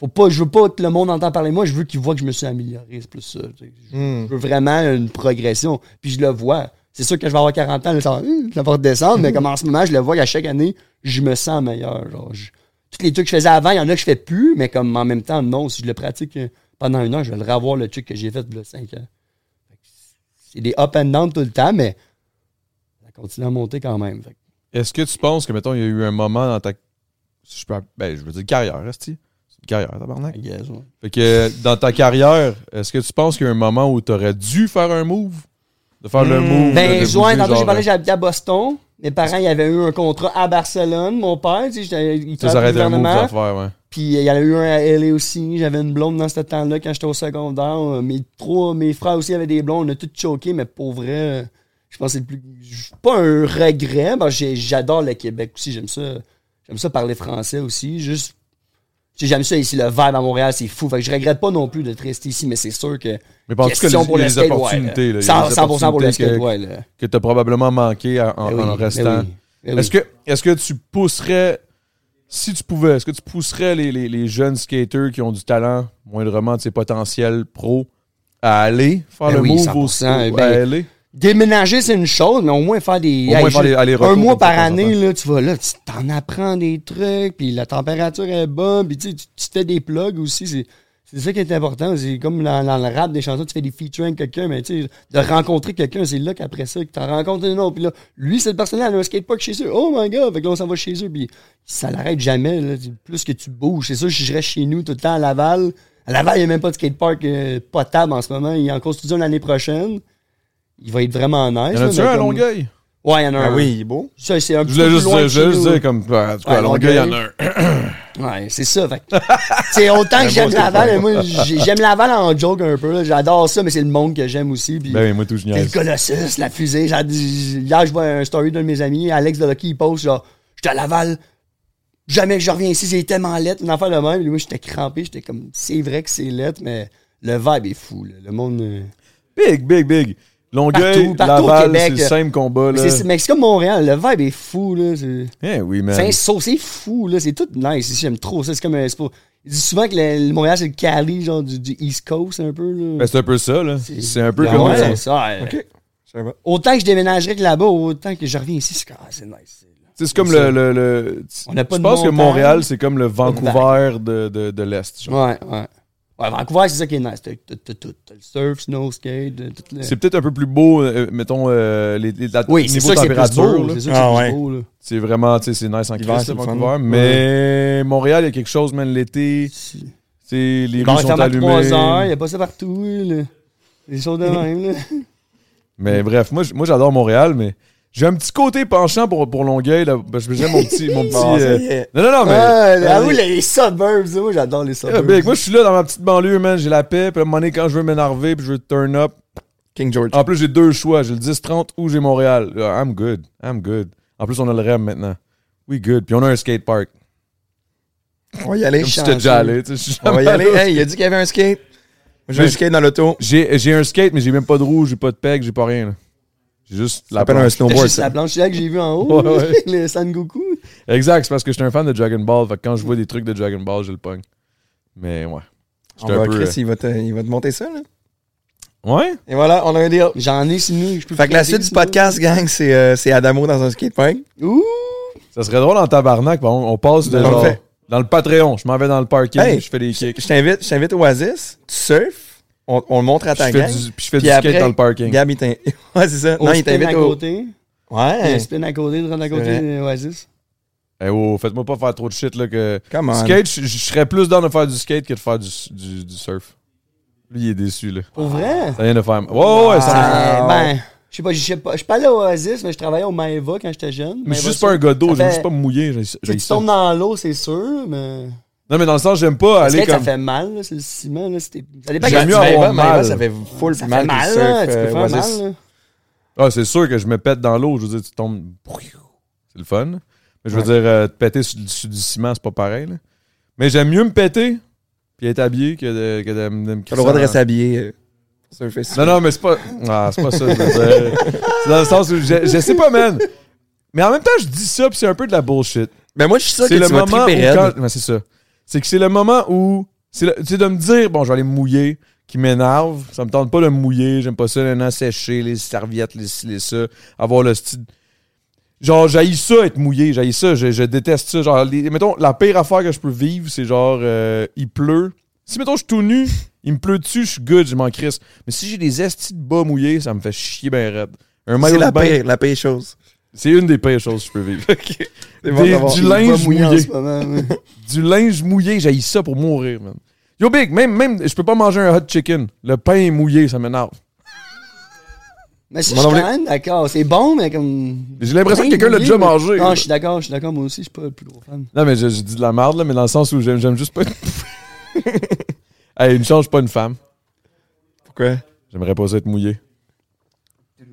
Faut pas, je veux pas que le monde entende parler de moi, je veux qu'il voit que je me suis amélioré. C'est plus ça. Je, Hmm. je veux vraiment une progression. Puis je le vois. C'est sûr que je vais avoir 40 ans, là, ça, ça va redescendre, mais comme en ce moment, je le vois qu'à chaque année, je me sens meilleur. Genre, je- tous les trucs que je faisais avant, il y en a que je fais plus, mais comme en même temps, non, si je le pratique euh, pendant une heure, je vais le revoir le truc que j'ai fait il y a 5 ans. C'est des up and down tout le temps, mais continue à monter quand même. Fait est-ce que tu penses que, mettons, il y a eu un moment dans ta. Si je peux. Ben, je veux dire carrière, Esti. C'est une carrière, tabarnak? Guess, ouais. Fait que euh, dans ta carrière, est-ce que tu penses qu'il y a un moment où tu aurais dû faire un move? De faire le Hmm. move? Ben, de juin, tantôt, j'ai parlé, euh, j'habitais à Boston. Mes parents, ils avaient eu un contrat à Barcelone. Mon père, tu sais, il Ça, ça un move à gouvernement. faire, ouais. Puis il y en a eu un à LA aussi. J'avais une blonde dans ce temps-là quand j'étais au secondaire. Euh, Mes trois, mes frères aussi avaient des blondes. On a tous choqué, mais pour vrai, euh, je pense que c'est le plus. Pas un regret. parce j'ai- j'adore le Québec aussi. J'aime ça. J'aime ça parler français aussi. Juste. J'aime ça ici, le vibe à Montréal, c'est fou. Fait que je regrette pas non plus d'être resté ici, mais c'est sûr que. Mais penses-tu que les- pour le les skate, ouais, opportunités, là, il y a 100%, des 100% pour le opportunités skate, que- ouais. là. que tu as probablement manqué en, en- Ben oui, en ben restant? oui, ben oui. Est-ce que, est que tu pousserais, si tu pouvais, est-ce que tu pousserais les, les- les jeunes skaters qui ont du talent, moindrement de ses potentiels pro, à aller faire Ben le oui, move 100%, au, au- ben, à aller? Déménager, c'est une chose, mais au moins faire des. Au moins faire Un mois ça, par en année, là, tu vas là, tu t'en apprends des trucs, puis la température est bonne, puis tu, sais, tu tu fais des plugs aussi. C'est, c'est ça qui est important. C'est comme dans, dans le rap des chansons, tu fais des featuring avec quelqu'un, mais tu sais, de rencontrer quelqu'un, c'est là qu'après ça, que tu rencontres un autre. Puis là, lui, cette personne-là, elle a un skatepark chez eux. Oh my god! Fait que là, on s'en va chez eux, puis ça l'arrête jamais. Là. Plus que tu bouges, c'est sûr, je reste chez nous tout le temps à Laval. À Laval, il n'y a même pas de skatepark euh, potable en ce moment. Il en construit un l'année prochaine. Il va être vraiment nice. Y en là, a-tu un à comme- Longueuil? Ouais, il y en a Ah un. oui, il est beau. Ça, c'est un Je petit voulais peu juste dire, de je voulais chez juste nous. dire comme, en tout cas, Ouais, à Longueuil, il y en a un. Ouais, c'est ça. Fait c'est autant que j'aime Laval, mais moi, j'ai- j'aime Laval en joke un peu. là. J'adore ça, mais c'est le monde que j'aime aussi. Puis, Ben oui, moi tout, puis le. Colossus, la fusée. Hier, je vois un story d'un de mes amis, Alex de Lucky, il poste genre, j'étais à Laval, jamais que je reviens ici, c'est tellement lettre, une affaire de même. Et moi, j'étais crampé, j'étais comme, c'est vrai que c'est lettre, mais le vibe est fou. là. Le monde. euh, Big, big, big. Longueuil, Partout, partout au Laval, c'est Québec, le là. simple combat, Mais c'est mais c'est comme Montréal, le vibe est fou. là. C'est Eh oui, c'est un saut, c'est fou. là. C'est tout nice ici, j'aime trop ça. C'est comme un. c'est pas- Ils disent souvent que le, le Montréal, c'est le Cali, genre du, du East Coast, un peu. Là. Ben, c'est un peu ça, là. C'est un peu Ouais, comme ouais, ça. c'est euh, Ok. Autant que je déménagerais que là-bas, autant que je reviens ici, c'est ah, c'est nice. c'est- C'est comme C'est le. le, le- tu- On n'a pas je de pense que montagne. Montréal, c'est comme le Vancouver de, de, de l'Est. genre. Ouais, ouais. Ouais, Vancouver, c'est ça qui est nice. T'as tout. T'as le surf, snow, skate, euh, tout le. C'est peut-être un peu plus beau, euh, mettons, euh, les, les, la, Oui, c'est niveau température. C'est Ah, c'est ouais. beau, là. C'est vraiment, tu sais, c'est nice en Christ, c'est le fun. Vancouver. Mais Montréal, il y a quelque chose, man, l'été, C'est- les Les rues sont 3 heures, il allumées. n'y a pas ça partout. Là. Des choses de même. Là. Mais bref, moi j'adore Montréal, mais J'ai un petit côté penchant pour, pour Longueuil, là, parce que j'aime mon petit. Mon petit euh. Non, non, non, mais. Ouais, avoue, les suburbs, moi j'adore les Yeah, suburbs. big. Moi, je suis là dans ma petite banlieue, man. J'ai la paix. Puis à un moment donné, quand je veux m'énerver, puis je veux turn up. King George. En plus, j'ai deux choix. J'ai le 10-30 ou j'ai Montréal. I'm good. I'm good. En plus, on a le REM maintenant. We good. Puis on a un skate park. On va y aller. Comme si j'étais déjà allé. tu sais, On va y aller. Hey, il a dit qu'il y avait un skate. Moi, j'ai un skate dans l'auto. J'ai j'ai un skate, mais j'ai même pas de roue, j'ai pas de peg, j'ai pas rien. là. J'ai juste la s'appelle un planche. snowboard, Juste la planche là que j'ai vu en haut, Ouais, ouais. le Sangoku. Exact, c'est parce que j'étais un fan de Dragon Ball. Fait que quand je vois des trucs de Dragon Ball, je le pogne. Mais ouais. On va, peu. Chris, il va, te, il va te monter ça, là. euh, Ouais? Et voilà, on a un deal. J'en ai sinon, je peux Fait que la suite du podcast, gang, c'est euh, c'est Adamo dans un skatepark. Ouh! Ça serait drôle en tabarnak. On passe de On genre. Dans le Patreon, je m'en vais dans le parking, Hey, je fais des kicks. Je t'invite, je t'invite au Oasis, tu surfes, on, on le montre à Puis je ta fais gang. du, puis je fais Puis du après, skate dans le parking. Gab, il t'invite. Ouais, c'est ça. On non, il spin à t'invite au. côté. Il y a Ouais. un spin à côté, run à côté de Oasis. Eh oh, faites-moi pas faire trop de shit là que. Come on. Skate, je je serais plus dans de faire du skate que de faire du, du, du surf. Lui, il est déçu là. Pour vrai? Ça vient de faire. Ouais, ouais, ouais, Ça- ben, je sais pas, je sais pas. Je suis pas allé au Oasis, mais je travaillais au Maeva quand j'étais jeune. Mais je suis Maeva juste pas un j'aime fait- juste pas me mouiller. j'ai- Tu tombes dans l'eau, c'est sûr, mais. Non, mais dans le sens, j'aime pas Le aller skate, ça comme. fait mal, là, c'est le ciment. Là, c'était- ça dépend J'aime mieux avoir mal. ça fait full Ça plus fait mal, mal, que le là. Tu peux euh, faire Oasis. mal, là. Ah, c'est sûr que je me pète dans l'eau. Je veux dire, tu tombes. C'est le fun. Mais je veux dire, euh, te péter sur, sur du ciment, c'est pas pareil. là. Mais j'aime mieux me péter puis être habillé que de, que de, me- de me T'as le droit de rester habillé. euh, sur- Non, non, mais c'est pas. Ah, c'est pas ça, je veux dire. C'est dans le sens où. Je, je sais pas, man. Mais en même temps, je dis ça puis c'est un peu de la bullshit. Ben moi, je suis sûr que C'est le tu vas moment où. quand- ouais, c'est ça. C'est que c'est le moment où. C'est de me dire, bon, je vais aller me mouiller, qui m'énerve. Ça me tente pas de me mouiller. J'aime pas ça, un an séché, les serviettes, les les ça. Avoir le style. Genre, j'haïs ça, être mouillé. J'haïs ça. Je, je déteste ça. Genre, les- mettons, la pire affaire que je peux vivre, c'est genre, euh, il pleut. Si, mettons, je suis tout nu, il me pleut dessus, je suis good, je m'en crisse. Mais si j'ai des estis de bas mouillés, ça me fait chier ben raide. Un C'est maillot la de bain, pire, la pire chose. C'est une des pires choses que je peux vivre. C'est Des- du linge en mouillé. ce moment, du linge mouillé, j'ai ça pour mourir, man. Yo, Big, même, même, je peux pas manger un hot chicken. Le pain est mouillé, ça m'énerve. Mais je suis enlever- quand même d'accord. C'est bon, mais comme. J'ai l'impression que quelqu'un l'a déjà mangé. Non, je suis d'accord, je suis d'accord, moi aussi, je suis pas le plus gros fan. Non, mais je, je dis de la merde, là, mais dans le sens où j'aime, j'aime juste pas. hey, une chance, je suis pas une femme. Pourquoi? J'aimerais pas ça être mouillé.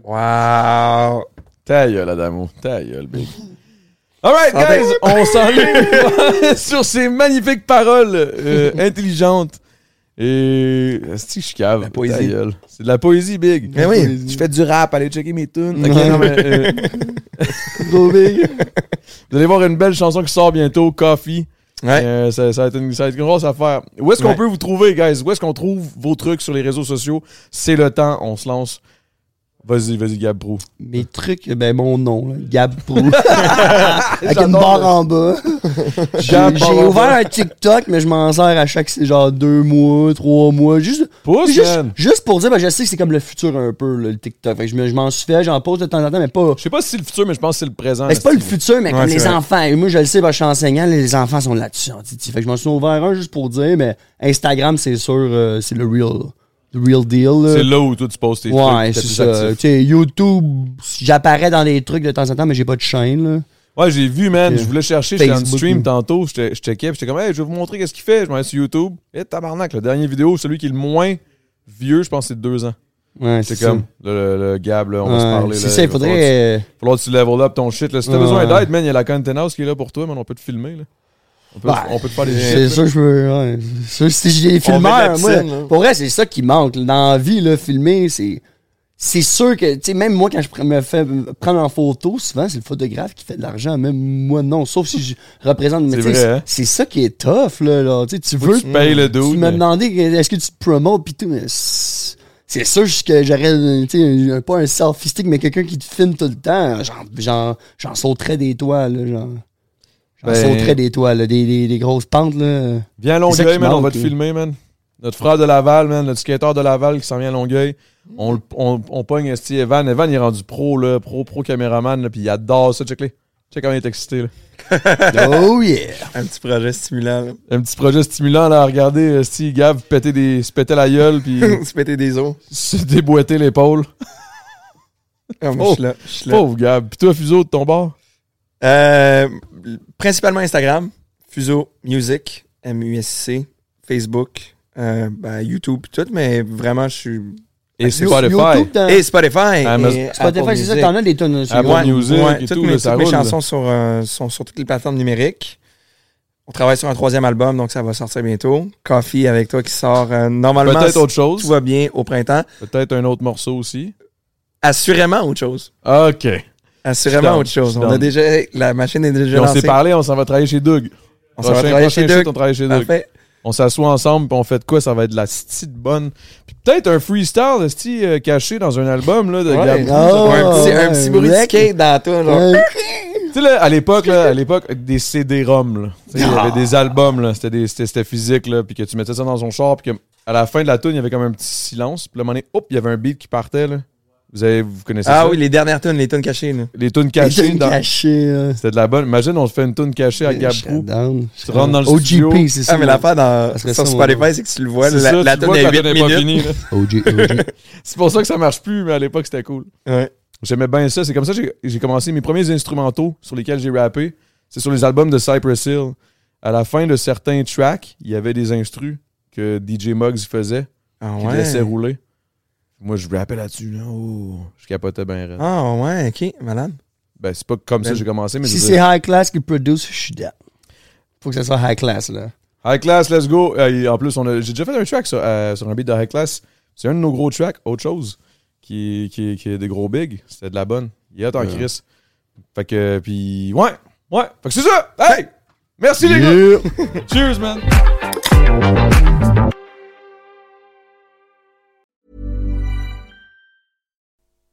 Wow. Ta gueule, Adamo. Ta gueule, Big. Alright, Santé. guys, on s'enligne sur ces magnifiques paroles euh, intelligentes. Et. Est-ce que je cave? La poésie. C'est de la poésie, Big. Ben oui. Je fais du rap, allez checker mes tunes. Ok, non, mais, euh, Gros big. Vous allez voir une belle chanson qui sort bientôt, Coffee. Ouais. Euh, ça, ça va être une, ça va être une grosse affaire. Où est-ce qu'on Ouais. peut vous trouver, guys? Où est-ce qu'on trouve vos trucs sur les réseaux sociaux? C'est le temps, on se lance. Vas-y, vas-y, Gab Pro. Mes trucs, ben mon nom, là, Gab Pro. Avec une barre en bas. J'ai ouvert un TikTok, mais je m'en sers à chaque genre deux mois, trois mois. Juste, Pousse, juste, juste pour dire, ben, je sais que c'est comme le futur un peu, là, le TikTok. Fait que je je m'en suis fait, j'en pose de temps en temps, mais pas. Je sais pas si c'est le futur, mais je pense que c'est le présent. Ben, c'est pas le futur, mais Ouais, comme les vrai. enfants. Et moi, je le sais, je suis enseignant, les enfants sont là-dessus. Titi. Fait que je m'en suis ouvert un juste pour dire, mais Instagram, c'est sûr, euh, c'est le real. là. The real deal. C'est là où toi tu postes tes Ouais, trucs. c'est ça. actif. Tu sais, YouTube, j'apparais dans des trucs de temps en temps, mais j'ai pas de chaîne, là. Ouais, j'ai vu, man. Je voulais chercher. J'étais en stream tantôt. Je checkais. J'étais comme, hey, je vais vous montrer qu'est-ce qu'il fait. Je m'en vais sur YouTube. Et tabarnak, la dernière vidéo, celui qui est le moins vieux, je pense c'est deux ans. Ouais, C'est c'est comme le, le- le Gab, là, on va se parler. C'est ça, il falloir faudrait. euh, que tu- falloir que tu level up ton shit. Là. Si t'as Ouais. besoin d'aide, man, il y a la Content House qui est là pour toi, man. On peut te filmer. Là. On, peut, Bah, on peut te faire des C'est ça, je veux. Ouais. C'est de filmeurs, moi, là. pour vrai, c'est ça qui manque. Dans la vie, là, filmer, c'est. C'est sûr que, tu sais, même moi, quand je me fais prendre en photo, souvent, c'est le photographe qui fait de l'argent. Même moi, non. Sauf si je représente. mais C'est hein? C'est ça qui est tough, là. là. Tu sais, tu Faut veux. que tu payes le Tu m'as mais- demandé est-ce que tu te promotes pis tout, mais c'est sûr que j'aurais, tu sais, un- pas un selfie stick, mais quelqu'un qui te filme tout le temps. J'en, j'en, j'en sauterais des toits, là. J'en, j'en Ben- sauterais des toits, là. Des, des, des grosses pentes, là. Viens à Longueuil, man. On va te filmer, man. Notre frère de Laval, man. Notre skateur de Laval qui s'en vient à Longueuil. On, le- on, on pogne esti Evan. Evan, il est rendu pro, là. Pro, pro caméraman, là. Puis il adore ça. Check-les. Check comment il est excité, là. oh yeah! Un petit projet stimulant. là. Un petit projet stimulant, là. à Regarder, Steve Gav péter des, se péter la gueule, puis Se péter des os. se déboîter l'épaule. Moi, je suis là. je suis là. Pauvre Gab. Puis toi, Fuseau, de ton bord? Euh, principalement Instagram, Fuso Music, M-U-S-C, Facebook, euh, ben, YouTube, tout, mais vraiment, je suis. Et Spotify. YouTube, Et Spotify. Et Spotify, c'est ça, Music. t'en as des tonnes sur Apple Ouais, Music ouais, et toutes tout, mes, là, ça toutes mes roule, là. chansons sur, euh, sont sur toutes les plateformes numériques. On travaille sur un troisième album, donc ça va sortir bientôt. Coffee avec toi qui sort euh, normalement. Peut-être si autre chose. Tout va bien au printemps. Peut-être un autre morceau aussi. Assurément autre chose. OK. Assurément down, autre chose. On a déjà, la machine est déjà on s'est parlé, on s'en va travailler chez Doug. On s'en va travailler chez shit, Doug. on travaille chez Doug. Parfait. On s'assoit ensemble, puis on fait de quoi? Ça va être de la petite bonne. Puis peut-être un freestyle, esti, euh, caché dans un album, là, de Ouais. Gab. Oh, Ou un petit, un ouais, petit bruit de skate dans toi. Genre. Tu sais, là, à l'époque, là, à l'époque, des CD-ROM, Il y avait des albums, là. C'était, c'était, c'était physique, là. Puis que tu mettais ça dans son char, puis que à la fin de la tune, il y avait comme un petit silence. Puis un moment donné, hop, il y avait un beat qui partait, là. Vous, avez, vous connaissez Ah ça? oui, les dernières tunes, les tunes cachées. Là. Les tonnes dans- cachées. C'était de la bonne. Imagine, on se fait une tune cachée à Gab Prou. Down. Tu rentres dans le studio. OGP, c'est ça. Ah, mais l'affaire dans, sur Spotify, c'est que tu le vois, la, ça, la vois est que 8 la tune est pas minutes. OG, OG. C'est pour ça que ça marche plus, mais à l'époque, c'était cool. Ouais. J'aimais bien ça. C'est comme ça que j'ai- commencé mes premiers instrumentaux sur lesquels j'ai rappé. C'est sur les albums de Cypress Hill. À la fin de certains tracks, il y avait des instrus que DJ Muggs faisait, Ah qu'il laissait rouler. Moi, je rappais là-dessus. Là. Oh, je capotais bien. raide. Ah ouais, ok, malade. Ben, c'est pas comme ça Ben, que j'ai commencé, mais Si veux c'est dire, high class qui produce, je suis down. Faut que ça soit high class, là. High Class, let's go. Euh, en plus, on a- j'ai déjà fait un track sur, euh, sur un beat de High Class. C'est un de nos gros tracks, autre chose, qui, qui, qui est des gros bigs. C'était de la bonne. Il est en Chris. Fait que, puis, ouais, ouais. Fait que c'est ça. Hey! Merci les gars. Cheers, man.